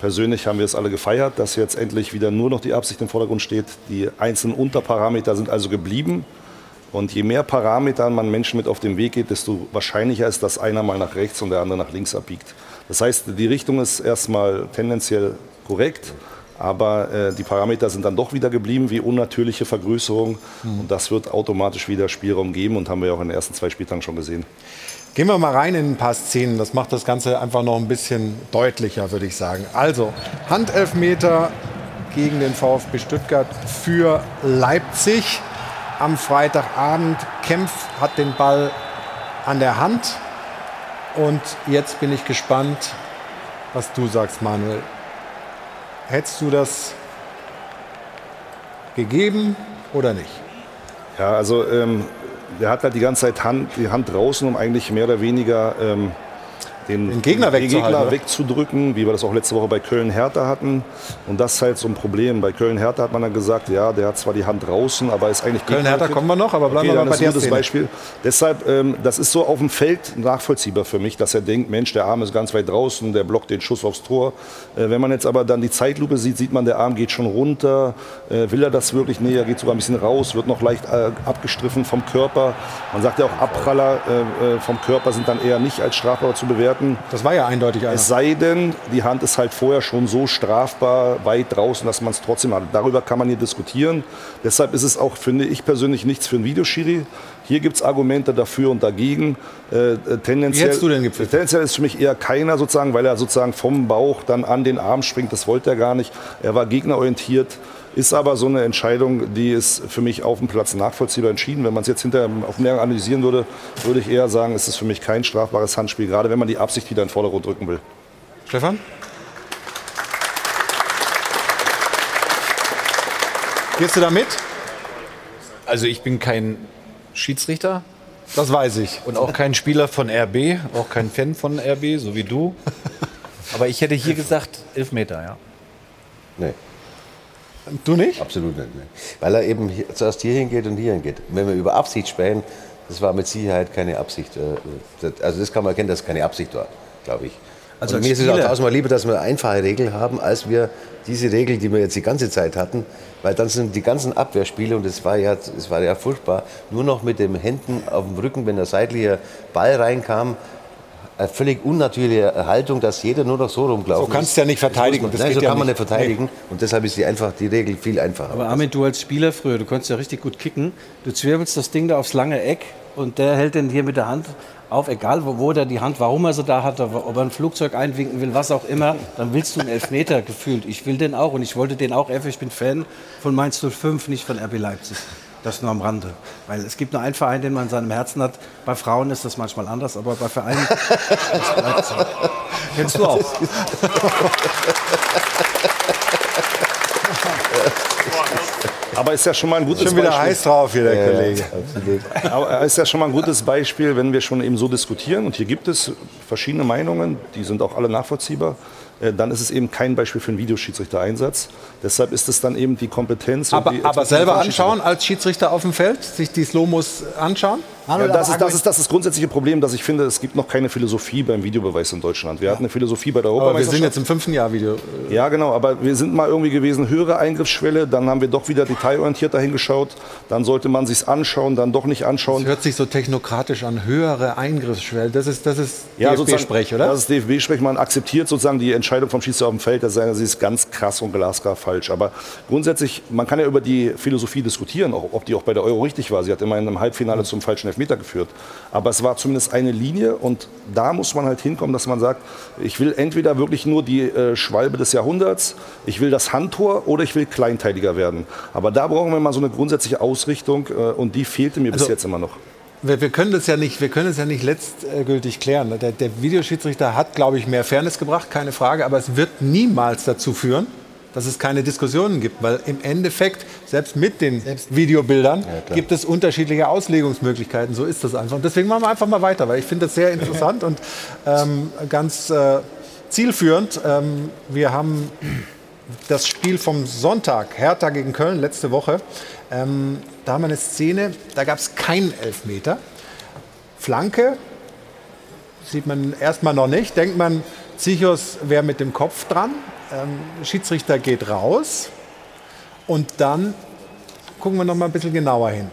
[SPEAKER 3] Persönlich haben wir es alle gefeiert, dass jetzt endlich wieder nur noch die Absicht im Vordergrund steht. Die einzelnen Unterparameter sind also geblieben. Und je mehr Parameter man Menschen mit auf den Weg geht, desto wahrscheinlicher ist, dass einer mal nach rechts und der andere nach links abbiegt. Das heißt, die Richtung ist erstmal tendenziell korrekt, aber äh, die Parameter sind dann doch wieder geblieben, wie unnatürliche Vergrößerung. Mhm. Und das wird automatisch wieder Spielraum geben und haben wir auch in den ersten zwei Spieltagen schon gesehen.
[SPEAKER 1] Gehen wir mal rein in ein paar Szenen. Das macht das Ganze einfach noch ein bisschen deutlicher, würde ich sagen. Also, Handelfmeter gegen den VfB Stuttgart für Leipzig am Freitagabend. Kempf hat den Ball an der Hand. Und jetzt bin ich gespannt, was du sagst, Manuel. Hättest du das gegeben oder nicht?
[SPEAKER 3] Ja, also ähm, der hat halt die ganze Zeit Hand, die Hand draußen, um eigentlich mehr oder weniger ähm, den,
[SPEAKER 1] den Gegner,
[SPEAKER 3] den Gegner wegzudrücken, wie wir das auch letzte Woche bei Köln-Hertha hatten. Und das ist halt so ein Problem. Bei Köln-Hertha hat man dann gesagt, ja, der hat zwar die Hand draußen, aber ist eigentlich
[SPEAKER 1] Köln-Hertha kommen wir noch, aber bleiben okay, wir mal bei der
[SPEAKER 3] das Beispiel. Deshalb, ähm, das ist so auf dem Feld nachvollziehbar für mich, dass er denkt, Mensch, der Arm ist ganz weit draußen, der blockt den Schuss aufs Tor. Äh, wenn man jetzt aber dann die Zeitlupe sieht, sieht man, der Arm geht schon runter. Äh, will er das wirklich? Nee, er geht sogar ein bisschen raus, wird noch leicht äh, abgestriffen vom Körper. Man sagt ja auch, Abpraller äh, äh, vom Körper sind dann eher nicht als strafbar zu bewerten bewerten.
[SPEAKER 1] Das war ja eindeutig einer.
[SPEAKER 3] Es sei denn, die Hand ist halt vorher schon so strafbar weit draußen, dass man es trotzdem hat. Darüber kann man hier diskutieren. Deshalb ist es auch, finde ich persönlich, nichts für ein Videoschiri. Hier gibt es Argumente dafür und dagegen. Äh, äh tendenziell,
[SPEAKER 1] Wie hättest du denn gepfiffen?
[SPEAKER 3] Tendenziell ist für mich eher keiner sozusagen, weil er sozusagen vom Bauch dann an den Arm springt. Das wollte er gar nicht. Er war gegnerorientiert. Ist aber so eine Entscheidung, die ist für mich auf dem Platz nachvollziehbar entschieden. Wenn man es jetzt hinterher auf mehr analysieren würde, würde ich eher sagen, es ist für mich kein strafbares Handspiel, gerade wenn man die Absicht wieder in den Vordergrund drücken will.
[SPEAKER 1] Stefan? Gehst du da mit?
[SPEAKER 7] Also ich bin kein Schiedsrichter.
[SPEAKER 1] Das weiß ich.
[SPEAKER 7] Und auch kein Spieler von RB, auch kein Fan von RB, so wie du. Aber ich hätte hier gesagt, Elfmeter, ja.
[SPEAKER 2] Nee.
[SPEAKER 1] Du nicht?
[SPEAKER 2] Absolut nicht. Nee. Weil er eben hier, zuerst hier hingeht und hier hingeht. Wenn wir über Absicht sprechen, das war mit Sicherheit keine Absicht. Äh, also das kann man erkennen, dass es keine Absicht war, glaube ich. Also mir ist es auch tausendmal lieber, dass wir eine einfache Regel haben, als wir diese Regel, die wir jetzt die ganze Zeit hatten, weil dann sind die ganzen Abwehrspiele, und das war ja, das war ja furchtbar, nur noch mit den Händen auf dem Rücken, wenn der seitliche Ball reinkam, eine völlig unnatürliche Haltung, dass jeder nur noch so rumgelaufen
[SPEAKER 1] ist. So kannst du ja nicht verteidigen.
[SPEAKER 2] Das, nein, so ja kann man nicht verteidigen. Nee. Und deshalb ist die, einfach die Regel viel einfacher.
[SPEAKER 10] Aber Armin, du als Spieler früher, du konntest ja richtig gut kicken. Du zwirbelst das Ding da aufs lange Eck und der hält den hier mit der Hand auf, egal wo, wo der die Hand, warum er sie da hat, ob er ein Flugzeug einwinken will, was auch immer, dann willst du einen Elfmeter gefühlt. Ich will den auch und ich wollte den auch, ich bin Fan von Mainz 05, nicht von RB Leipzig. Das nur am Rande. Weil es gibt nur einen Verein, den man in seinem Herzen hat. Bei Frauen ist das manchmal anders, aber bei Vereinen.
[SPEAKER 1] Kennst du auch.
[SPEAKER 3] Aber ist ja schon mal ein gutes
[SPEAKER 1] schon wieder Beispiel. heiß drauf hier, der ja, Kollege.
[SPEAKER 3] Ja, Aber ist ja schon mal ein gutes Beispiel, wenn wir schon eben so diskutieren. Und hier gibt es verschiedene Meinungen, die sind auch alle nachvollziehbar. Äh, dann ist es eben kein Beispiel für einen Videoschiedsrichter-Einsatz. Deshalb ist es dann eben die Kompetenz.
[SPEAKER 1] Aber,
[SPEAKER 3] die
[SPEAKER 1] aber selber anschauen als Schiedsrichter auf dem Feld, sich die Slomos anschauen?
[SPEAKER 3] Ja, das, ist, das, ist, das ist das grundsätzliche Problem, dass ich finde, es gibt noch keine Philosophie beim Videobeweis in Deutschland. Wir ja. hatten eine Philosophie bei der Europameisterschaft.
[SPEAKER 1] Aber wir sind jetzt im fünften Jahr Video.
[SPEAKER 3] Ja, genau. Aber wir sind mal irgendwie gewesen, höhere Eingriffsschwelle. Dann haben wir doch wieder detailorientiert dahingeschaut. Dann sollte man sich anschauen, dann doch nicht anschauen.
[SPEAKER 1] Das hört sich so technokratisch an. Höhere Eingriffsschwelle. Das ist, das ist
[SPEAKER 3] ja, DFB-Sprech, oder? Das ist DFB-Sprech. Man akzeptiert sozusagen die Entscheidung vom Schiedsrichter auf dem Feld. Das ist ganz krass und glasklar falsch. Aber grundsätzlich, man kann ja über die Philosophie diskutieren, ob die auch bei der Euro richtig war. Sie hat immerhin im Halbfinale zum falschen Elfmeter geführt. Aber es war zumindest eine Linie und da muss man halt hinkommen, dass man sagt, ich will entweder wirklich nur die äh, Schwalbe des Jahrhunderts, ich will das Handtor oder ich will kleinteiliger werden. Aber da brauchen wir mal so eine grundsätzliche Ausrichtung äh, und die fehlte mir also, bis jetzt immer noch.
[SPEAKER 1] Wir, wir, können das ja nicht, wir können das ja nicht letztgültig klären. Der, der Videoschiedsrichter hat, glaube ich, mehr Fairness gebracht, keine Frage, aber es wird niemals dazu führen, dass es keine Diskussionen gibt, weil im Endeffekt, selbst mit den selbst Videobildern, ja, gibt es unterschiedliche Auslegungsmöglichkeiten. So ist das einfach. Und deswegen machen wir einfach mal weiter, weil ich finde das sehr interessant und ähm, ganz äh, zielführend. Ähm, wir haben das Spiel vom Sonntag, Hertha gegen Köln, letzte Woche. Ähm, da haben wir eine Szene, da gab es keinen Elfmeter. Flanke, sieht man erstmal noch nicht. Denkt man, Zichos wäre mit dem Kopf dran. Ähm, Schiedsrichter geht raus. Und dann gucken wir noch mal ein bisschen genauer hin.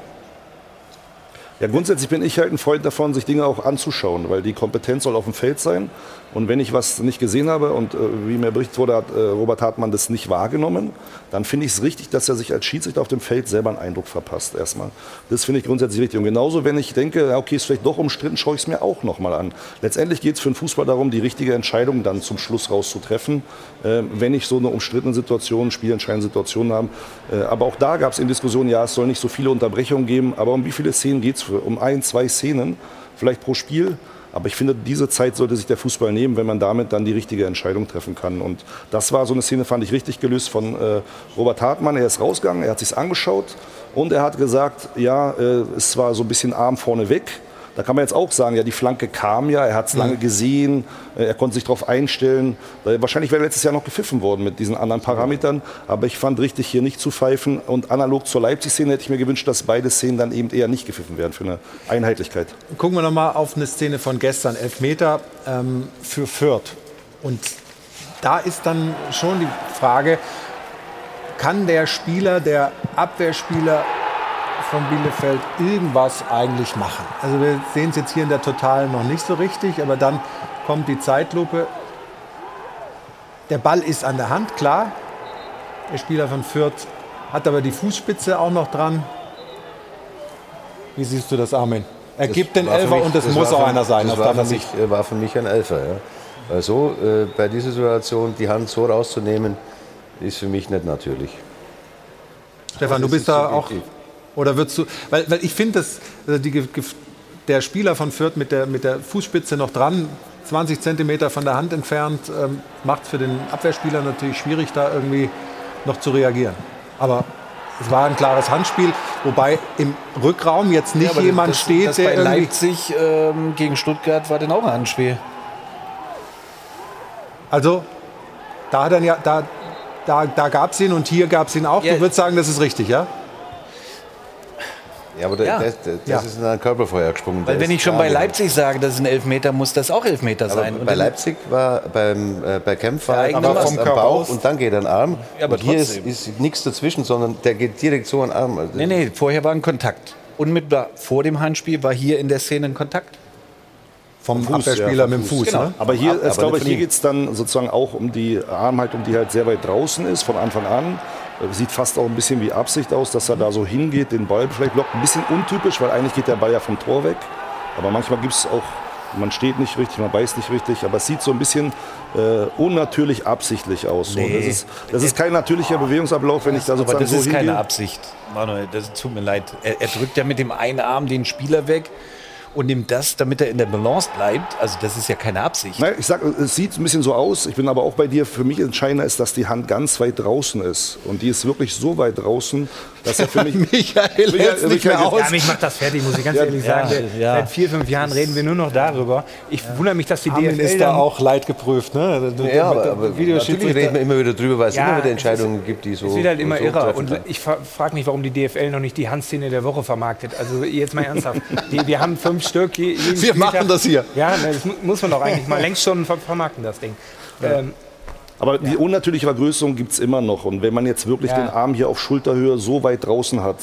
[SPEAKER 3] Ja, grundsätzlich bin ich halt ein Freund davon, sich Dinge auch anzuschauen, weil die Kompetenz soll auf dem Feld sein. Und wenn ich was nicht gesehen habe und äh, wie mir berichtet wurde, hat äh, Robert Hartmann das nicht wahrgenommen, dann finde ich es richtig, dass er sich als Schiedsrichter auf dem Feld selber einen Eindruck verpasst erstmal. Das finde ich grundsätzlich richtig. Und genauso, wenn ich denke, okay, ist vielleicht doch umstritten, schaue ich es mir auch nochmal an. Letztendlich geht es für den Fußball darum, die richtige Entscheidung dann zum Schluss rauszutreffen, äh, wenn ich so eine umstrittene Situation, spielentscheidende Situation habe. Äh, aber auch da gab es in Diskussionen, ja, es soll nicht so viele Unterbrechungen geben, aber um wie viele Szenen geht es? Um ein, zwei Szenen, vielleicht pro Spiel. Aber ich finde, diese Zeit sollte sich der Fußball nehmen, wenn man damit dann die richtige Entscheidung treffen kann. Und das war so eine Szene, fand ich richtig gelöst von äh, Robert Hartmann. Er ist rausgegangen, er hat sich angeschaut und er hat gesagt, ja, äh, es war so ein bisschen Arm vorne weg. Da kann man jetzt auch sagen, ja, die Flanke kam ja, er hat es lange gesehen, äh, er konnte sich darauf einstellen. Äh, Wahrscheinlich wäre letztes Jahr noch gepfiffen worden mit diesen anderen Parametern, aber ich fand richtig hier nicht zu pfeifen. Und analog zur Leipzig-Szene hätte ich mir gewünscht, dass beide Szenen dann eben eher nicht gepfiffen werden für eine Einheitlichkeit.
[SPEAKER 1] Gucken wir noch mal auf eine Szene von gestern, Elfmeter ähm, für Fürth. Und da ist dann schon die Frage, kann der Spieler, der Abwehrspieler von Bielefeld irgendwas eigentlich machen? Also wir sehen es jetzt hier in der Totalen noch nicht so richtig, aber dann kommt die Zeitlupe. Der Ball ist an der Hand, klar. Der Spieler von Fürth hat aber die Fußspitze auch noch dran. Wie siehst du das, Armin? Er
[SPEAKER 2] Das
[SPEAKER 1] gibt den Elfer
[SPEAKER 2] mich-
[SPEAKER 1] und es
[SPEAKER 2] das
[SPEAKER 1] muss auch einer sein,
[SPEAKER 2] Das war für, mich, war für mich ein Elfer. Ja. Weil so äh, bei dieser Situation die Hand so rauszunehmen, ist für mich nicht natürlich.
[SPEAKER 1] Stefan, du bist
[SPEAKER 2] ist
[SPEAKER 1] da auch. Oder würdest du. Weil, weil ich finde, dass also die, der Spieler von Fürth mit der, mit der Fußspitze noch dran, 20 Zentimeter von der Hand entfernt, ähm, macht es für den Abwehrspieler natürlich schwierig, da irgendwie noch zu reagieren. Aber es war ein klares Handspiel, wobei im Rückraum jetzt nicht
[SPEAKER 7] Ja,
[SPEAKER 1] jemand
[SPEAKER 7] das,
[SPEAKER 1] steht,
[SPEAKER 7] das
[SPEAKER 1] der
[SPEAKER 7] bei. Leipzig ähm, gegen Stuttgart war dann auch ein Handspiel.
[SPEAKER 1] Also, da, hat er ja, da, da, da gab es ihn und hier gab es ihn auch.
[SPEAKER 7] Ja.
[SPEAKER 1] Du würdest sagen, das ist richtig, ja?
[SPEAKER 2] Ja, aber
[SPEAKER 7] Ja.
[SPEAKER 2] das, das,
[SPEAKER 1] Ja.
[SPEAKER 2] ist in ein Körperfeuer gesprungen.
[SPEAKER 7] Weil wenn ich schon bei. Leipzig sage, das ist ein Elfmeter, muss das auch Elfmeter
[SPEAKER 2] Aber
[SPEAKER 7] sein.
[SPEAKER 2] Bei Leipzig war beim, äh, bei Kempf war aber
[SPEAKER 7] Mann.
[SPEAKER 2] vom Bauch
[SPEAKER 7] aus.
[SPEAKER 2] und dann geht er ein Arm.
[SPEAKER 7] Ja, aber
[SPEAKER 2] und hier ist, ist nichts dazwischen, sondern der geht direkt so ein Arm. Also
[SPEAKER 7] Nee, nee, vorher war ein Kontakt. Unmittelbar vor dem Handspiel war hier in der Szene ein Kontakt.
[SPEAKER 1] Vom
[SPEAKER 3] Fuß,
[SPEAKER 1] Abwehrspieler
[SPEAKER 3] ja, vom
[SPEAKER 1] mit dem Fuß.
[SPEAKER 7] Genau.
[SPEAKER 1] Ne?
[SPEAKER 3] Aber hier,
[SPEAKER 2] Aber
[SPEAKER 3] glaube ich, hier geht es dann sozusagen auch um die Armhaltung, die halt sehr weit draußen ist, von Anfang an. Sieht fast auch ein bisschen wie Absicht aus, dass er da so hingeht, den Ball vielleicht blockt. Ein bisschen untypisch, weil eigentlich geht der Ball ja vom Tor weg. Aber manchmal gibt es auch, man steht nicht richtig, man beißt nicht richtig. Aber es sieht so ein bisschen äh, unnatürlich absichtlich aus. So.
[SPEAKER 7] Nee.
[SPEAKER 3] Das, ist, das ist kein natürlicher Bewegungsablauf, wenn ich da
[SPEAKER 7] Aber
[SPEAKER 3] sozusagen
[SPEAKER 7] das
[SPEAKER 3] so
[SPEAKER 7] ist keine
[SPEAKER 3] hingehe.
[SPEAKER 7] Absicht. Manuel, das tut mir leid. Er, er drückt ja mit dem einen Arm den Spieler weg und nimmt das, damit er in der Balance bleibt. Also das ist ja keine Absicht.
[SPEAKER 3] Nein, ich sag, es sieht ein bisschen so aus. Ich bin aber auch bei dir. Für mich entscheidender ist, dass die Hand ganz weit draußen ist. Und die ist wirklich so weit draußen, dass er für mich.
[SPEAKER 1] Michael mehr aus.
[SPEAKER 8] Ja, mich macht das fertig, muss ich ganz
[SPEAKER 3] Ja,
[SPEAKER 8] ehrlich
[SPEAKER 7] ja,
[SPEAKER 8] sagen.
[SPEAKER 7] ja.
[SPEAKER 8] Seit vier, fünf Jahren reden wir nur noch darüber. Ich wundere mich, dass die
[SPEAKER 1] Armin
[SPEAKER 8] DFL
[SPEAKER 1] ist da auch leidgeprüft. Ne?
[SPEAKER 2] Ja, aber, aber natürlich reden wir immer wieder drüber, weil es
[SPEAKER 8] Ja,
[SPEAKER 2] immer wieder Entscheidungen gibt, die so.
[SPEAKER 8] Es wird halt immer
[SPEAKER 2] so
[SPEAKER 8] irrer. Und ich frage mich, warum die DFL noch nicht die Handszene der Woche vermarktet. Also jetzt mal ernsthaft. Die, wir haben fünf Stück. je- jeden
[SPEAKER 1] Wir machen das hier.
[SPEAKER 8] Ja, ne, das mu- muss man doch eigentlich mal längst schon ver vermarkten, das Ding. Ähm,
[SPEAKER 3] Aber die unnatürliche Vergrößerung gibt es immer noch. Und wenn man jetzt wirklich
[SPEAKER 8] Ja.
[SPEAKER 3] den Arm hier auf Schulterhöhe so weit draußen hat,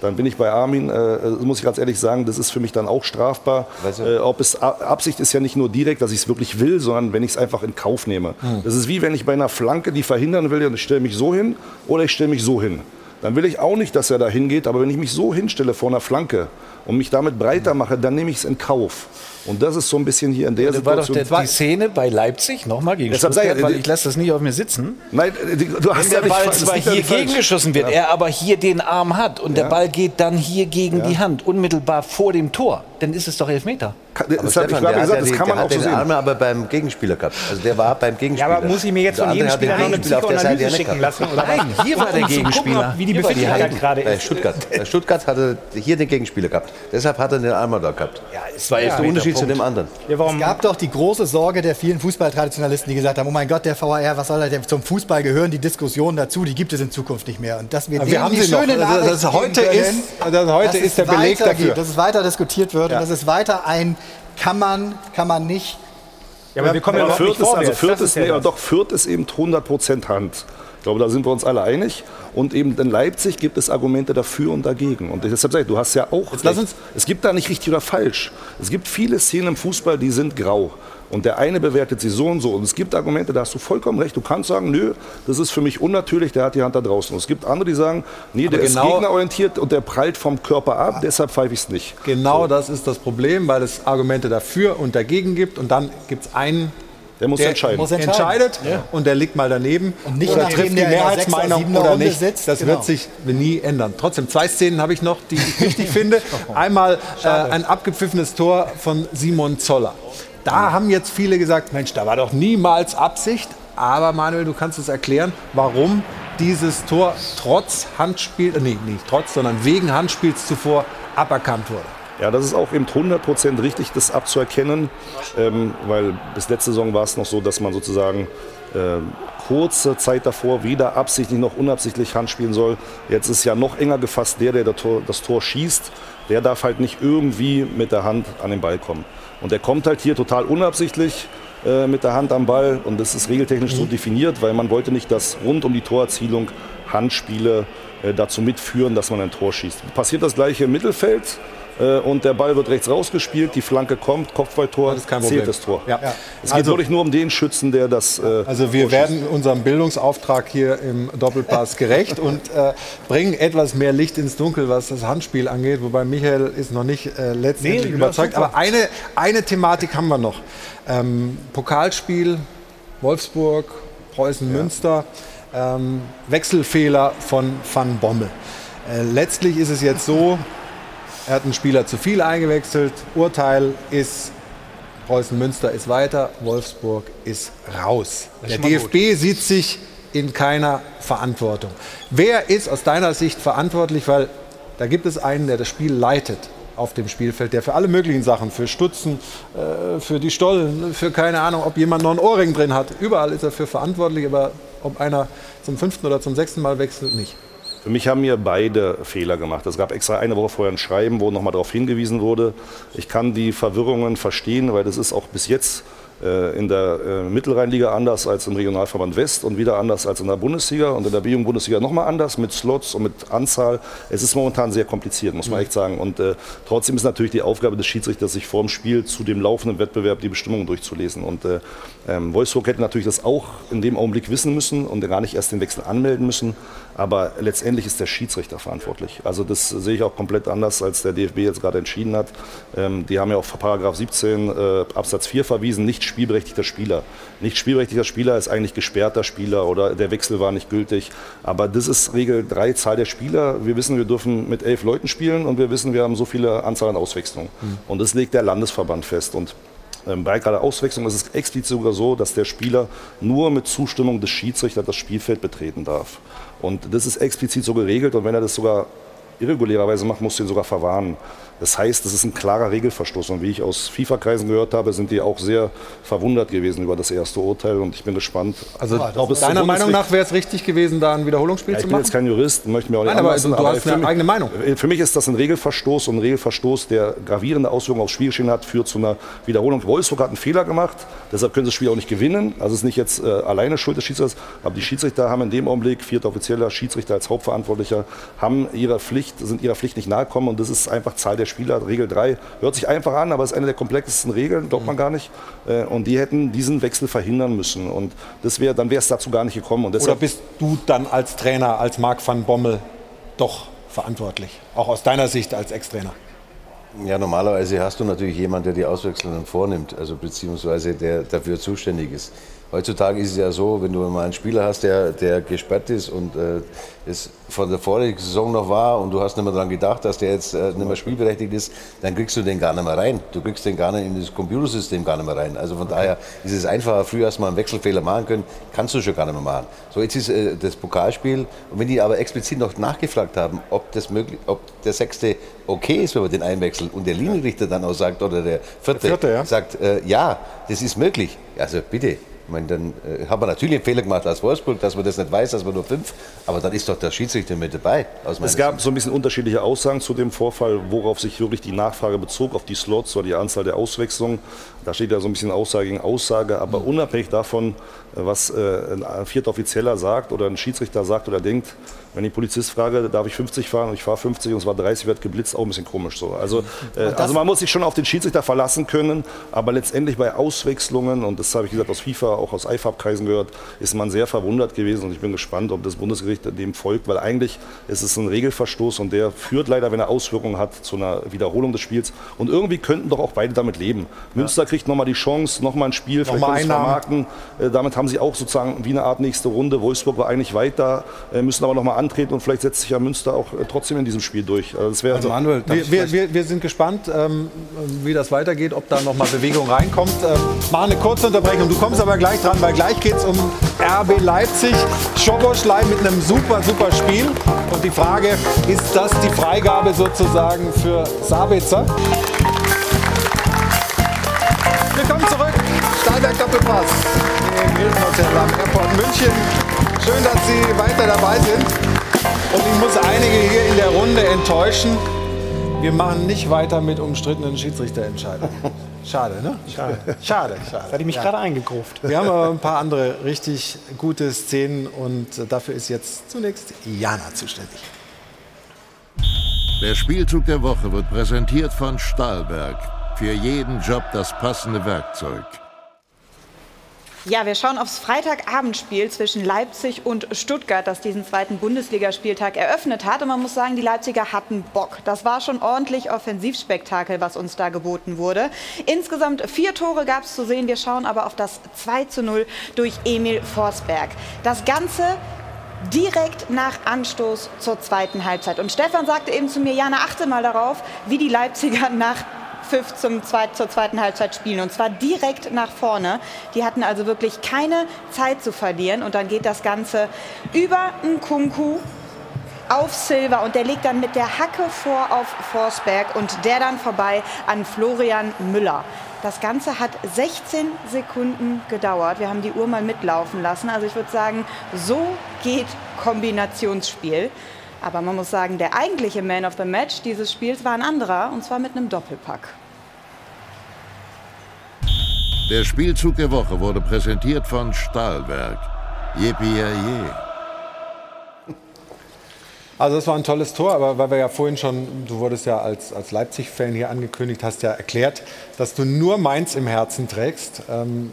[SPEAKER 3] dann bin ich bei Armin, äh, muss ich ganz ehrlich sagen, das ist für mich dann auch strafbar.
[SPEAKER 2] Weißt du-
[SPEAKER 3] äh, ob es Absicht ist ja nicht nur direkt, dass ich es wirklich will, sondern wenn ich es einfach in Kauf nehme.
[SPEAKER 2] Hm.
[SPEAKER 3] Das ist wie wenn ich bei einer Flanke die verhindern will, dann stelle mich so hin oder ich stelle mich so hin. Dann will ich auch nicht, dass er da hingeht, aber wenn ich mich so hinstelle vor einer Flanke und mich damit breiter mache, dann nehme ich es in Kauf. Und das ist so ein bisschen hier in der
[SPEAKER 7] Das war doch
[SPEAKER 3] Situation.
[SPEAKER 7] der, die Szene bei Leipzig, nochmal gegen
[SPEAKER 3] Deshalb ich
[SPEAKER 7] Stuttgart,
[SPEAKER 3] ja,
[SPEAKER 7] weil ich lasse das nicht auf mir sitzen.
[SPEAKER 3] Nein, die- du
[SPEAKER 7] Wenn
[SPEAKER 3] hast
[SPEAKER 7] der
[SPEAKER 3] ja nicht
[SPEAKER 7] Ball
[SPEAKER 3] das
[SPEAKER 7] zwar
[SPEAKER 3] ja
[SPEAKER 7] hier gegengeschossen wird,
[SPEAKER 3] Ja.
[SPEAKER 7] er aber hier den Arm hat und der
[SPEAKER 3] Ja.
[SPEAKER 7] Ball geht dann hier gegen
[SPEAKER 3] Ja.
[SPEAKER 7] die Hand, unmittelbar vor dem Tor, dann ist es doch Elfmeter.
[SPEAKER 3] kann, ich
[SPEAKER 2] Stefan, der
[SPEAKER 3] gesagt, das
[SPEAKER 2] ja
[SPEAKER 3] kann man
[SPEAKER 2] der
[SPEAKER 3] auch
[SPEAKER 2] hat
[SPEAKER 3] so
[SPEAKER 2] den
[SPEAKER 3] sehen.
[SPEAKER 2] Arme aber beim Gegenspieler gehabt. Also der war beim Gegenspieler.
[SPEAKER 8] Ja, aber muss ich mir jetzt
[SPEAKER 2] Der
[SPEAKER 8] von jedem Spieler noch eine
[SPEAKER 2] Gegenspieler auf der Seite ja nicht
[SPEAKER 8] schicken lassen? Oder
[SPEAKER 7] Nein, hier war der Gegenspieler.
[SPEAKER 8] wie die Befindlichkeit gerade
[SPEAKER 2] bei
[SPEAKER 8] ist.
[SPEAKER 2] Stuttgart. Bei Stuttgart hatte hier den Gegenspieler gehabt. Deshalb hat er den Arm da gehabt.
[SPEAKER 7] Ja, es war
[SPEAKER 2] Das ist der Unterschied zu dem anderen.
[SPEAKER 8] Ja, warum?
[SPEAKER 4] Es gab doch die große Sorge der vielen Fußballtraditionalisten, die gesagt haben, oh mein Gott, der VAR, was soll er, zum Fußball gehören die Diskussionen dazu, die gibt es in Zukunft nicht mehr. Und dass wir
[SPEAKER 1] wir haben
[SPEAKER 4] die
[SPEAKER 1] sie noch.
[SPEAKER 4] schöne
[SPEAKER 1] Also,
[SPEAKER 4] Nachricht
[SPEAKER 1] das heute
[SPEAKER 4] geben
[SPEAKER 1] ist-
[SPEAKER 4] können,
[SPEAKER 1] das heute
[SPEAKER 4] dass
[SPEAKER 1] ist
[SPEAKER 4] es
[SPEAKER 1] der Beleg dafür.
[SPEAKER 4] Dass es weiter diskutiert wird
[SPEAKER 1] Ja.
[SPEAKER 4] und dass es weiter ein kann man, kann man nicht.
[SPEAKER 8] Ja, aber wir kommen ja
[SPEAKER 3] Aber
[SPEAKER 8] überhaupt nicht
[SPEAKER 3] Fürth ist, also
[SPEAKER 8] vorwärts.
[SPEAKER 3] Fürth
[SPEAKER 8] Das
[SPEAKER 3] ist,
[SPEAKER 8] ja
[SPEAKER 3] nee,
[SPEAKER 8] das.
[SPEAKER 3] doch, Fürth ist eben 100% Hand. Ich glaube, da sind wir uns alle einig. Und eben in Leipzig gibt es Argumente dafür und dagegen. Und deshalb sage ich, du hast ja auch.
[SPEAKER 1] lass
[SPEAKER 3] recht.
[SPEAKER 1] uns-
[SPEAKER 3] es gibt da nicht richtig oder falsch. Es gibt viele Szenen im Fußball, die sind grau. Und der eine bewertet sie so und so. Und es gibt Argumente, da hast du vollkommen recht. Du kannst sagen, nö, das ist für mich unnatürlich, der hat die Hand da draußen. Und es gibt andere, die sagen, nee, der
[SPEAKER 1] Aber
[SPEAKER 3] ist
[SPEAKER 1] genau-
[SPEAKER 3] gegnerorientiert und der prallt vom Körper ab, deshalb pfeife ich es nicht.
[SPEAKER 1] Genau das ist das Problem, weil es Argumente dafür und dagegen gibt. Und dann gibt es einen,
[SPEAKER 3] Der muss entscheiden.
[SPEAKER 4] muss entscheiden.
[SPEAKER 1] entscheidet und der liegt mal daneben.
[SPEAKER 4] Und nicht
[SPEAKER 1] oder trifft die
[SPEAKER 4] der in der
[SPEAKER 1] Mehrheitsmeinung oder
[SPEAKER 4] Runde
[SPEAKER 1] nicht.
[SPEAKER 4] sitzt,
[SPEAKER 1] das
[SPEAKER 4] genau.
[SPEAKER 1] wird sich nie ändern. Trotzdem, zwei Szenen habe ich noch, die ich wichtig finde. Einmal äh, ein abgepfiffenes Tor von Simon Zoller. Da haben jetzt viele gesagt, Mensch, da war doch niemals Absicht. Aber Manuel, du kannst es erklären, warum dieses Tor trotz Handspiel, äh, nee, nicht trotz, sondern wegen Handspiels zuvor aberkannt wurde.
[SPEAKER 3] Ja, das ist auch eben 100% richtig, das abzuerkennen, ähm, weil bis letzte Saison war es noch so, dass man sozusagen ähm, kurze Zeit davor weder absichtlich noch unabsichtlich Hand spielen soll. Jetzt ist ja noch enger gefasst der, der das Tor, das Tor schießt. Der darf halt nicht irgendwie mit der Hand an den Ball kommen. Und der kommt halt hier total unabsichtlich äh, mit der Hand am Ball und das ist regeltechnisch so definiert, weil man wollte nicht, dass rund um die Torerzielung Handspiele äh, dazu mitführen, dass man ein Tor schießt. Passiert das gleiche im Mittelfeld äh, und der Ball wird rechts rausgespielt, die Flanke kommt, Kopfballtor,
[SPEAKER 1] Das ist kein Problem.
[SPEAKER 3] zählt das Tor.
[SPEAKER 1] Ja.
[SPEAKER 3] Es geht
[SPEAKER 1] Also-
[SPEAKER 3] wirklich nur um den Schützen, der das. Äh,
[SPEAKER 1] Also wir werden unserem Bildungsauftrag hier im Doppelpass gerecht und äh, bringen etwas mehr Licht ins Dunkel, was das Handspiel angeht. Wobei Michael ist noch nicht äh, letztendlich
[SPEAKER 8] Nee, ja,
[SPEAKER 1] überzeugt. Aber eine, eine Thematik haben wir noch. Ähm, Pokalspiel, Wolfsburg, Preußen, Münster. Ähm, Wechselfehler von Van Bommel. Äh, letztlich ist es jetzt so, er hat einen Spieler zu viel eingewechselt. Urteil ist Preußen Münster ist weiter, Wolfsburg ist raus. Der
[SPEAKER 8] schon mal
[SPEAKER 1] DFB sieht sich in keiner Verantwortung. Wer ist aus deiner Sicht verantwortlich? Weil da gibt es einen, der das Spiel leitet auf dem Spielfeld, der für alle möglichen Sachen, für Stutzen, äh, für die Stollen, für keine Ahnung, ob jemand noch einen Ohrring drin hat. Überall ist er für verantwortlich, aber ob einer zum fünften oder zum sechsten Mal wechselt, nicht.
[SPEAKER 3] Für mich haben hier beide Fehler gemacht. Es gab extra eine Woche vorher ein Schreiben, wo nochmal darauf hingewiesen wurde. Ich kann die Verwirrungen verstehen, weil das ist auch bis jetzt äh, in der äh, Mittelrheinliga anders als im Regionalverband West und wieder anders als in der Bundesliga und in der B-Jugend-Bundesliga nochmal anders mit Slots und mit Anzahl. Es ist momentan sehr kompliziert, muss man echt sagen. Und äh, trotzdem ist natürlich die Aufgabe des Schiedsrichters, sich vor dem Spiel zu dem laufenden Wettbewerb die Bestimmungen durchzulesen. Und äh, ähm, Wolfsburg hätte natürlich das auch in dem Augenblick wissen müssen und gar nicht erst den Wechsel anmelden müssen. Aber letztendlich ist der Schiedsrichter verantwortlich. Also das sehe ich auch komplett anders, als der DFB jetzt gerade entschieden hat. Ähm, die haben ja auf Paragraph 17 äh, Absatz 4 verwiesen, nicht spielberechtigter Spieler. Nicht spielberechtigter Spieler ist eigentlich gesperrter Spieler oder der Wechsel war nicht gültig. Aber das ist Regel 3, Zahl der Spieler. Wir wissen, wir dürfen mit elf Leuten spielen und wir wissen, wir haben so viele Anzahl an Auswechslungen. Und das legt der Landesverband fest. Und ähm, Bei gerade Auswechslung ist es explizit sogar so, dass der Spieler nur mit Zustimmung des Schiedsrichters das Spielfeld betreten darf. Und das ist explizit so geregelt und wenn er das sogar irregulärerweise macht, muss du ihn sogar verwarnen. Das heißt, das ist ein klarer Regelverstoß. Und wie ich aus FIFA-Kreisen gehört habe, sind die auch sehr verwundert gewesen über das erste Urteil. Und ich bin gespannt.
[SPEAKER 1] Also
[SPEAKER 3] ob es
[SPEAKER 1] deiner Meinung nach wäre es richtig gewesen, da ein Wiederholungsspiel
[SPEAKER 3] ja, ich
[SPEAKER 1] zu
[SPEAKER 3] bin
[SPEAKER 1] machen?
[SPEAKER 3] jetzt kein Jurist, möchte mir auch nicht
[SPEAKER 1] Nein, aber
[SPEAKER 3] anmaßen,
[SPEAKER 1] du hast
[SPEAKER 3] für
[SPEAKER 1] eine
[SPEAKER 3] mich-
[SPEAKER 1] eigene Meinung.
[SPEAKER 3] Für mich ist das ein Regelverstoß und ein Regelverstoß, der gravierende Auswirkungen aufs Spiel geschehen hat, führt zu einer Wiederholung. Wolfsburg hat einen Fehler gemacht, deshalb können sie das Spiel auch nicht gewinnen. Also es ist nicht jetzt äh, alleine Schuld des Schiedsrichters, aber die Schiedsrichter haben in dem Augenblick, vierter offizieller Schiedsrichter als Hauptverantwortlicher, haben ihrer Pflicht, sind ihrer Pflicht nicht nahegekommen und das ist einfach Zahl der Spieler, Regel 3. Hört sich einfach an, aber ist eine der komplexesten Regeln, glaubt man gar nicht. Äh, und die hätten diesen Wechsel verhindern müssen und das wär, dann wäre es dazu gar nicht gekommen. Und
[SPEAKER 1] Oder bist du dann als Trainer, als Marc van Bommel, doch verantwortlich? Auch aus deiner Sicht als Ex-Trainer?
[SPEAKER 2] Ja, normalerweise hast du natürlich jemanden, der die Auswechslungen vornimmt, also beziehungsweise der dafür zuständig ist. Heutzutage ist es ja so, wenn du mal einen Spieler hast, der, der gesperrt ist und äh, es von der vorigen Saison noch war und du hast nicht mehr daran gedacht, dass der jetzt äh, nicht mehr spielberechtigt ist, dann kriegst du den gar nicht mehr rein. Du kriegst den gar nicht in das Computersystem gar nicht mehr rein. Also von daher ist es einfacher. Früher hast du mal einen Wechselfehler machen können, kannst du schon gar nicht mehr machen. So, jetzt ist äh, das Pokalspiel und wenn die aber explizit noch nachgefragt haben, ob, das möglich, ob der Sechste okay ist, wenn wir den einwechseln und der Linienrichter dann auch sagt, oder der Vierte,
[SPEAKER 1] Der Vierte, ja.
[SPEAKER 2] sagt, äh, ja, das ist möglich. Also bitte. Ich meine, dann äh, haben wir natürlich einen Fehler gemacht als Wolfsburg, dass man das nicht weiß, dass wir nur fünf, aber dann ist doch der Schiedsrichter mit dabei.
[SPEAKER 3] Es gab so ein bisschen unterschiedliche Aussagen zu dem Vorfall, worauf sich wirklich die Nachfrage bezog, auf die Slots oder die Anzahl der Auswechslungen. Da steht ja so ein bisschen Aussage gegen Aussage, aber unabhängig davon, äh, was äh, ein vierter Offizieller sagt oder ein Schiedsrichter sagt oder denkt, wenn ich Polizist frage, darf ich 50 fahren und ich fahre 50 und es war 30, wird geblitzt, auch ein bisschen komisch so. Also, äh, also man muss sich schon auf den Schiedsrichter verlassen können, aber letztendlich bei Auswechslungen, und das habe ich gesagt aus FIFA, auch aus IFAB-Kreisen gehört, ist man sehr verwundert gewesen und ich bin gespannt, ob das Bundesgericht dem folgt, weil eigentlich ist es ein Regelverstoß und der führt leider, wenn er Auswirkungen hat, zu einer Wiederholung des Spiels und irgendwie könnten doch auch beide damit leben. Münster kriegt nochmal die Chance, nochmal ein Spiel, vielleicht
[SPEAKER 1] Einnahmen.
[SPEAKER 3] vermarkten. Äh, damit haben sie auch sozusagen wie eine Art nächste Runde. Wolfsburg war eigentlich weiter, äh, müssen aber nochmal antreten und vielleicht setzt sich ja Münster auch äh, trotzdem in diesem Spiel durch. Also
[SPEAKER 1] Also wir, wir, wir, wir sind gespannt, ähm, wie das weitergeht, ob da nochmal Bewegung reinkommt. Ähm, machen eine kurze Unterbrechung. Du kommst aber gleich dran, weil gleich geht es um RB Leipzig. Schoboschlei mit einem super, super Spiel. Und die Frage, ist das die Freigabe sozusagen für Sabitzer? Willkommen zurück. Stahlberg Doppelpass im Hilton Hotel am Airport München. Schön, dass Sie weiter dabei sind. Und ich muss einige hier in der Runde enttäuschen. Wir machen nicht weiter mit umstrittenen Schiedsrichterentscheidungen. Schade, ne? Schade. Schade, schade.
[SPEAKER 8] Da hatte ich mich gerade eingegruft.
[SPEAKER 1] Wir haben aber ein paar andere richtig gute Szenen und dafür ist jetzt zunächst Jana zuständig.
[SPEAKER 24] Der Spielzug der Woche wird präsentiert von Stahlberg. Für jeden Job das passende Werkzeug.
[SPEAKER 5] Ja, wir schauen aufs Freitagabendspiel zwischen Leipzig und Stuttgart, das diesen zweiten Bundesligaspieltag eröffnet hat. Und man muss sagen, die Leipziger hatten Bock. Das war schon ordentlich Offensivspektakel, was uns da geboten wurde. Insgesamt vier Tore gab es zu sehen. Wir schauen aber auf das 2 zu 0 durch Emil Forsberg. Das Ganze direkt nach Anstoß zur zweiten Halbzeit. Und Stefan sagte eben zu mir, Jana, achte mal darauf, wie die Leipziger nach Pfiff zum zweit, zur zweiten Halbzeit spielen. Und zwar direkt nach vorne. Die hatten also wirklich keine Zeit zu verlieren. Und dann geht das Ganze über einen Kunku auf Silva und der legt dann mit der Hacke vor auf Forsberg und der dann vorbei an Florian Müller. Das Ganze hat 16 Sekunden gedauert. Wir haben die Uhr mal mitlaufen lassen. Also ich würde sagen, so geht Kombinationsspiel. Aber man muss sagen, der eigentliche Man of the Match dieses Spiels war ein anderer, und zwar mit einem Doppelpack.
[SPEAKER 24] Der Spielzug der Woche wurde präsentiert von Stahlberg. Yippie
[SPEAKER 1] Also das war ein tolles Tor, aber weil wir ja vorhin schon, du wurdest ja als, als Leipzig-Fan hier angekündigt, hast ja erklärt, dass du nur Mainz im Herzen trägst. Ähm,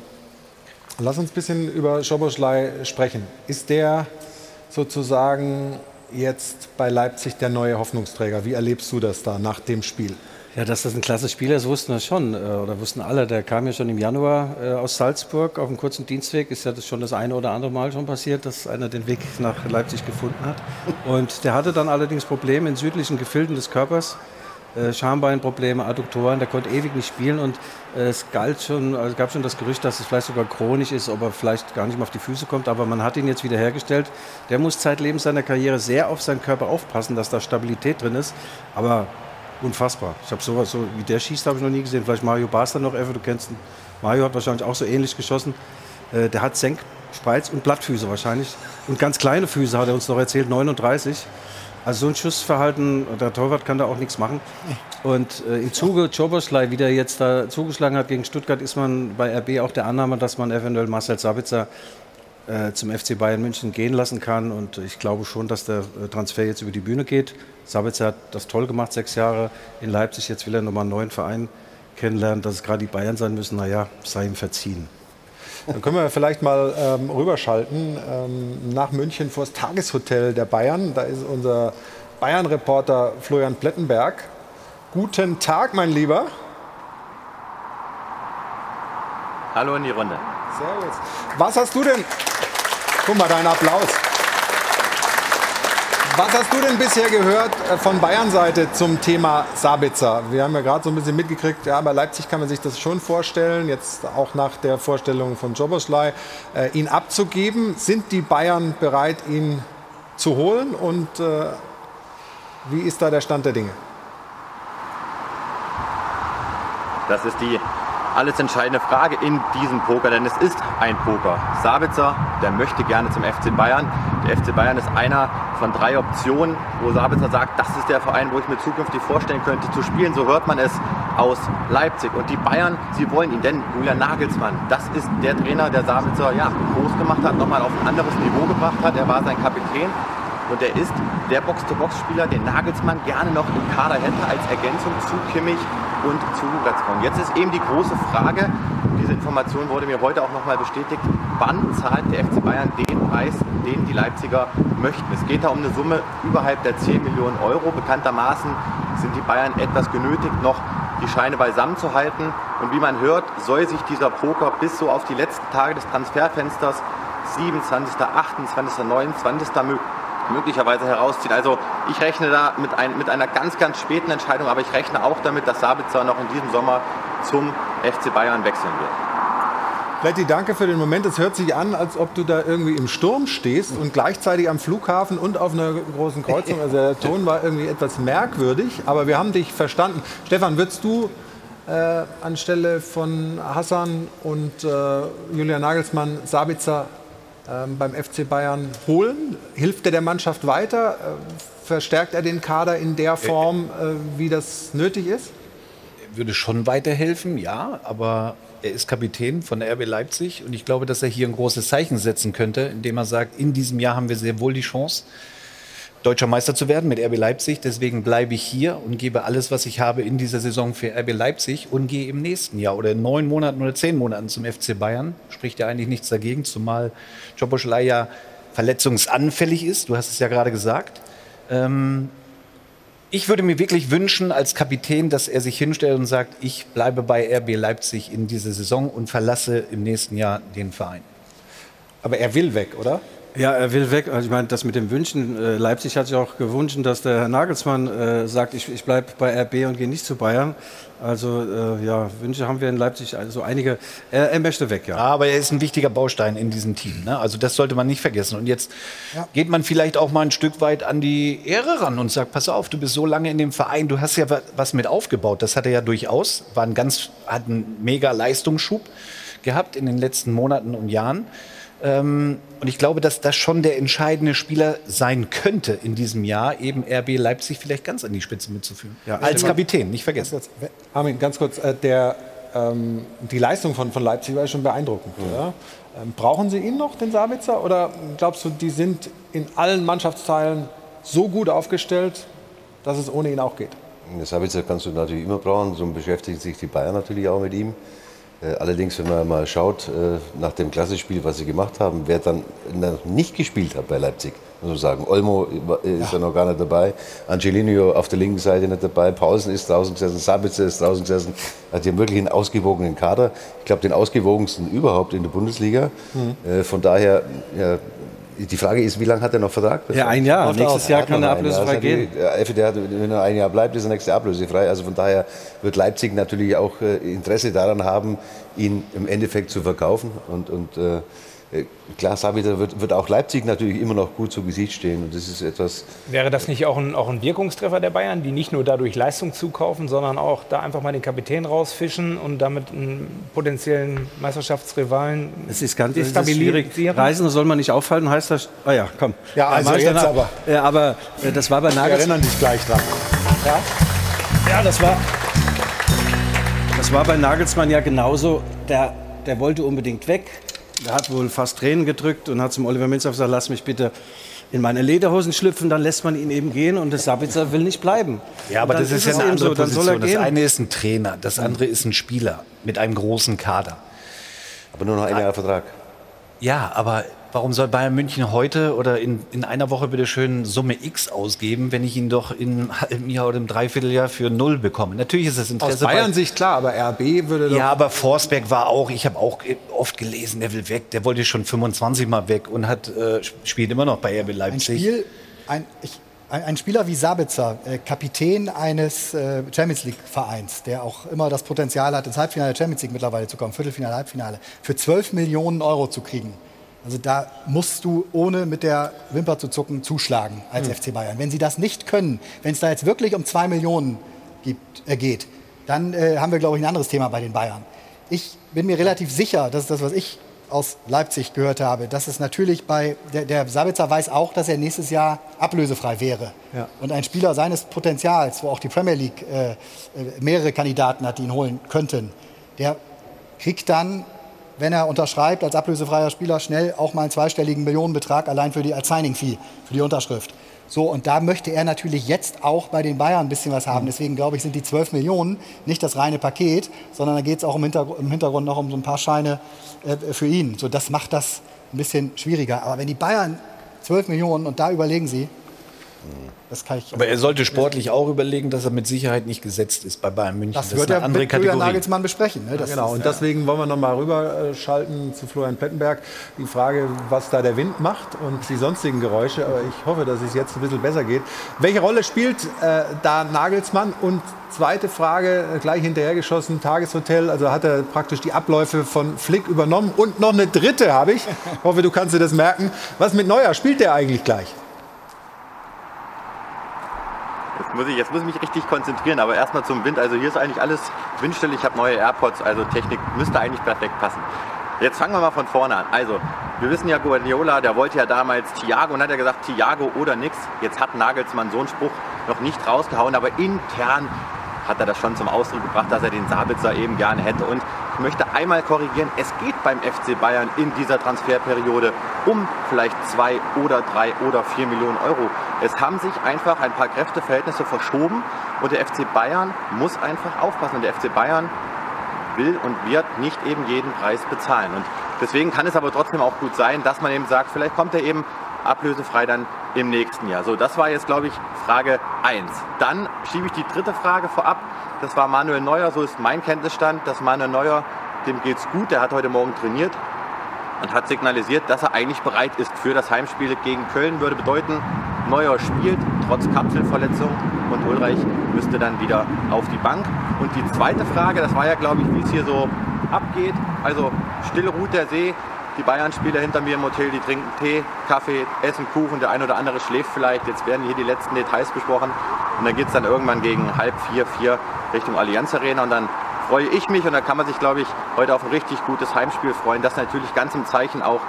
[SPEAKER 1] lass uns ein bisschen über Schoboschlei sprechen. Ist der sozusagen jetzt bei Leipzig der neue Hoffnungsträger? Wie erlebst du das da nach dem Spiel?
[SPEAKER 10] Ja, dass das ein klasse Spieler ist, wussten wir schon, äh, oder wussten alle. Der kam ja schon im Januar äh, aus Salzburg auf einem kurzen Dienstweg. Ist ja das schon das eine oder andere Mal schon passiert, dass einer den Weg nach Leipzig gefunden hat. Und der hatte dann allerdings Probleme in südlichen Gefilden des Körpers. Äh, Schambeinprobleme, Adduktoren, der konnte ewig nicht spielen und es galt schon, also gab schon das Gerücht, dass es vielleicht sogar chronisch ist, ob er vielleicht gar nicht mehr auf die Füße kommt, aber man hat ihn jetzt wieder hergestellt. Der muss zeitlebens seiner Karriere sehr auf seinen Körper aufpassen, dass da Stabilität drin ist, aber unfassbar. Ich habe sowas, so wie der schießt, habe ich noch nie gesehen. Vielleicht Mario Basler noch, Effe, du kennst ihn. Mario hat wahrscheinlich auch so ähnlich geschossen. Äh, der hat Senk, Spreiz und Blattfüße wahrscheinlich. Und ganz kleine Füße hat er uns noch erzählt, 39. Also so ein Schussverhalten, der Torwart kann da auch nichts machen. Und äh, im Zuge Choboslai, wie der jetzt da zugeschlagen hat gegen Stuttgart, ist man bei RB auch der Annahme, dass man eventuell Marcel Sabitzer zum FC Bayern München gehen lassen kann. Und ich glaube schon, dass der äh, Transfer jetzt über die Bühne geht. Sabitzer hat das toll gemacht, sechs Jahre in Leipzig. Jetzt will er nochmal einen neuen Verein kennenlernen. Dass es gerade die Bayern sein müssen, naja, sei ihm verziehen.
[SPEAKER 1] Dann können wir vielleicht mal ähm, rüberschalten ähm, nach München vor das Tageshotel der Bayern. Da ist unser Bayern-Reporter Florian Plettenberg. Guten Tag, mein Lieber.
[SPEAKER 25] Hallo in die Runde.
[SPEAKER 1] Servus. Was hast du denn? Guck mal, dein Applaus. Was hast du denn bisher gehört äh, von Bayern-Seite zum Thema Sabitzer? Wir haben ja gerade so ein bisschen mitgekriegt, ja, bei Leipzig kann man sich das schon vorstellen, jetzt auch nach der Vorstellung von Joboschlei, äh, ihn abzugeben. Sind die Bayern bereit, ihn zu holen und äh, wie ist da der Stand der Dinge?
[SPEAKER 25] Das ist die alles entscheidende Frage in diesem Poker, denn es ist ein Poker. Sabitzer, der möchte gerne zum FC Bayern. Der FC Bayern ist einer von drei Optionen, wo Sabitzer sagt, das ist der Verein, wo ich mir zukünftig vorstellen könnte zu spielen. So hört man es aus Leipzig. Und die Bayern, sie wollen ihn, denn Julian Nagelsmann, das ist der Trainer, der Sabitzer ja, groß gemacht hat, nochmal auf ein anderes Niveau gebracht hat. Er war sein Kapitän. Und er ist der Box-to-Box-Spieler, den Nagelsmann gerne noch im Kader hätte als Ergänzung zu Kimmich und zu Goretzka. Und jetzt ist eben die große Frage, diese Information wurde mir heute auch nochmal bestätigt, wann zahlt der FC Bayern den Preis, den die Leipziger möchten. Es geht da um eine Summe überhalb der 10 Millionen Euro. Bekanntermaßen sind die Bayern etwas genötigt, noch die Scheine beisammen zu halten. Und wie man hört, soll sich dieser Poker bis so auf die letzten Tage des Transferfensters 27., 28., 29. möglicherweise herausziehen. Also ich rechne da mit, ein, mit einer ganz, ganz späten Entscheidung, aber ich rechne auch damit, dass Sabitzer noch in diesem Sommer zum FC Bayern wechseln wird.
[SPEAKER 1] Letty, danke für den Moment. Es hört sich an, als ob du da irgendwie im Sturm stehst und gleichzeitig am Flughafen und auf einer großen Kreuzung. Also der Ton war irgendwie etwas merkwürdig, aber wir haben dich verstanden. Stefan, würdest du äh, anstelle von Hassan und äh, Julian Nagelsmann Sabitzer beim FC Bayern holen? Hilft er der Mannschaft weiter? Äh, verstärkt er den Kader in der Form, äh, wie das nötig ist?
[SPEAKER 7] würde schon weiterhelfen, ja, aber er ist Kapitän von der RB Leipzig und ich glaube, dass er hier ein großes Zeichen setzen könnte, indem er sagt, in diesem Jahr haben wir sehr wohl die Chance, deutscher Meister zu werden mit RB Leipzig. Deswegen bleibe ich hier und gebe alles, was ich habe in dieser Saison für RB Leipzig und gehe im nächsten Jahr oder in neun Monaten oder zehn Monaten zum FC Bayern. Spricht ja eigentlich nichts dagegen, zumal Joboschlei ja verletzungsanfällig ist. Du hast es ja gerade gesagt. Ähm, ich würde mir wirklich wünschen als Kapitän, dass er sich hinstellt und sagt, ich bleibe bei RB Leipzig in dieser Saison und verlasse im nächsten Jahr den Verein.
[SPEAKER 1] Aber er will weg, oder?
[SPEAKER 10] Ja, er will weg. Also ich meine, das mit dem Wünschen, äh, Leipzig hat sich auch gewünscht, dass der Herr Nagelsmann äh, sagt, ich, ich bleibe bei RB und gehe nicht zu Bayern. Also äh, ja, Wünsche haben wir in Leipzig also einige. Er, er, möchte weg, ja.
[SPEAKER 7] Aber er ist ein wichtiger Baustein in diesem Team. Ne? Also das sollte man nicht vergessen. Und jetzt ja. geht man vielleicht auch mal ein Stück weit an die Ehre ran und sagt, pass auf, du bist so lange in dem Verein, du hast ja was mit aufgebaut. Das hat er ja durchaus, war ein ganz, hat einen mega Leistungsschub gehabt in den letzten Monaten und Jahren. Ähm, und ich glaube, dass das schon der entscheidende Spieler sein könnte in diesem Jahr, eben RB Leipzig vielleicht ganz an die Spitze mitzuführen. Ja, Als Kapitän, nicht vergessen.
[SPEAKER 1] Armin, ganz kurz, äh, der, ähm, die Leistung von, von Leipzig war schon beeindruckend. Mhm. Ja? Ähm, brauchen Sie ihn noch, den Sabitzer? Oder glaubst du, die sind in allen Mannschaftsteilen so gut aufgestellt, dass es ohne ihn auch geht?
[SPEAKER 2] Den Sabitzer kannst du natürlich immer brauchen, so beschäftigen sich die Bayern natürlich auch mit ihm. Äh, allerdings, wenn man mal schaut, äh, nach dem Klassenspiel, was sie gemacht haben, wer dann noch nicht gespielt hat bei Leipzig, muss man sagen. Olmo ist ja. ja noch gar nicht dabei, Angelino auf der linken Seite nicht dabei, Paulsen ist draußen gesessen, Sabitzer ist draußen gesessen. Also die haben wirklich einen ausgewogenen Kader. Ich glaube, den ausgewogensten überhaupt in der Bundesliga. Mhm. Von daher ja, die Frage ist, wie lange hat er noch Vertrag?
[SPEAKER 10] Ja, ein Jahr. Nächstes Jahr kann er ablösefrei
[SPEAKER 2] also
[SPEAKER 10] gehen.
[SPEAKER 2] Der, wenn er ein Jahr bleibt, ist er nächste ablösefrei. Also von daher wird Leipzig natürlich auch äh, Interesse daran haben, ihn im Endeffekt zu verkaufen. Und, und äh, äh, klar, Sabitzer wird, wird auch Leipzig natürlich immer noch gut zu Gesicht stehen. Und das ist etwas.
[SPEAKER 8] Wäre das nicht auch ein, auch ein Wirkungstreffer der Bayern, die nicht nur dadurch Leistung zukaufen, sondern auch da einfach mal den Kapitän rausfischen und damit einen potenziellen Meisterschaftsrivalen
[SPEAKER 10] Es ist ganz es ist schwierig. Reisen soll man nicht aufhalten, heißt das. Ah ja, komm.
[SPEAKER 1] Ja, also ja, jetzt aber.
[SPEAKER 10] Ja, aber äh, das war bei Nagelsmann.
[SPEAKER 1] Wir erinnern dich gleich dran.
[SPEAKER 10] Ja, ja das war. Das war bei Nagelsmann ja genauso. Der, der wollte unbedingt weg der hat wohl fast Tränen gedrückt und hat zum Oliver Minzhoff gesagt, lass mich bitte in meine Lederhosen schlüpfen, dann lässt man ihn eben gehen und der Sabitzer will nicht bleiben.
[SPEAKER 7] Ja, aber das ist ja eine andere so, Position. Das eine ist ein Trainer, das andere ist ein Spieler mit einem großen Kader.
[SPEAKER 2] Aber nur noch ein Jahr Vertrag.
[SPEAKER 7] Ja, aber Warum soll Bayern München heute oder in, in einer Woche bitte schön Summe X ausgeben, wenn ich ihn doch in einem halben Jahr oder im Dreivierteljahr für null bekomme? Natürlich ist das Interesse.
[SPEAKER 1] Aus Bayern Sicht klar, aber RB würde doch.
[SPEAKER 7] Ja, aber Forsberg war auch, ich habe auch oft gelesen, der will weg, der wollte schon 25 Mal weg und hat, äh, spielt immer noch bei RB
[SPEAKER 4] Ein
[SPEAKER 7] Leipzig.
[SPEAKER 4] Spiel, ein, ich, ein, ein Spieler wie Sabitzer, äh, Kapitän eines äh, Champions League-Vereins, der auch immer das Potenzial hat, ins Halbfinale der Champions League mittlerweile zu kommen, Viertelfinale, Halbfinale, für 12 Millionen Euro zu kriegen. Also da musst du ohne mit der Wimper zu zucken zuschlagen als
[SPEAKER 1] Hm.
[SPEAKER 4] FC Bayern. Wenn sie das nicht können, wenn es da jetzt wirklich um zwei Millionen gibt, äh, geht, dann äh, haben wir, glaube ich, ein anderes Thema bei den Bayern. Ich bin mir relativ sicher, das ist das, was ich aus Leipzig gehört habe, dass es natürlich bei, der, der Sabitzer weiß auch, dass er nächstes Jahr ablösefrei wäre.
[SPEAKER 1] Ja.
[SPEAKER 4] Und ein Spieler seines Potenzials, wo auch die Premier League äh, äh, mehrere Kandidaten hat, die ihn holen könnten, der kriegt dann, wenn er unterschreibt als ablösefreier Spieler, schnell auch mal einen zweistelligen Millionenbetrag allein für die als Signing-Fee, für die Unterschrift. So, und da möchte er natürlich jetzt auch bei den Bayern ein bisschen was haben. Deswegen glaube ich, sind die 12 Millionen nicht das reine Paket, sondern da geht es auch im Hintergrund, im Hintergrund noch um so ein paar Scheine äh, für ihn. So, das macht das ein bisschen schwieriger. Aber wenn die Bayern 12 Millionen und da überlegen sie, das kann ich.
[SPEAKER 7] Aber er sollte sportlich auch überlegen, dass er mit Sicherheit nicht gesetzt ist bei Bayern München.
[SPEAKER 4] Das
[SPEAKER 7] ist
[SPEAKER 4] wird er
[SPEAKER 7] andere
[SPEAKER 4] mit Julian
[SPEAKER 7] Kategorie.
[SPEAKER 4] Nagelsmann besprechen. Ne? Das
[SPEAKER 1] genau,
[SPEAKER 4] ist,
[SPEAKER 1] und deswegen wollen wir noch mal rüberschalten zu Florian Plettenberg. Die Frage, was da der Wind macht und die sonstigen Geräusche. Aber ich hoffe, dass es jetzt ein bisschen besser geht. Welche Rolle spielt äh, da Nagelsmann? Und zweite Frage, äh, gleich hinterhergeschossen, Tageshotel. Also hat er praktisch die Abläufe von Flick übernommen. Und noch eine dritte habe ich. Ich hoffe, du kannst dir das merken. Was mit Neuer? Spielt der eigentlich gleich?
[SPEAKER 25] Jetzt muss, ich, jetzt muss ich mich richtig konzentrieren, aber erstmal zum Wind. Also hier ist eigentlich alles windstill. Ich habe neue AirPods, also Technik müsste eigentlich perfekt passen. Jetzt fangen wir mal von vorne an. Also, wir wissen ja, Guardiola, der wollte ja damals Thiago und hat ja gesagt, Thiago oder nix. Jetzt hat Nagelsmann so einen Spruch noch nicht rausgehauen, aber intern hat er das schon zum Ausdruck gebracht, dass er den Sabitzer eben gerne hätte. Und ich möchte einmal korrigieren, es geht beim FC Bayern in dieser Transferperiode um vielleicht zwei oder drei oder vier Millionen Euro. Es haben sich einfach ein paar Kräfteverhältnisse verschoben und der FC Bayern muss einfach aufpassen. Und der FC Bayern will und wird nicht eben jeden Preis bezahlen. Und deswegen kann es aber trotzdem auch gut sein, dass man eben sagt, vielleicht kommt er eben ablösefrei dann im nächsten Jahr. So, das war jetzt, glaube ich, Frage 1. Dann schiebe ich die dritte Frage vorab. Das war Manuel Neuer, so ist mein Kenntnisstand, dass Manuel Neuer, dem geht's gut, der hat heute Morgen trainiert und hat signalisiert, dass er eigentlich bereit ist für das Heimspiel gegen Köln. Würde bedeuten, Neuer spielt trotz Kapselverletzung und Ulreich müsste dann wieder auf die Bank. Und die zweite Frage, das war ja, glaube ich, wie es hier so abgeht. Also still ruht der See. Die Bayern-Spieler hinter mir im Hotel, die trinken Tee, Kaffee, essen Kuchen. Der ein oder andere schläft vielleicht. Jetzt werden hier die letzten Details besprochen. Und dann geht es dann irgendwann gegen halb vier, vier Richtung Allianz Arena. Und dann freue ich mich und da kann man sich, glaube ich, heute auf ein richtig gutes Heimspiel freuen, das natürlich ganz im Zeichen auch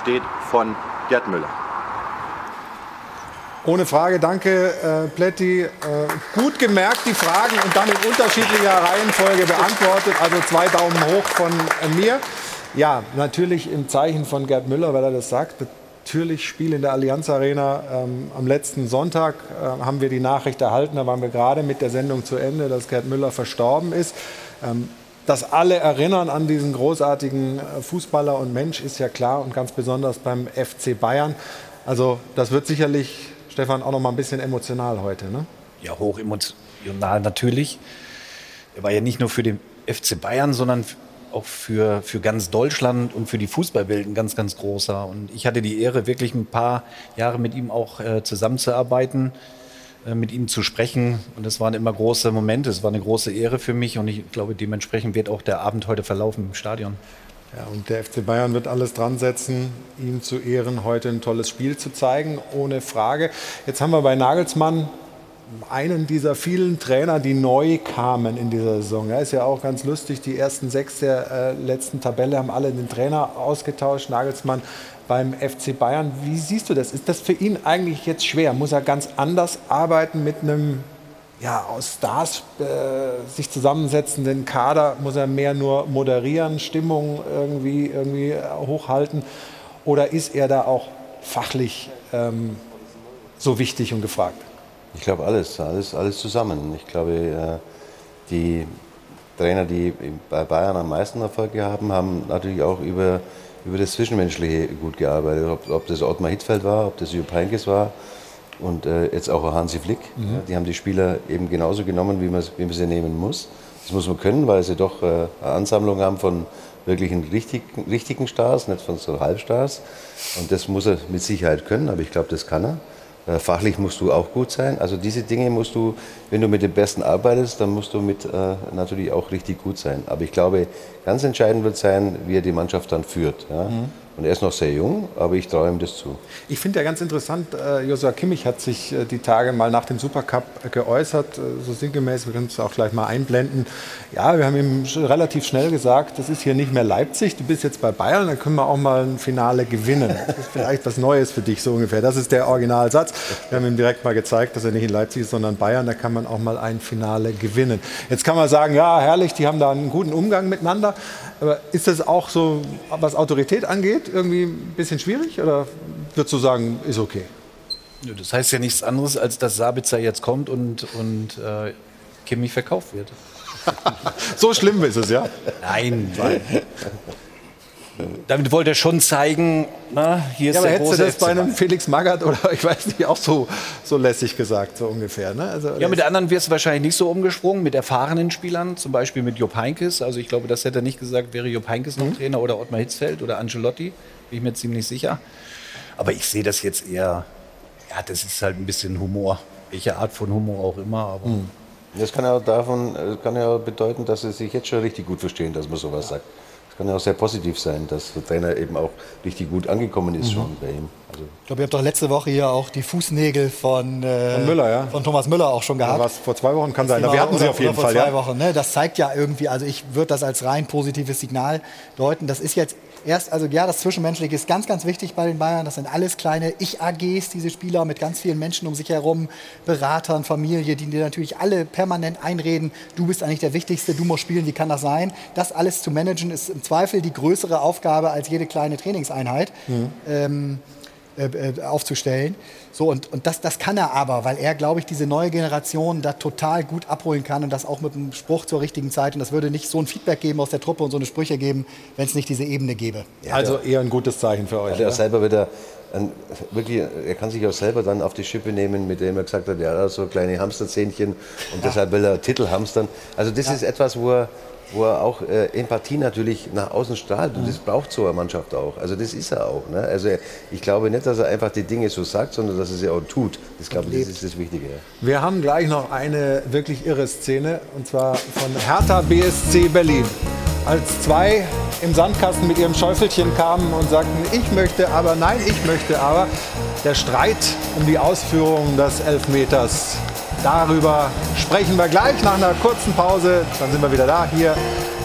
[SPEAKER 25] steht von Gerd Müller.
[SPEAKER 1] Ohne Frage, danke äh, Pletti. Äh, gut gemerkt die Fragen und dann in unterschiedlicher Reihenfolge beantwortet. Also zwei Daumen hoch von äh, mir. Ja, natürlich im Zeichen von Gerd Müller, weil er das sagt. Natürlich Spiel in der Allianz Arena. Ähm, am letzten Sonntag äh, haben wir die Nachricht erhalten, da waren wir gerade mit der Sendung zu Ende, dass Gerd Müller verstorben ist. Ähm, dass alle erinnern an diesen großartigen äh, Fußballer und Mensch ist ja klar und ganz besonders beim FC Bayern. Also das wird sicherlich, Stefan, auch noch mal ein bisschen emotional heute. Ne?
[SPEAKER 7] Ja, hoch emotional natürlich. Er war ja nicht nur für den FC Bayern, sondern auch für, für ganz Deutschland und für die Fußballwelt ein ganz, ganz großer. Und ich hatte die Ehre, wirklich ein paar Jahre mit ihm auch äh, zusammenzuarbeiten, äh, mit ihm zu sprechen. Und das waren immer große Momente. Es war eine große Ehre für mich. Und ich glaube, dementsprechend wird auch der Abend heute verlaufen im Stadion.
[SPEAKER 1] Ja, und der FC Bayern wird alles dran setzen, ihm zu Ehren heute ein tolles Spiel zu zeigen, ohne Frage. Jetzt haben wir bei Nagelsmann einen dieser vielen Trainer, die neu kamen in dieser Saison. Ja, ist ja auch ganz lustig, die ersten sechs der äh, letzten Tabelle haben alle den Trainer ausgetauscht. Nagelsmann beim FC Bayern. Wie siehst du das? Ist das für ihn eigentlich jetzt schwer? Muss er ganz anders arbeiten mit einem ja, aus Stars äh, sich zusammensetzenden Kader? Muss er mehr nur moderieren, Stimmung irgendwie, irgendwie hochhalten? Oder ist er da auch fachlich ähm, so wichtig und gefragt?
[SPEAKER 2] Ich glaube alles, alles, alles zusammen. Ich glaube, äh, die Trainer, die bei Bayern am meisten Erfolg haben, haben natürlich auch über über das Zwischenmenschliche gut gearbeitet. Ob, ob das Ottmar Hittfeld war, ob das Jupp Heynckes war und äh, jetzt auch Hansi Flick.
[SPEAKER 1] Mhm.
[SPEAKER 2] Die haben die Spieler eben genauso genommen, wie man, wie man sie nehmen muss. Das muss man können, weil sie doch äh, eine Ansammlung haben von wirklichen richtigen, richtigen Stars, nicht von so Halbstars. Und das muss er mit Sicherheit können, aber ich glaube, das kann er. Äh, Fachlich musst du auch gut sein. Also diese Dinge musst du, wenn du mit dem Besten arbeitest, dann musst du mit äh, natürlich auch richtig gut sein. Aber ich glaube, ganz entscheidend wird sein, wie er die Mannschaft dann führt. Ja?
[SPEAKER 1] Mhm.
[SPEAKER 2] Und er ist noch sehr jung, aber ich traue ihm das zu.
[SPEAKER 1] Ich finde ja ganz interessant, äh, Joshua Kimmich hat sich äh, die Tage mal nach dem Supercup äh, geäußert, so sinngemäß, wir können es auch gleich mal einblenden. Ja, wir haben ihm relativ schnell gesagt, das ist hier nicht mehr Leipzig, du bist jetzt bei Bayern, dann können wir auch mal ein Finale gewinnen. Das ist vielleicht was Neues für dich, so ungefähr. Das ist der Originalsatz. Wir haben ihm direkt mal gezeigt, dass er nicht in Leipzig ist, sondern Bayern, da kann man auch mal ein Finale gewinnen. Jetzt kann man sagen, ja, herrlich, die haben da einen guten Umgang miteinander. Aber ist das auch so, was Autorität angeht, irgendwie ein bisschen schwierig? Oder würdest du sagen, ist okay?
[SPEAKER 7] Das heißt ja nichts anderes, als dass Sabitzer jetzt kommt und, und äh, Kimmich verkauft wird.
[SPEAKER 1] so schlimm ist es, ja?
[SPEAKER 7] Nein, weil. Damit wollte er schon zeigen, na, hier ist
[SPEAKER 1] Ja, aber
[SPEAKER 7] der
[SPEAKER 1] hättest du
[SPEAKER 7] große
[SPEAKER 1] das bei einem. Felix Magath oder ich weiß nicht, auch so, so lässig gesagt, so ungefähr? Ne? Also,
[SPEAKER 7] Ja, mit der anderen wirst du wahrscheinlich nicht so umgesprungen, mit erfahrenen Spielern, zum Beispiel mit Jupp Heynckes. Also ich glaube, das hätte er nicht gesagt, wäre Jupp Heynckes
[SPEAKER 1] Mhm.
[SPEAKER 7] noch Trainer oder Ottmar Hitzfeld oder Ancelotti, bin ich mir ziemlich sicher. Aber ich sehe das jetzt eher, ja, das ist halt ein bisschen Humor. Welche Art von Humor auch immer, aber
[SPEAKER 1] Mhm.
[SPEAKER 2] Das kann ja auch davon, äh, kann ja auch bedeuten, dass sie sich jetzt schon richtig gut verstehen, dass man sowas sagt. Das kann ja auch sehr positiv sein, dass der Trainer eben auch richtig gut angekommen ist
[SPEAKER 4] Mhm.
[SPEAKER 2] schon bei ihm. Also
[SPEAKER 4] Ich glaube, ihr habt doch letzte Woche hier auch die Fußnägel von, äh,
[SPEAKER 1] Von Müller, ja.
[SPEAKER 4] von Thomas Müller auch schon gehabt.
[SPEAKER 1] was vor zwei Wochen kann sein.
[SPEAKER 4] Thema-
[SPEAKER 1] Wir hatten sie auf jeden
[SPEAKER 4] oder vor
[SPEAKER 1] Fall.
[SPEAKER 4] Zwei
[SPEAKER 1] Ja.
[SPEAKER 4] Wochen, ne? Das zeigt ja irgendwie, also ich würde das als rein positives Signal deuten. Das ist jetzt erst, also ja, das Zwischenmenschliche ist ganz, ganz wichtig bei den Bayern. Das sind alles kleine Ich-AGs, diese Spieler mit ganz vielen Menschen um sich herum, Beratern, Familie, die dir natürlich alle permanent einreden, du bist eigentlich der Wichtigste, du musst spielen, wie kann das sein? Das alles zu managen ist im Zweifel die größere Aufgabe als jede kleine Trainingseinheit. Ähm, äh, äh, aufzustellen. So, und, und das, das kann er aber, weil er, glaube ich, diese neue Generation da total gut abholen kann und das auch mit einem Spruch zur richtigen Zeit. Und das würde nicht so ein Feedback geben aus der Truppe und so eine Sprüche geben, wenn es nicht diese Ebene gäbe.
[SPEAKER 1] Also eher ein gutes Zeichen für euch.
[SPEAKER 2] Hat er
[SPEAKER 1] ja?
[SPEAKER 2] selber wieder ein, wirklich, er kann sich auch selber dann auf die Schippe nehmen, mit dem er gesagt hat, ja, so kleine Hamsterzähnchen und deshalb will er Titel hamstern. Also das ist etwas, wo er, wo er auch äh, Empathie natürlich nach außen strahlt und das braucht so eine Mannschaft auch. Also das ist er auch. Ne? Also ich glaube nicht, dass er einfach die Dinge so sagt, sondern dass er sie auch tut. Das glaube ich, das ist das Wichtige.
[SPEAKER 1] Wir haben gleich noch eine wirklich irre Szene und zwar von Hertha BSC Berlin. Als zwei im Sandkasten mit ihrem Schäufelchen kamen und sagten, ich möchte aber, nein, ich möchte aber, der Streit um die Ausführung des Elfmeters. Darüber sprechen wir gleich nach einer kurzen Pause. Dann sind wir wieder da hier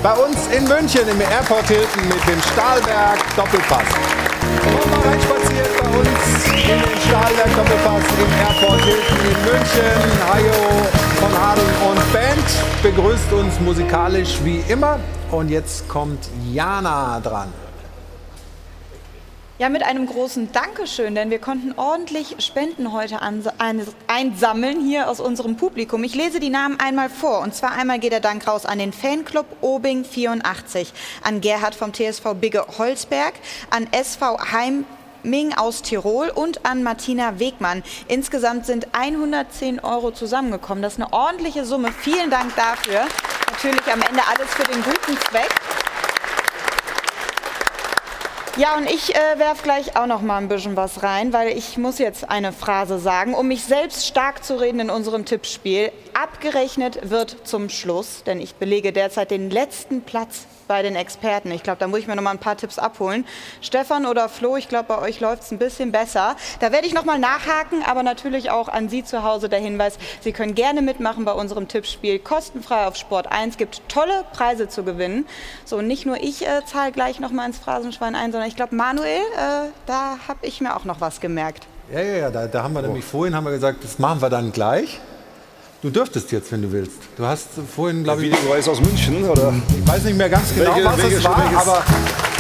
[SPEAKER 1] bei uns in München im Airport Hilton mit dem Stahlberg Doppelpass. Kommt mal reinspaziert bei uns in den Stahlberg Doppelpass im Airport Hilton in München. Hajo von Hadeln und Band begrüßt uns musikalisch wie immer. Und jetzt kommt Jana dran.
[SPEAKER 5] Ja, mit einem großen Dankeschön, denn wir konnten ordentlich Spenden heute einsammeln hier aus unserem Publikum. Ich lese die Namen einmal vor. Und zwar einmal geht der Dank raus an den Fanclub Obing 84, an Gerhard vom TSV Bigge Holzberg, an SV Heiming aus Tirol und an Martina Wegmann. Insgesamt sind 110 Euro zusammengekommen. Das ist eine ordentliche Summe. Vielen Dank dafür. Natürlich am Ende alles für den guten Zweck. Ja, und ich äh, werf gleich auch noch mal ein bisschen was rein, weil ich muss jetzt eine Phrase sagen, um mich selbst stark zu reden in unserem Tippspiel. Abgerechnet wird zum Schluss, denn ich belege derzeit den letzten Platz bei den Experten. Ich glaube, da muss ich mir noch mal ein paar Tipps abholen. Stefan oder Flo, ich glaube, bei euch läuft es ein bisschen besser. Da werde ich noch mal nachhaken, aber natürlich auch an Sie zu Hause der Hinweis, Sie können gerne mitmachen bei unserem Tippspiel. Kostenfrei auf Sport 1 gibt tolle Preise zu gewinnen. So, nicht nur ich äh, zahle gleich noch mal ins Phrasenschwein ein, sondern ich glaube, Manuel, äh, da habe ich mir auch noch was gemerkt.
[SPEAKER 1] Ja, ja, ja, da, da haben wir nämlich vorhin haben wir gesagt, das machen wir dann gleich. Du dürftest jetzt, wenn du willst. Du hast vorhin, glaube ich.
[SPEAKER 3] Videobeweis aus München, oder?
[SPEAKER 1] Ich weiß nicht mehr ganz genau,
[SPEAKER 3] Welche-
[SPEAKER 1] was
[SPEAKER 3] welche-
[SPEAKER 1] es war,
[SPEAKER 3] welches-
[SPEAKER 1] aber.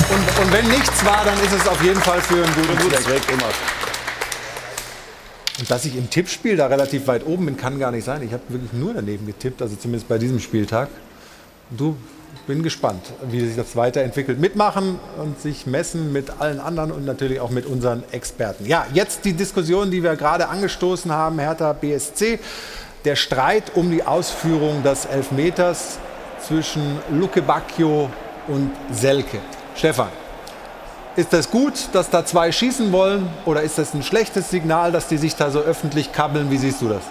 [SPEAKER 1] Und, und wenn nichts war, dann ist es auf jeden Fall für einen guten Zweck.
[SPEAKER 3] Zweck, immer.
[SPEAKER 1] Und dass ich im Tippspiel da relativ weit oben bin, kann gar nicht sein. Ich habe wirklich nur daneben getippt, also zumindest bei diesem Spieltag. Du bin gespannt, wie sich das weiterentwickelt. Mitmachen und sich messen mit allen anderen und natürlich auch mit unseren Experten. Ja, jetzt die Diskussion, die wir gerade angestoßen haben, Hertha BSC. Der Streit um die Ausführung des Elfmeters zwischen Luke Bacchio und Selke. Stefan, ist das gut, dass da zwei schießen wollen oder ist das ein schlechtes Signal, dass die sich da so öffentlich kabbeln? Wie siehst du das?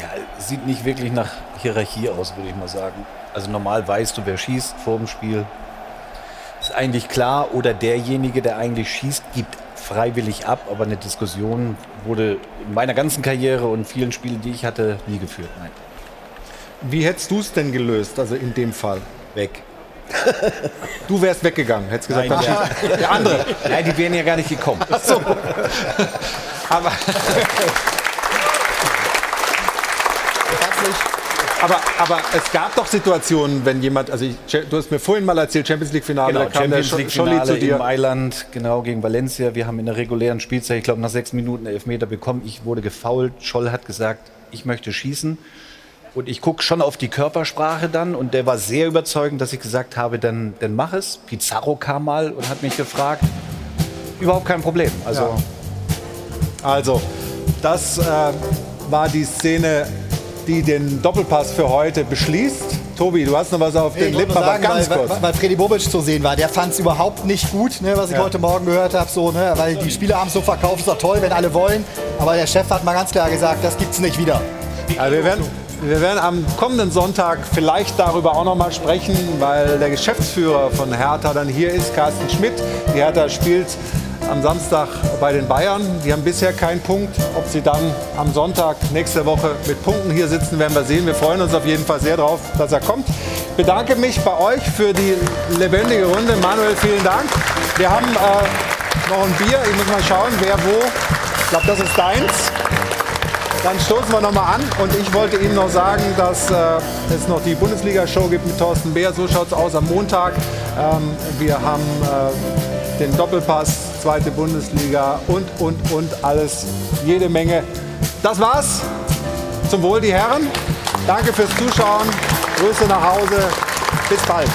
[SPEAKER 7] Ja, sieht nicht wirklich nach Hierarchie aus, würde ich mal sagen. Also normal weißt du, wer schießt vor dem Spiel. Ist eigentlich klar. Oder derjenige, der eigentlich schießt, gibt freiwillig ab. Aber eine Diskussion wurde in meiner ganzen Karriere und vielen Spielen, die ich hatte, nie geführt. Nein.
[SPEAKER 1] Wie hättest du es denn gelöst, also in dem Fall?
[SPEAKER 7] Weg.
[SPEAKER 1] Du wärst weggegangen, hättest gesagt,
[SPEAKER 7] Nein, der-
[SPEAKER 1] der andere.
[SPEAKER 7] Nein, die wären ja gar nicht gekommen.
[SPEAKER 1] Ach so. Aber, aber, aber es gab doch Situationen, wenn jemand, also ich, du hast mir vorhin mal erzählt, Champions League Finale,
[SPEAKER 7] Genau,
[SPEAKER 1] da kam
[SPEAKER 7] Champions League Finale
[SPEAKER 1] zu
[SPEAKER 7] in
[SPEAKER 1] dir.
[SPEAKER 7] Mailand, genau gegen Valencia. Wir haben in der regulären Spielzeit, ich glaube nach sechs Minuten Elfmeter bekommen. Ich wurde gefoult. Scholl hat gesagt, ich möchte schießen. Und ich gucke schon auf die Körpersprache dann und der war sehr überzeugend, dass ich gesagt habe, dann, dann mach es. Pizarro kam mal und hat mich gefragt. Überhaupt kein Problem. Also
[SPEAKER 1] Also, das äh, war die Szene, die den Doppelpass für heute beschließt. Tobi, du hast noch was auf den Lippen, aber ganz
[SPEAKER 4] weil,
[SPEAKER 1] kurz.
[SPEAKER 4] weil, weil Freddy Bobic zu sehen war. Der fand es überhaupt nicht gut, ne, was ich
[SPEAKER 1] Ja.
[SPEAKER 4] heute Morgen gehört habe. So, ne, weil die Spieler haben es so verkauft, ist doch toll, wenn alle wollen. Aber der Chef hat mal ganz klar gesagt, das gibt's nicht wieder.
[SPEAKER 1] Also wir, werden, wir werden am kommenden Sonntag vielleicht darüber auch noch mal sprechen, weil der Geschäftsführer von Hertha dann hier ist, Carsten Schmidt. Die Hertha spielt am Samstag bei den Bayern. Die haben bisher keinen Punkt. Ob sie dann am Sonntag nächste Woche mit Punkten hier sitzen, werden wir sehen. Wir freuen uns auf jeden Fall sehr drauf, dass er kommt. Ich bedanke mich bei euch für die lebendige Runde. Manuel, vielen Dank. Wir haben äh, noch ein Bier. Ich muss mal schauen, wer wo. Ich glaube, das ist deins. Dann stoßen wir noch mal an und ich wollte Ihnen noch sagen, dass äh, es noch die Bundesliga-Show gibt mit Thorsten Beer. So schaut es aus am Montag. Ähm, wir haben äh, den Doppelpass, zweite Bundesliga und, und, und alles, jede Menge. Das war's. Zum Wohl, die Herren. Danke fürs Zuschauen. Grüße nach Hause. Bis bald.